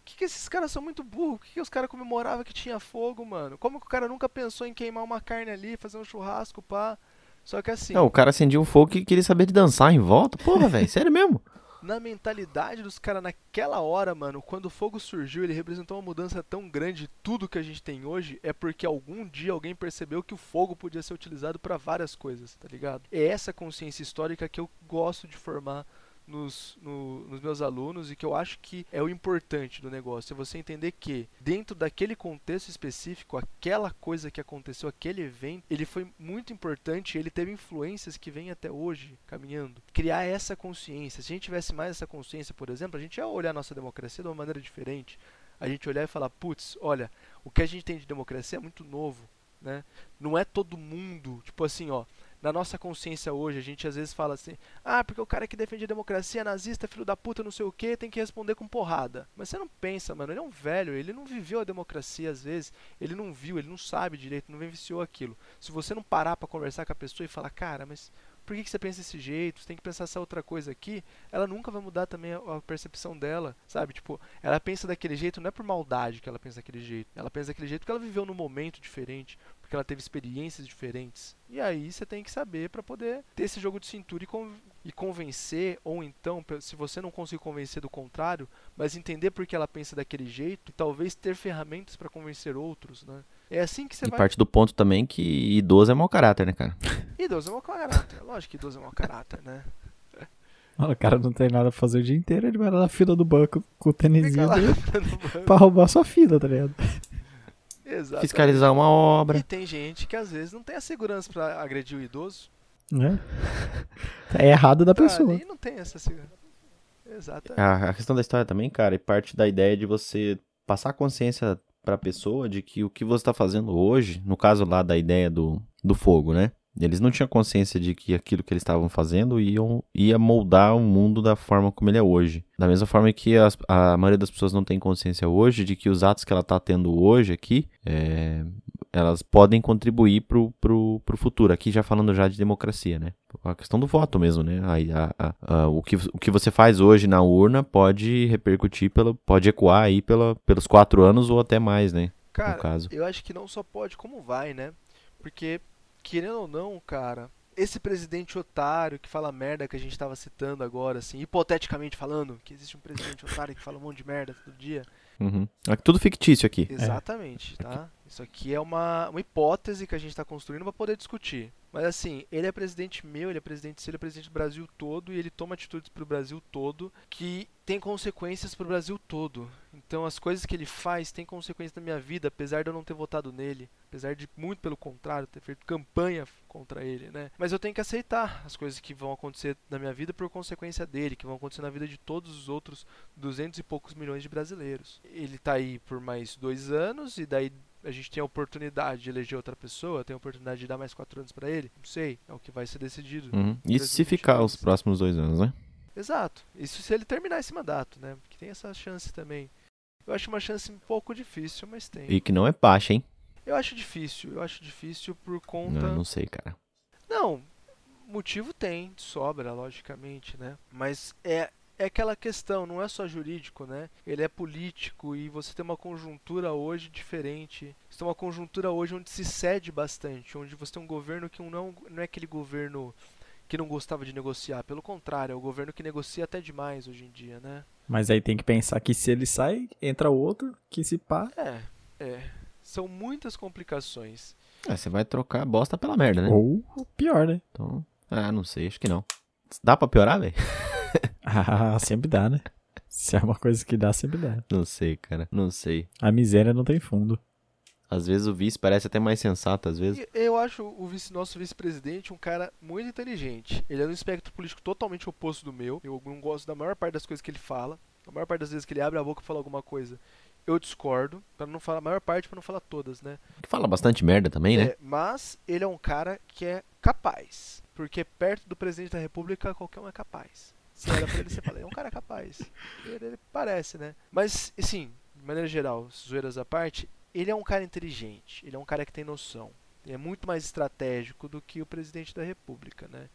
que que esses caras são muito burros? Por que, que os caras comemoravam que tinha fogo, mano? Como que o cara nunca pensou em queimar uma carne ali, fazer um churrasco, pá? Só que assim, Não, o cara acendia um fogo e queria saber de dançar em volta. Porra, velho, *laughs* sério mesmo. Na mentalidade dos caras naquela hora, mano, quando o fogo surgiu, ele representou uma mudança tão grande de tudo que a gente tem hoje, é porque algum dia alguém percebeu que o fogo podia ser utilizado pra várias coisas, tá ligado? É essa consciência histórica que eu gosto de formar nos, no- nos meus alunos e que eu acho que é o importante do negócio. É você entender que, dentro daquele contexto específico, aquela coisa que aconteceu, aquele evento, ele foi muito importante ele teve influências que vêm até hoje caminhando. Criar essa consciência. Se a gente tivesse mais essa consciência, por exemplo, a gente ia olhar nossa democracia de uma maneira diferente. A gente olhar e falar, putz, olha, o que a gente tem de democracia é muito novo. Né? Não é todo mundo, tipo assim, ó, na nossa consciência hoje, a gente às vezes fala assim: ah, porque o cara que defende a democracia é nazista, filho da puta, não sei o que, tem que responder com porrada. Mas você não pensa, mano, ele é um velho, ele não viveu a democracia às vezes, ele não viu, ele não sabe direito, não vivenciou aquilo. Se você não parar pra conversar com a pessoa e falar, cara, mas por que, que você pensa desse jeito? Você tem que pensar essa outra coisa aqui. Ela nunca vai mudar também a, a percepção dela, sabe? Tipo, ela pensa daquele jeito não é por maldade que ela pensa daquele jeito. Ela pensa daquele jeito porque ela viveu num momento diferente, porque ela teve experiências diferentes. E aí você tem que saber pra poder ter esse jogo de cintura e, con e convencer, ou então, se você não conseguir convencer do contrário, mas entender por que ela pensa daquele jeito e talvez ter ferramentas pra convencer outros, né? É assim que você E vai. parte do ponto também que idoso é mau caráter, né, cara? *laughs* Idoso é mau caráter. Lógico que idoso é mau caráter, né? O cara não tem nada pra fazer o dia inteiro, ele vai lá na fila do banco com o tênisinho dele *laughs* pra roubar sua fila, tá ligado? Exatamente. Fiscalizar uma E obra. tem gente que às vezes não tem a segurança pra agredir o idoso. Né? É errado da Tá pessoa. ali não tem essa segurança. Exatamente. A, a questão da história também, cara, é parte da ideia de você passar a consciência pra pessoa de que o que você tá fazendo hoje, no caso lá da ideia do, do fogo, né? Eles não tinham consciência de que aquilo que eles estavam fazendo iam, ia moldar o mundo da forma como ele é hoje. Da mesma forma que as- a maioria das pessoas não tem consciência hoje de que os atos que ela tá tendo hoje aqui, é, elas podem contribuir pro, pro, pro futuro. Aqui já falando já de democracia, né? A questão do voto mesmo, né? A- a- a- o, que, o que você faz hoje na urna pode repercutir, pelo, pode ecoar aí pela, pelos quatro anos ou até mais, né? Cara, no caso. eu acho que não só pode, como vai, né? Porque, querendo ou não, cara, esse presidente otário que fala merda que a gente tava citando agora, assim, hipoteticamente falando, que existe um presidente otário que fala um monte de merda todo dia. Uhum. É tudo fictício aqui. Exatamente, tá? Isso aqui é uma, uma hipótese que a gente tá construindo pra poder discutir. Mas assim, ele é presidente meu, ele é presidente seu, ele é presidente do Brasil todo e ele toma atitudes pro Brasil todo que tem consequências pro Brasil todo. Então as coisas que ele faz têm consequências na minha vida, apesar de eu não ter votado nele, apesar de muito pelo contrário ter feito campanha contra ele, né? Mas eu tenho que aceitar as coisas que vão acontecer na minha vida por consequência dele, que vão acontecer na vida de todos os outros 200 e poucos milhões de brasileiros. Ele tá aí por mais dois anos e daí a gente tem a oportunidade de eleger outra pessoa, tem a oportunidade de dar mais quatro anos pra ele. Não sei, é o que vai ser decidido. Uhum. Isso se ficar os próximos dois anos, né? Exato. Isso se ele terminar esse mandato, né? Porque tem essa chance também. Eu acho uma chance um pouco difícil, mas tem. E que não é baixa, hein? Eu acho difícil. Eu acho difícil por Não, conta. eu não sei, cara. Não, motivo tem, sobra, logicamente, né? Mas é, é aquela questão, não é só jurídico, né? Ele é político e você tem uma conjuntura hoje diferente. Você tem uma conjuntura hoje onde se cede bastante, onde você tem um governo que não, não é aquele governo que não gostava de negociar, pelo contrário, é o governo que negocia até demais hoje em dia, né? Mas aí tem que pensar que se ele sai, entra outro, que se pá. É, é. São muitas complicações. É, você vai trocar bosta pela merda, né? Ou pior, né? Então, ah, não sei, acho que não. Dá pra piorar, velho? *laughs* Ah, sempre dá, né? Se é uma coisa que dá, sempre dá. Não sei, cara. Não sei. A miséria não tem fundo. Às vezes o vice parece até mais sensato, às vezes. Eu acho o vice, nosso vice-presidente um cara muito inteligente. Ele é um espectro político totalmente oposto do meu. Eu não gosto da maior parte das coisas que ele fala. A maior parte das vezes que ele abre a boca e fala alguma coisa, eu discordo. Pra não falar a maior parte, pra não falar todas, né? Fala bastante merda também, né? É, mas ele é um cara que é capaz. Porque perto do presidente da república, qualquer um é capaz. Você olha pra ele e você fala, é um cara capaz. Ele, ele parece, né? Mas, assim, de maneira geral, zoeiras à parte, ele é um cara inteligente. Ele é um cara que tem noção. Ele é muito mais estratégico do que o presidente da república, né?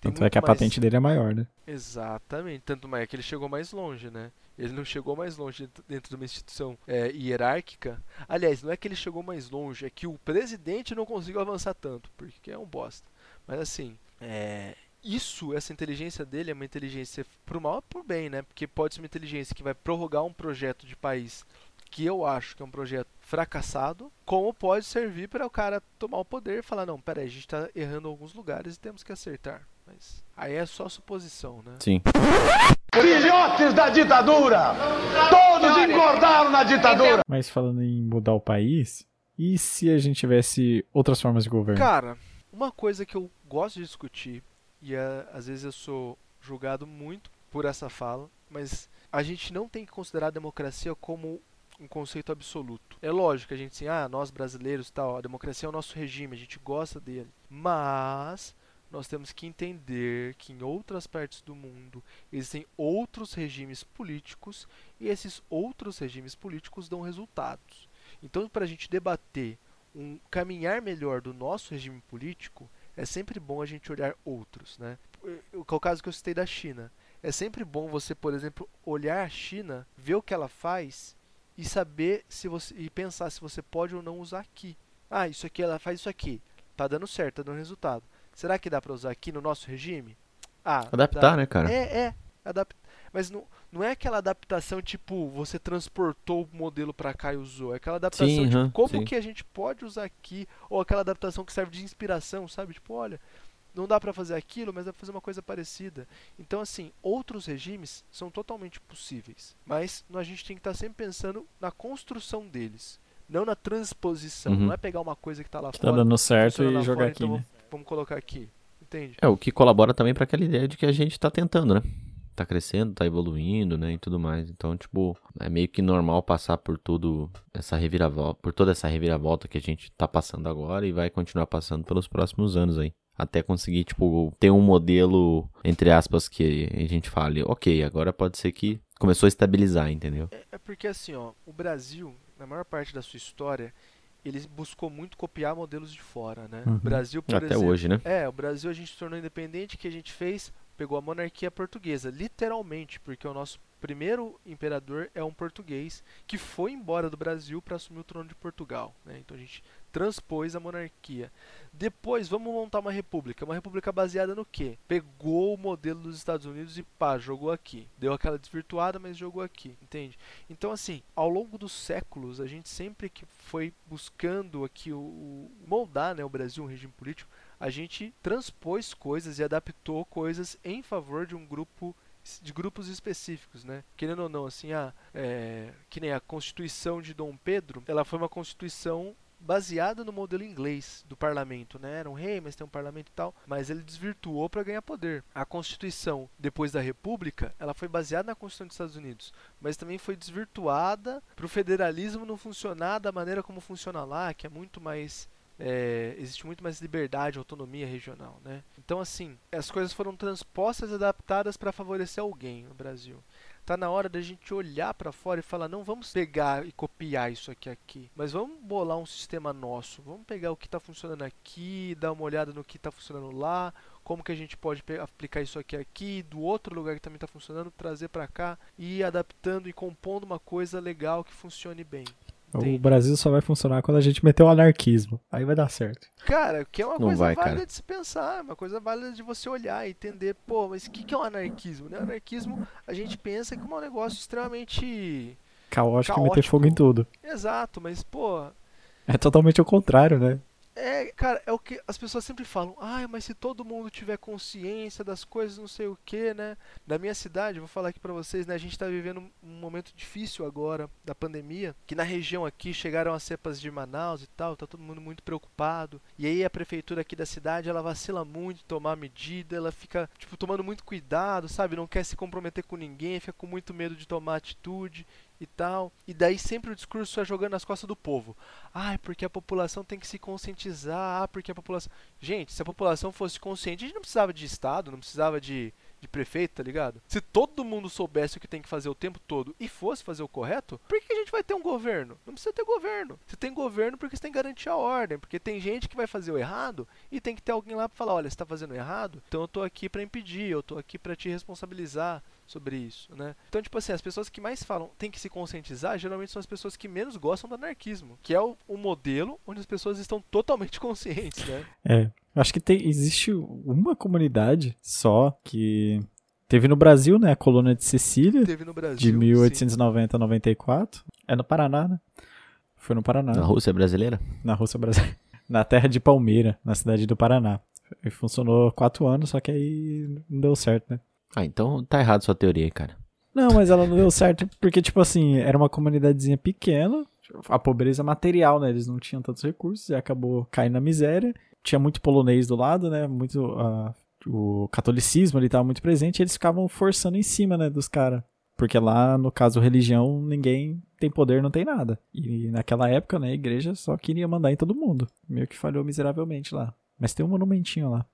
Tem Tanto é que a mais- patente dele é maior, né? Exatamente. Tanto mais é que ele chegou mais longe, né? Ele não chegou mais longe dentro- dentro de uma instituição é, hierárquica. Aliás, não é que ele chegou mais longe, é que o presidente não conseguiu avançar tanto, porque é um bosta. Mas assim, é, isso, essa inteligência dele é uma inteligência pro mal e pro bem, né? Porque pode ser uma inteligência que vai prorrogar um projeto de país que eu acho que é um projeto fracassado, como pode servir para o cara tomar o poder e falar, não, peraí, a gente tá errando em alguns lugares e temos que acertar. Mas aí é só suposição, né? Sim. Filhotes da ditadura! Todos engordaram na ditadura! Mas falando em mudar o país, e se a gente tivesse outras formas de governo? Cara, uma coisa que eu gosto de discutir, e é, às vezes eu sou julgado muito por essa fala, mas a gente não tem que considerar a democracia como um conceito absoluto. É lógico a gente assim, ah, nós brasileiros tal, a democracia é o nosso regime, a gente gosta dele. Mas nós temos que entender que em outras partes do mundo existem outros regimes políticos e esses outros regimes políticos dão resultados. Então, para a gente debater um caminhar melhor do nosso regime político, é sempre bom a gente olhar outros, né? O é o caso que eu citei da China. É sempre bom você, por exemplo, olhar a China, ver o que ela faz e saber se você e pensar se você pode ou não usar aqui. Ah, isso aqui ela faz isso aqui, tá dando certo, tá dando resultado. Será que dá para usar aqui no nosso regime? Ah, Adaptar, dá. né, cara? É, é, adap... mas não, não é aquela adaptação tipo você transportou o modelo para cá e usou, é aquela adaptação Sim, tipo aham, como sim. que a gente pode usar aqui ou aquela adaptação que serve de inspiração, sabe? Tipo, olha, não dá para fazer aquilo, mas dá pra fazer uma coisa parecida. Então, assim, outros regimes são totalmente possíveis. Mas a gente tem que estar tá sempre pensando na construção deles. Não na transposição. Uhum. Não é pegar uma coisa que tá lá Tá fora. dando certo e jogar fora, aqui, então né? vamos- colocar aqui. Entende? É, o que colabora também pra aquela ideia de que a gente tá tentando, né? Tá crescendo, tá evoluindo, né? E tudo mais. Então, tipo, é meio que normal passar por tudo essa reviravolta, por toda essa reviravolta que a gente tá passando agora e vai continuar passando pelos próximos anos aí. Até conseguir, tipo, ter um modelo, entre aspas, que a gente fale, ok, agora pode ser que começou a estabilizar, entendeu? É, é porque assim, ó, o Brasil, na maior parte da sua história, ele buscou muito copiar modelos de fora, né? Uhum. O Brasil, por Até exemplo, hoje, né? É, o Brasil a gente se tornou independente, o que a gente fez? Pegou a monarquia portuguesa, literalmente, porque o nosso primeiro imperador é um português que foi embora do Brasil para assumir o trono de Portugal. Né? Então a gente transpôs a monarquia. Depois vamos montar uma república. Uma república baseada no quê? Pegou o modelo dos Estados Unidos e pá, jogou aqui. Deu aquela desvirtuada, mas jogou aqui, entende? Então assim, ao longo dos séculos, a gente sempre que foi buscando aqui o, o moldar né, o Brasil, um regime político, a gente transpôs coisas e adaptou coisas em favor de um grupo de grupos específicos, né? Querendo ou não, assim, a, é, que nem a Constituição de Dom Pedro, ela foi uma constituição baseada no modelo inglês do parlamento, né? Era um rei, mas tem um parlamento e tal, mas ele desvirtuou para ganhar poder. A Constituição depois da República, ela foi baseada na Constituição dos Estados Unidos, mas também foi desvirtuada para o federalismo não funcionar da maneira como funciona lá, que é muito mais é, existe muito mais liberdade, autonomia regional, né? Então assim, as coisas foram transpostas e adaptadas para favorecer alguém no Brasil. Tá na hora da gente olhar para fora e falar, não vamos pegar e copiar isso aqui aqui, mas vamos bolar um sistema nosso. Vamos pegar o que está funcionando aqui, dar uma olhada no que está funcionando lá, como que a gente pode aplicar isso aqui aqui, do outro lugar que também está funcionando, trazer para cá e ir adaptando e compondo uma coisa legal que funcione bem. O Entendi. Brasil só vai funcionar quando a gente meter o anarquismo. Aí vai dar certo. Cara, que é uma Não coisa vai, válida cara. de se pensar, uma coisa válida de você olhar e entender, pô, mas o que, que é o anarquismo? Né? O anarquismo, a gente pensa que é um negócio extremamente Caótico, e meter Caótico. fogo em tudo. exato, mas, pô, É totalmente o contrário, né? É, cara, é o que as pessoas sempre falam, ai, mas se todo mundo tiver consciência das coisas, não sei o que, né? Na minha cidade, vou falar aqui pra vocês, né? A gente tá vivendo um momento difícil agora da pandemia, que na região aqui chegaram as cepas de Manaus e tal, tá todo mundo muito preocupado. E aí a prefeitura aqui da cidade, ela vacila muito em tomar medida, ela fica, tipo, tomando muito cuidado, sabe? Não quer se comprometer com ninguém, fica com muito medo de tomar atitude e tal. E daí sempre o discurso é jogando nas costas do povo. Ai, porque a população tem que se conscientizar, ah, porque a população. Gente, se a população fosse consciente, a gente não precisava de Estado, não precisava de, de prefeito, tá ligado? Se todo mundo soubesse o que tem que fazer o tempo todo e fosse fazer o correto, por que a gente vai ter um governo? Não precisa ter governo. Você tem governo porque você tem que garantir a ordem, porque tem gente que vai fazer o errado e tem que ter alguém lá pra falar, olha, você tá fazendo errado, então eu tô aqui pra impedir, eu tô aqui pra te responsabilizar sobre isso, né? Então, tipo assim, as pessoas que mais falam tem que se conscientizar, geralmente são as pessoas que menos gostam do anarquismo, que é o, o modelo onde as pessoas estão totalmente *laughs* conscientes, né? É. Acho que tem, existe uma comunidade só que teve no Brasil, né? A colônia de Sicília, Teve no Brasil. de sim. 1890 a 94. É no Paraná, né? Foi no Paraná. Na Rússia brasileira? na Rússia brasileira. *laughs* Na terra de Palmeira, na cidade do Paraná. E funcionou quatro anos, só que aí não deu certo, né? Ah, então tá errado sua teoria cara. Não, mas ela não deu certo porque, tipo assim, era uma comunidadezinha pequena, a pobreza material, né? Eles não tinham tantos recursos e acabou caindo na miséria. Tinha muito polonês do lado, né? Muito. ah, o catolicismo ali tava muito presente e eles ficavam forçando em cima, né, dos caras. Porque lá, no caso, religião, ninguém tem poder, não tem nada. E naquela época, né, a igreja só queria mandar em todo mundo. Meio que falhou miseravelmente lá. Mas tem um monumentinho lá.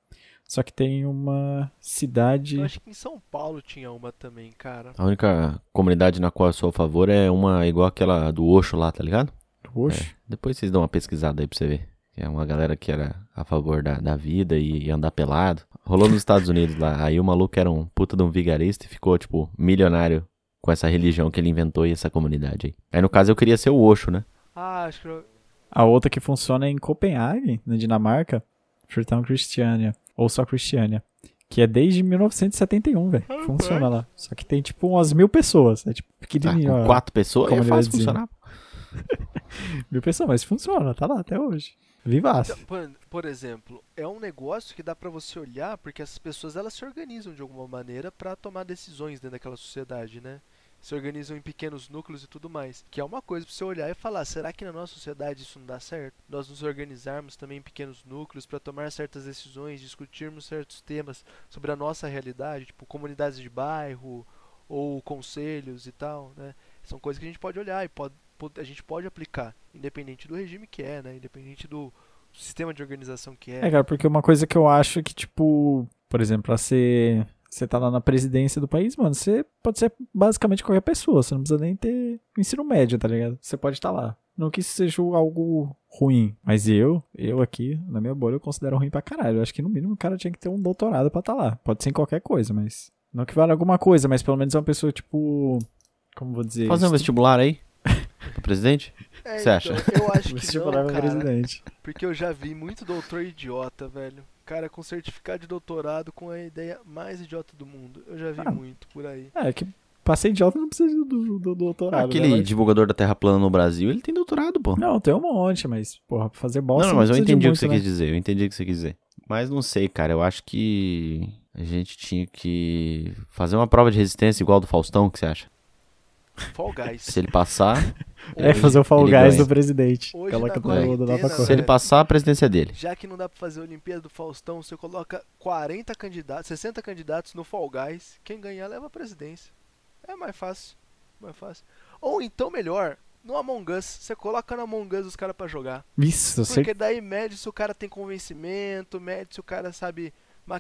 Só que tem uma cidade. Eu acho que em São Paulo tinha uma também, cara. A única comunidade na qual eu sou a favor é uma igual aquela do Osho lá, tá ligado? Oxe. É, depois vocês dão uma pesquisada aí pra você ver. É uma galera que era a favor da, da vida e, e andar pelado. Rolou nos Estados Unidos lá. Aí o maluco era um puta de um vigarista e ficou, tipo, milionário com essa religião que ele inventou e essa comunidade aí. Aí no caso eu queria ser o Osho, né? Ah, acho que. eu- A outra que funciona é em Copenhague, na Dinamarca, Freetown Christiania, ou só Christiania, que é desde 1971, velho. Funciona lá. Só que tem tipo umas mil pessoas, é tipo Ah, pequenininho. com ó. quatro pessoas é fácil comunidadezinha. funcionar. *laughs* Mil pessoas, mas funciona, tá lá até hoje. Vivaço. Então, por, por exemplo, é um negócio que dá pra você olhar porque essas pessoas elas se organizam de alguma maneira pra tomar decisões dentro daquela sociedade, né? Se organizam em pequenos núcleos e tudo mais. Que é uma coisa pra você olhar e falar: será que na nossa sociedade isso não dá certo? Nós nos organizarmos também em pequenos núcleos pra tomar certas decisões, discutirmos certos temas sobre a nossa realidade, tipo comunidades de bairro ou conselhos e tal, né? São coisas que a gente pode olhar e pode, a gente pode aplicar, independente do regime que é, né? Independente do sistema de organização que É, é. cara, porque uma coisa que eu acho que, tipo, por exemplo, pra ser. Você tá lá na presidência do país, mano, você pode ser basicamente qualquer pessoa. Você não precisa nem ter ensino médio, tá ligado? Você pode estar lá. Não que isso seja algo ruim, mas eu, eu aqui, na minha bolha, eu considero ruim pra caralho. Eu acho que no mínimo o cara tinha que ter um doutorado pra estar lá. Pode ser em qualquer coisa, mas. Não que vale alguma coisa, mas pelo menos é uma pessoa, tipo. Como vou dizer? Fazer um vestibular aí? *laughs* Pra presidente? É, Você acha? então, eu acho que Vestibular não, cara, presidente. porque eu já vi muito doutor idiota, velho. Cara com certificado de doutorado com a ideia mais idiota do mundo. Eu já vi Ah. muito por aí. É, que passei de alta não precisa do, do, do doutorado. Aquele né? Mas- divulgador da Terra plana no Brasil, ele tem doutorado, pô. Não, tem um monte, mas, porra, pra fazer Não, bosta. não, mas eu precisa de entendi o que muito, você né? quis dizer. Eu entendi o que você quis dizer. Mas não sei, cara. Eu acho que a gente tinha que fazer uma prova de resistência igual do Faustão, o que você acha? Fall Guys. Se ele passar, *laughs* É fazer o Fall Guys ganha. do presidente. Hoje Coloca todo mundo lá pra quarentena, se ele passar, a presidência é dele. Já que não dá pra fazer a Olimpíada do Faustão, você coloca 40 candidatos, 60 candidatos no Fall Guys. Quem ganhar leva a presidência. É mais fácil. Mais fácil. Ou então, melhor, no Among Us. Você coloca no Among Us os caras pra jogar. Isso. Porque daí mede se o cara tem convencimento, mede se o cara sabe.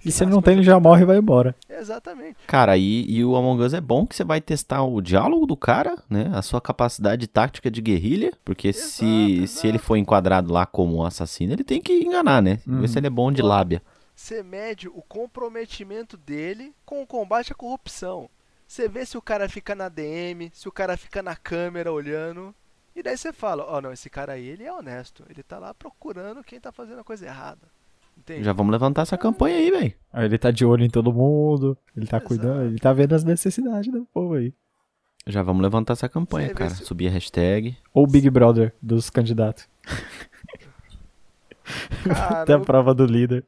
E se ele não tem, ele já morre e vai embora. Exatamente. Cara, e, e o Among Us é bom que você vai testar o diálogo do cara, né? A sua capacidade tática de guerrilha. Porque se, Exato, se ele exato. for enquadrado lá como um assassino, ele tem que enganar, né? Uhum. Ver se ele é bom de lábia. Você mede o comprometimento dele com o combate à corrupção. Você vê se o cara fica na DM, se o cara fica na câmera olhando. E daí você fala, ó, não, esse cara aí, ele é honesto. Ele tá lá procurando quem tá fazendo a coisa errada. Entende? Já vamos levantar essa campanha aí, velho. Ele tá de olho em todo mundo, ele tá Exato. cuidando, ele tá vendo as necessidades do povo aí. Já vamos levantar essa campanha, Você cara. se- Subir a hashtag. Ou o Big Brother dos candidatos. *laughs* Cara, Até a o- prova do líder.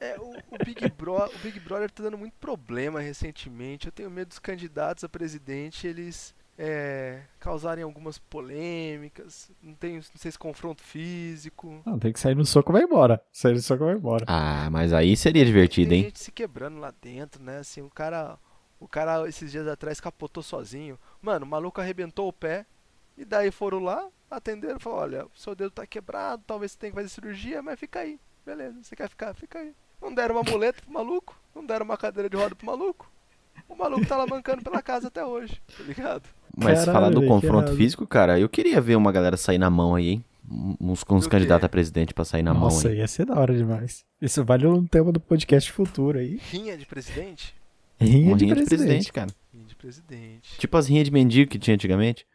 É, o, o Big Bro, o Big Brother tá dando muito problema recentemente. Eu tenho medo dos candidatos a presidente eles é, causarem algumas polêmicas. Não, tem, não sei se confronto físico. Não, tem que sair no soco e vai embora. Sair no soco e vai embora. Ah, mas aí seria divertido, tem hein? gente se quebrando lá dentro, né? Assim, o cara, o cara esses dias atrás capotou sozinho. Mano, o maluco arrebentou o pé e daí foram lá, atenderam, e falaram: "Olha, o seu dedo tá quebrado, talvez você tenha que fazer cirurgia, mas fica aí. Beleza, você quer ficar? Fica aí." Não deram uma muleta pro maluco, não deram uma cadeira de roda pro maluco. O maluco tá lá mancando pela casa até hoje, tá ligado? Mas Caralho, falar do confronto físico, cara, eu queria ver uma galera sair na mão aí, hein? Uns, uns candidatos a presidente pra sair na mão Nossa, aí. ia ser da hora demais. Isso vale um tema do podcast futuro aí. Rinha de presidente? Rinha, de, rinha de presidente. presidente, cara. Rinha de presidente. Tipo as rinhas de mendigo que tinha antigamente.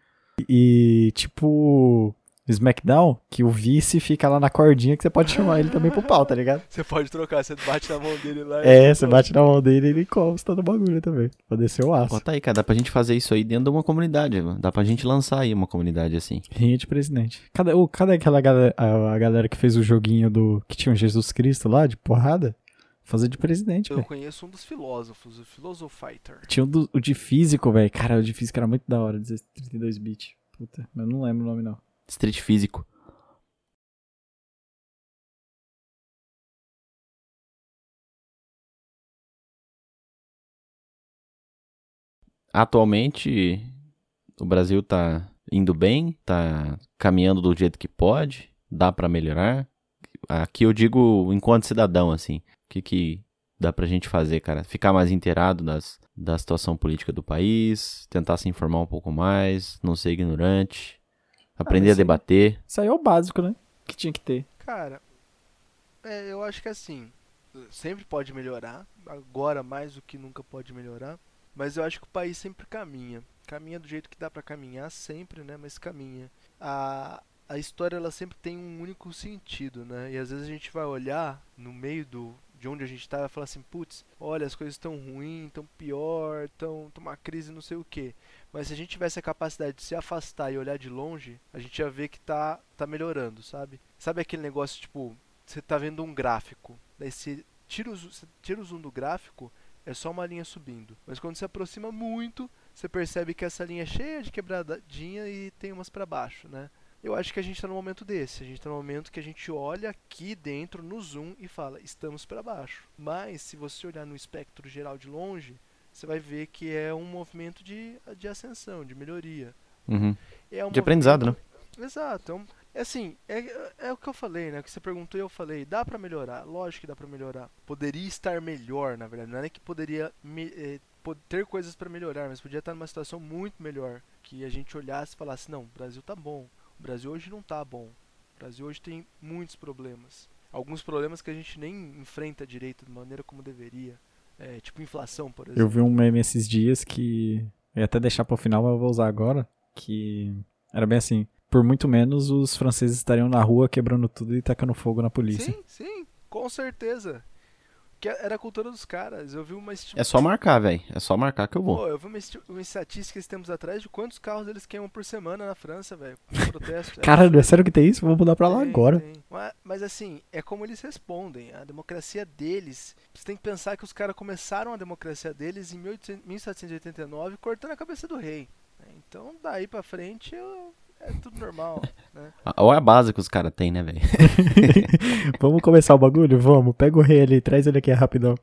E tipo SmackDown, que o vice fica lá na cordinha que você pode chamar ele também pro pau, tá ligado? Você pode trocar, você bate na mão dele lá. É, você bate na mão dele e ele encosta no bagulho também. Pra descer o aço. Bota aí, cara, dá pra gente fazer isso aí dentro de uma comunidade. mano. Dá pra gente lançar aí uma comunidade assim. Rinha de presidente. Cadê, oh, cadê aquela galera, a, a galera que fez o joguinho do. que tinha o Jesus Cristo lá, de porrada? Fazer de presidente, Eu velho. conheço um dos filósofos, o Philosophighter. Tinha o, do- o de físico, velho. Cara, o de físico era muito da hora, 32 bit. Puta, mas eu não lembro o nome não. Street físico. Atualmente, o Brasil tá indo bem, tá caminhando do jeito que pode, dá pra melhorar. Aqui eu digo enquanto cidadão, assim, o que que dá pra gente fazer, cara? Ficar mais inteirado das, da situação política do país, tentar se informar um pouco mais, não ser ignorante, aprender mas a debater. Isso aí é o básico, né? Que tinha que ter. Cara, é, eu acho que assim, sempre pode melhorar, agora mais do que nunca pode melhorar, mas eu acho que o país sempre caminha. Caminha do jeito que dá pra caminhar sempre, né, mas caminha. A, a história ela sempre tem um único sentido, né? E às vezes a gente vai olhar no meio do, de onde a gente tá, vai falar assim, putz, olha, as coisas estão ruins, estão pior, estão uma crise não sei o que. Mas se a gente tivesse a capacidade de se afastar e olhar de longe, a gente ia ver que tá, tá melhorando, sabe? Sabe aquele negócio, tipo, você tá vendo um gráfico, daí você tira o, você tira o zoom do gráfico, é só uma linha subindo. Mas quando se aproxima muito, você percebe que essa linha é cheia de quebradinha e tem umas para baixo, né? Eu acho que a gente está no momento desse. A gente está no momento que a gente olha aqui dentro no zoom e fala, estamos para baixo. Mas se você olhar no espectro geral de longe, você vai ver que é um movimento de, de ascensão, de melhoria. Uhum. É um De aprendizado, né? Exato. Então, é assim, é, é o que eu falei, né? O que você perguntou e eu falei. Dá pra melhorar? Lógico que dá pra melhorar. Poderia estar melhor, na verdade. Não é que poderia me- po- ter coisas pra melhorar, mas podia estar numa situação muito melhor. Que a gente olhasse e falasse, não, o Brasil tá bom. O Brasil hoje não tá bom. O Brasil hoje tem muitos problemas. Alguns problemas que a gente nem enfrenta direito da maneira como deveria. É, tipo inflação, por exemplo. Eu vi um meme esses dias que. Eu ia até deixar pro final, mas eu vou usar agora. Que era bem assim. Por muito menos os franceses estariam na rua quebrando tudo e tacando fogo na polícia. Sim, sim, com certeza. Que era a cultura dos caras. Eu vi uma esti- É só marcar, velho. É só marcar que eu vou. Pô, eu vi uma, esti- uma estatística esses tempos atrás de quantos carros eles queimam por semana na França, velho. Protesto. *laughs* É Caralho, é sério que tem isso? Vou mudar pra lá Tem, agora. tem. Mas, mas assim, é como eles respondem. A democracia deles. Você tem que pensar que os caras começaram a democracia deles em 1800 1789 cortando a cabeça do rei. Então daí pra frente eu- é tudo normal. né? *laughs* Olha a base que os caras têm, né, velho? *laughs* Vamos começar o bagulho? Vamos. Pega o rei ali, traz ele aqui rapidão.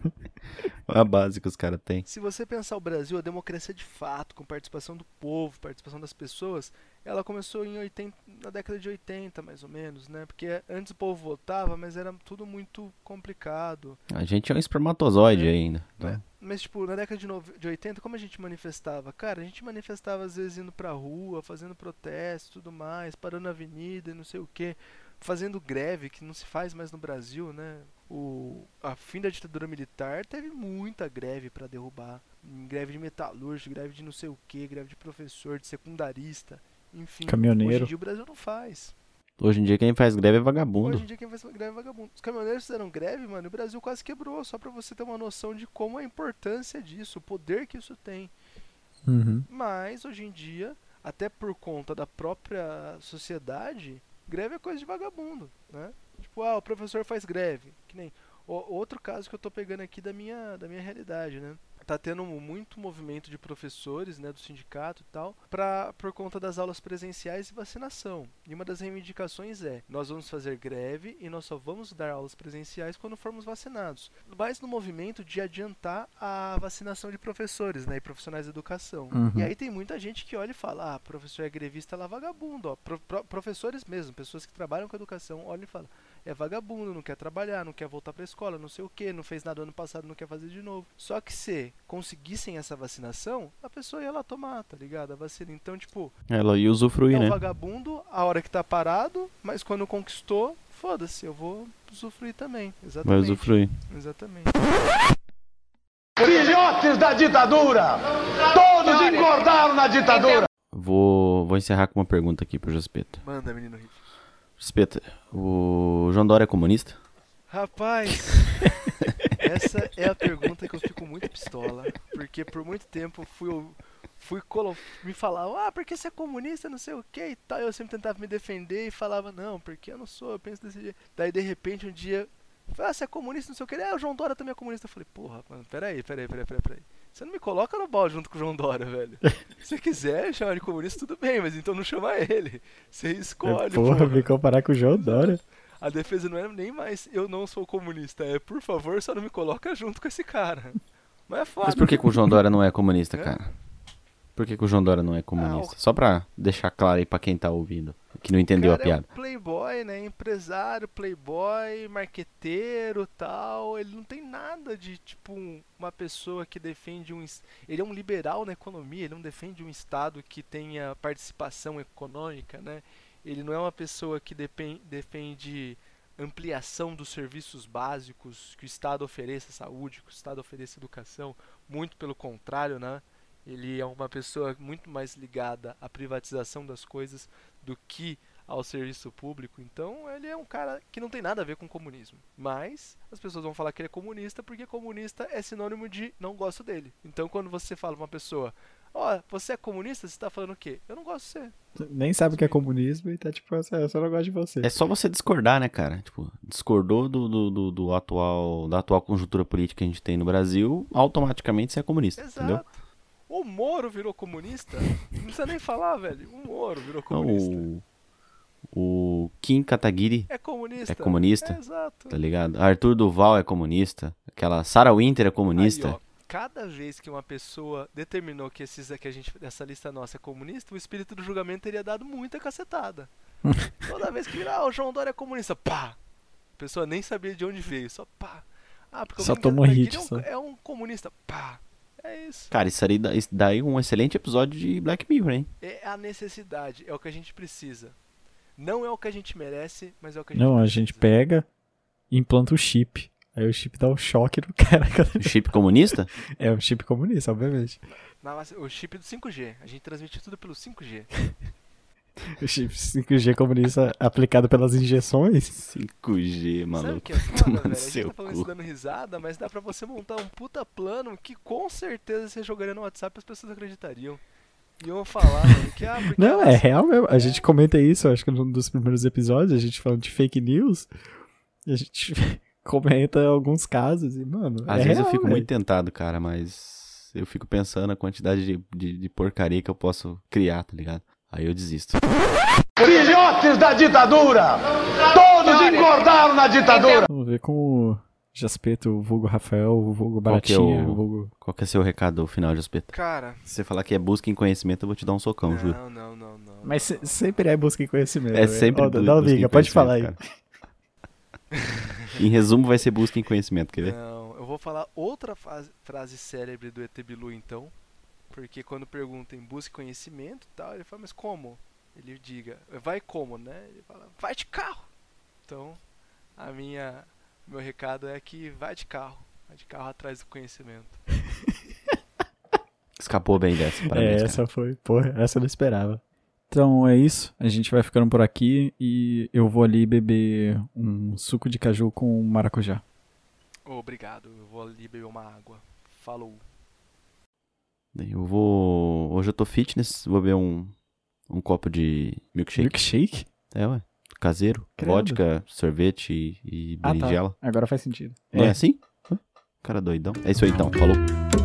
*laughs* Olha a base que os caras têm. Se você pensar o Brasil, a democracia de fato, com participação do povo, participação das pessoas, ela começou em 80, na década de 80, mais ou menos, né? Porque antes o povo votava, mas era tudo muito complicado. A gente é um espermatozoide É. ainda. Então, né? Mas, tipo, na década de, nove- de 80, como a gente manifestava? Cara, a gente manifestava às vezes indo pra rua, fazendo protesto e tudo mais, parando na avenida e não sei o que, fazendo greve, que não se faz mais no Brasil, né? O a fim da ditadura militar teve muita greve pra derrubar. Greve de metalúrgico, greve de não sei o que, greve de professor, de secundarista, enfim. Caminhoneiro. Hoje em dia o Brasil não faz. Hoje em dia quem faz greve é vagabundo. Hoje em dia quem faz greve é vagabundo. Os caminhoneiros fizeram greve, mano, e o Brasil quase quebrou, só pra você ter uma noção de como a importância disso, o poder que isso tem. Uhum. Mas hoje em dia, até por conta da própria sociedade, greve é coisa de vagabundo, né? Tipo, ah, o professor faz greve, que nem o- outro caso que eu tô pegando aqui da minha da minha realidade, né? Tá tendo muito movimento de professores, né, do sindicato e tal, pra, por conta das aulas presenciais e vacinação. E uma das reivindicações é: nós vamos fazer greve e nós só vamos dar aulas presenciais quando formos vacinados. Mas no movimento de adiantar a vacinação de professores, né, e profissionais da educação. Uhum. E aí tem muita gente que olha e fala: ah, professor é grevista lá vagabundo, ó. Pro- pro- professores mesmo, pessoas que trabalham com educação, olham e falam: é vagabundo, não quer trabalhar, não quer voltar pra escola, não sei o que, não fez nada ano passado, não quer fazer de novo. Só que se conseguissem essa vacinação, a pessoa ia lá tomar, tá ligado? A vacina. Então, tipo, Ela ia usufruir, é um né? vagabundo a hora que tá parado, mas quando conquistou, foda-se, eu vou usufruir também. Vai Exatamente. usufruir. Exatamente. Filhotes da ditadura! Todos engordaram na ditadura! Vou, vou encerrar com uma pergunta aqui pro Jospeta. Manda, menino Riff. Jospeta, o João Dória é comunista? Rapaz, essa é a pergunta que eu fico muito pistola, porque por muito tempo fui fui me falavam, ah, porque você é comunista, não sei o que e tal, eu sempre tentava me defender e falava, não, porque eu não sou, eu penso desse jeito. Daí de repente um dia, ah, você é comunista, não sei o que, ah, o João Dória também é comunista. Eu falei, porra, mano, peraí, peraí, peraí, peraí, peraí. Você não me coloca no balde junto com o João Dória, velho. *laughs* Se quiser chamar de comunista, tudo bem, mas então não chama ele. Você escolhe, Porra, porra. me comparar com o João Dória. A defesa não é nem mais eu não sou comunista, é por favor, só não me coloca junto com esse cara. Mas é foda. Mas por que, que o João Dória não é comunista, É? cara? Por que, que o João Dória não é comunista? Só pra deixar claro aí pra quem tá ouvindo, que não entendeu a cara piada. É um playboy, né? Empresário, playboy, marqueteiro tal. Ele não tem nada de tipo um- uma pessoa que defende um. Ele é um liberal na economia, ele não defende um Estado que tenha participação econômica, né? Ele não é uma pessoa que depen- defende ampliação dos serviços básicos que o Estado ofereça saúde, que o Estado ofereça educação. Muito pelo contrário, né? Ele é uma pessoa muito mais ligada à privatização das coisas do que ao serviço público. Então ele é um cara que não tem nada a ver com comunismo. Mas as pessoas vão falar que ele é comunista porque comunista é sinônimo de não gosto dele. Então quando você fala pra uma pessoa, ó, você é comunista, você tá falando o quê? Eu não gosto de você. Nem sabe o que é comunismo e tá tipo, assim, "Ah, eu só não gosto de você. É só você discordar, né, cara? Tipo, discordou do, do, do, do atual, da atual conjuntura política que a gente tem no Brasil, automaticamente você é comunista, entendeu? O Moro virou comunista? Não precisa nem falar, velho. O Moro virou comunista. o, o Kim Kataguiri, É comunista. É comunista? É, exato. tá ligado? Arthur Duval é comunista. Aquela Sarah Winter é comunista. Aí, ó, cada vez que uma pessoa determinou que esses que a gente essa lista nossa é comunista, o espírito do julgamento teria dado muita cacetada. *laughs* Toda vez que virar, ah, o João Dória é comunista, pá. A pessoa nem sabia de onde veio, só pá. Ah, porque o Só Kim tomou hit, é um, só. é um comunista, pá. É isso. Cara, isso aí dá, isso daí um excelente episódio de Black Mirror, hein? É a necessidade, é o que a gente precisa. Não é o que a gente merece, mas é o que a gente Não, a precisa. gente pega e implanta o chip. Aí o chip dá um choque no cara. *laughs* O chip comunista? É um chip comunista, obviamente. Na- o chip do 5G. A gente transmite tudo pelo 5G. *laughs* O chip 5G comunista aplicado pelas injeções. 5G, Sabe o maluco. que é foda, *laughs* Tomando velho? A gente seu tá falando cu. isso dando risada, mas dá pra você montar um puta plano que com certeza você jogaria no WhatsApp e as pessoas acreditariam. E eu falar, mano, que ah, porque Não, é real mesmo. A gente comenta isso, acho que num dos primeiros episódios, a gente falando de fake news. E a gente *laughs* comenta alguns casos e, mano. Às é vezes eu real, fico velho. muito tentado, cara, mas eu fico pensando a quantidade de, de, de porcaria que eu posso criar, tá ligado? Aí eu desisto. Filhotes da ditadura! Todos engordaram na ditadura! Vamos ver com o Jaspeto, o vulgo Rafael, o vulgo Qual é Baratinha, o- o vulgo... Qual que é seu recado final, Jospeta? Cara, Se você falar que é busca em conhecimento, eu vou te dar um socão, juro. não, não, não, não. Mas se- sempre é busca em conhecimento. É velho. sempre Ó, bu- Não busca em liga, pode falar aí. Em resumo, vai ser busca em conhecimento, quer ver? Não, eu vou falar outra fase- frase célebre do ET Bilu então. Porque quando perguntam busque conhecimento e tal, ele fala, mas como? Ele diga, vai como, né? Ele fala, vai de carro. Então, a minha, meu recado é que vai de carro. Vai de carro atrás do conhecimento. *laughs* Escapou bem dessa, É, parabéns, cara. essa foi, porra, essa eu não esperava. Então é isso, a gente vai ficando por aqui e eu vou ali beber um suco de caju com maracujá. Obrigado, eu vou ali beber uma água. Falou. Eu vou... Hoje eu tô fitness, vou beber um, um copo de milkshake. Milkshake? É, ué. Caseiro. Credo. Vodka, sorvete e, e Ah, tá. berinjela. Agora faz sentido. Não é assim? Cara doidão. É isso aí então, falou.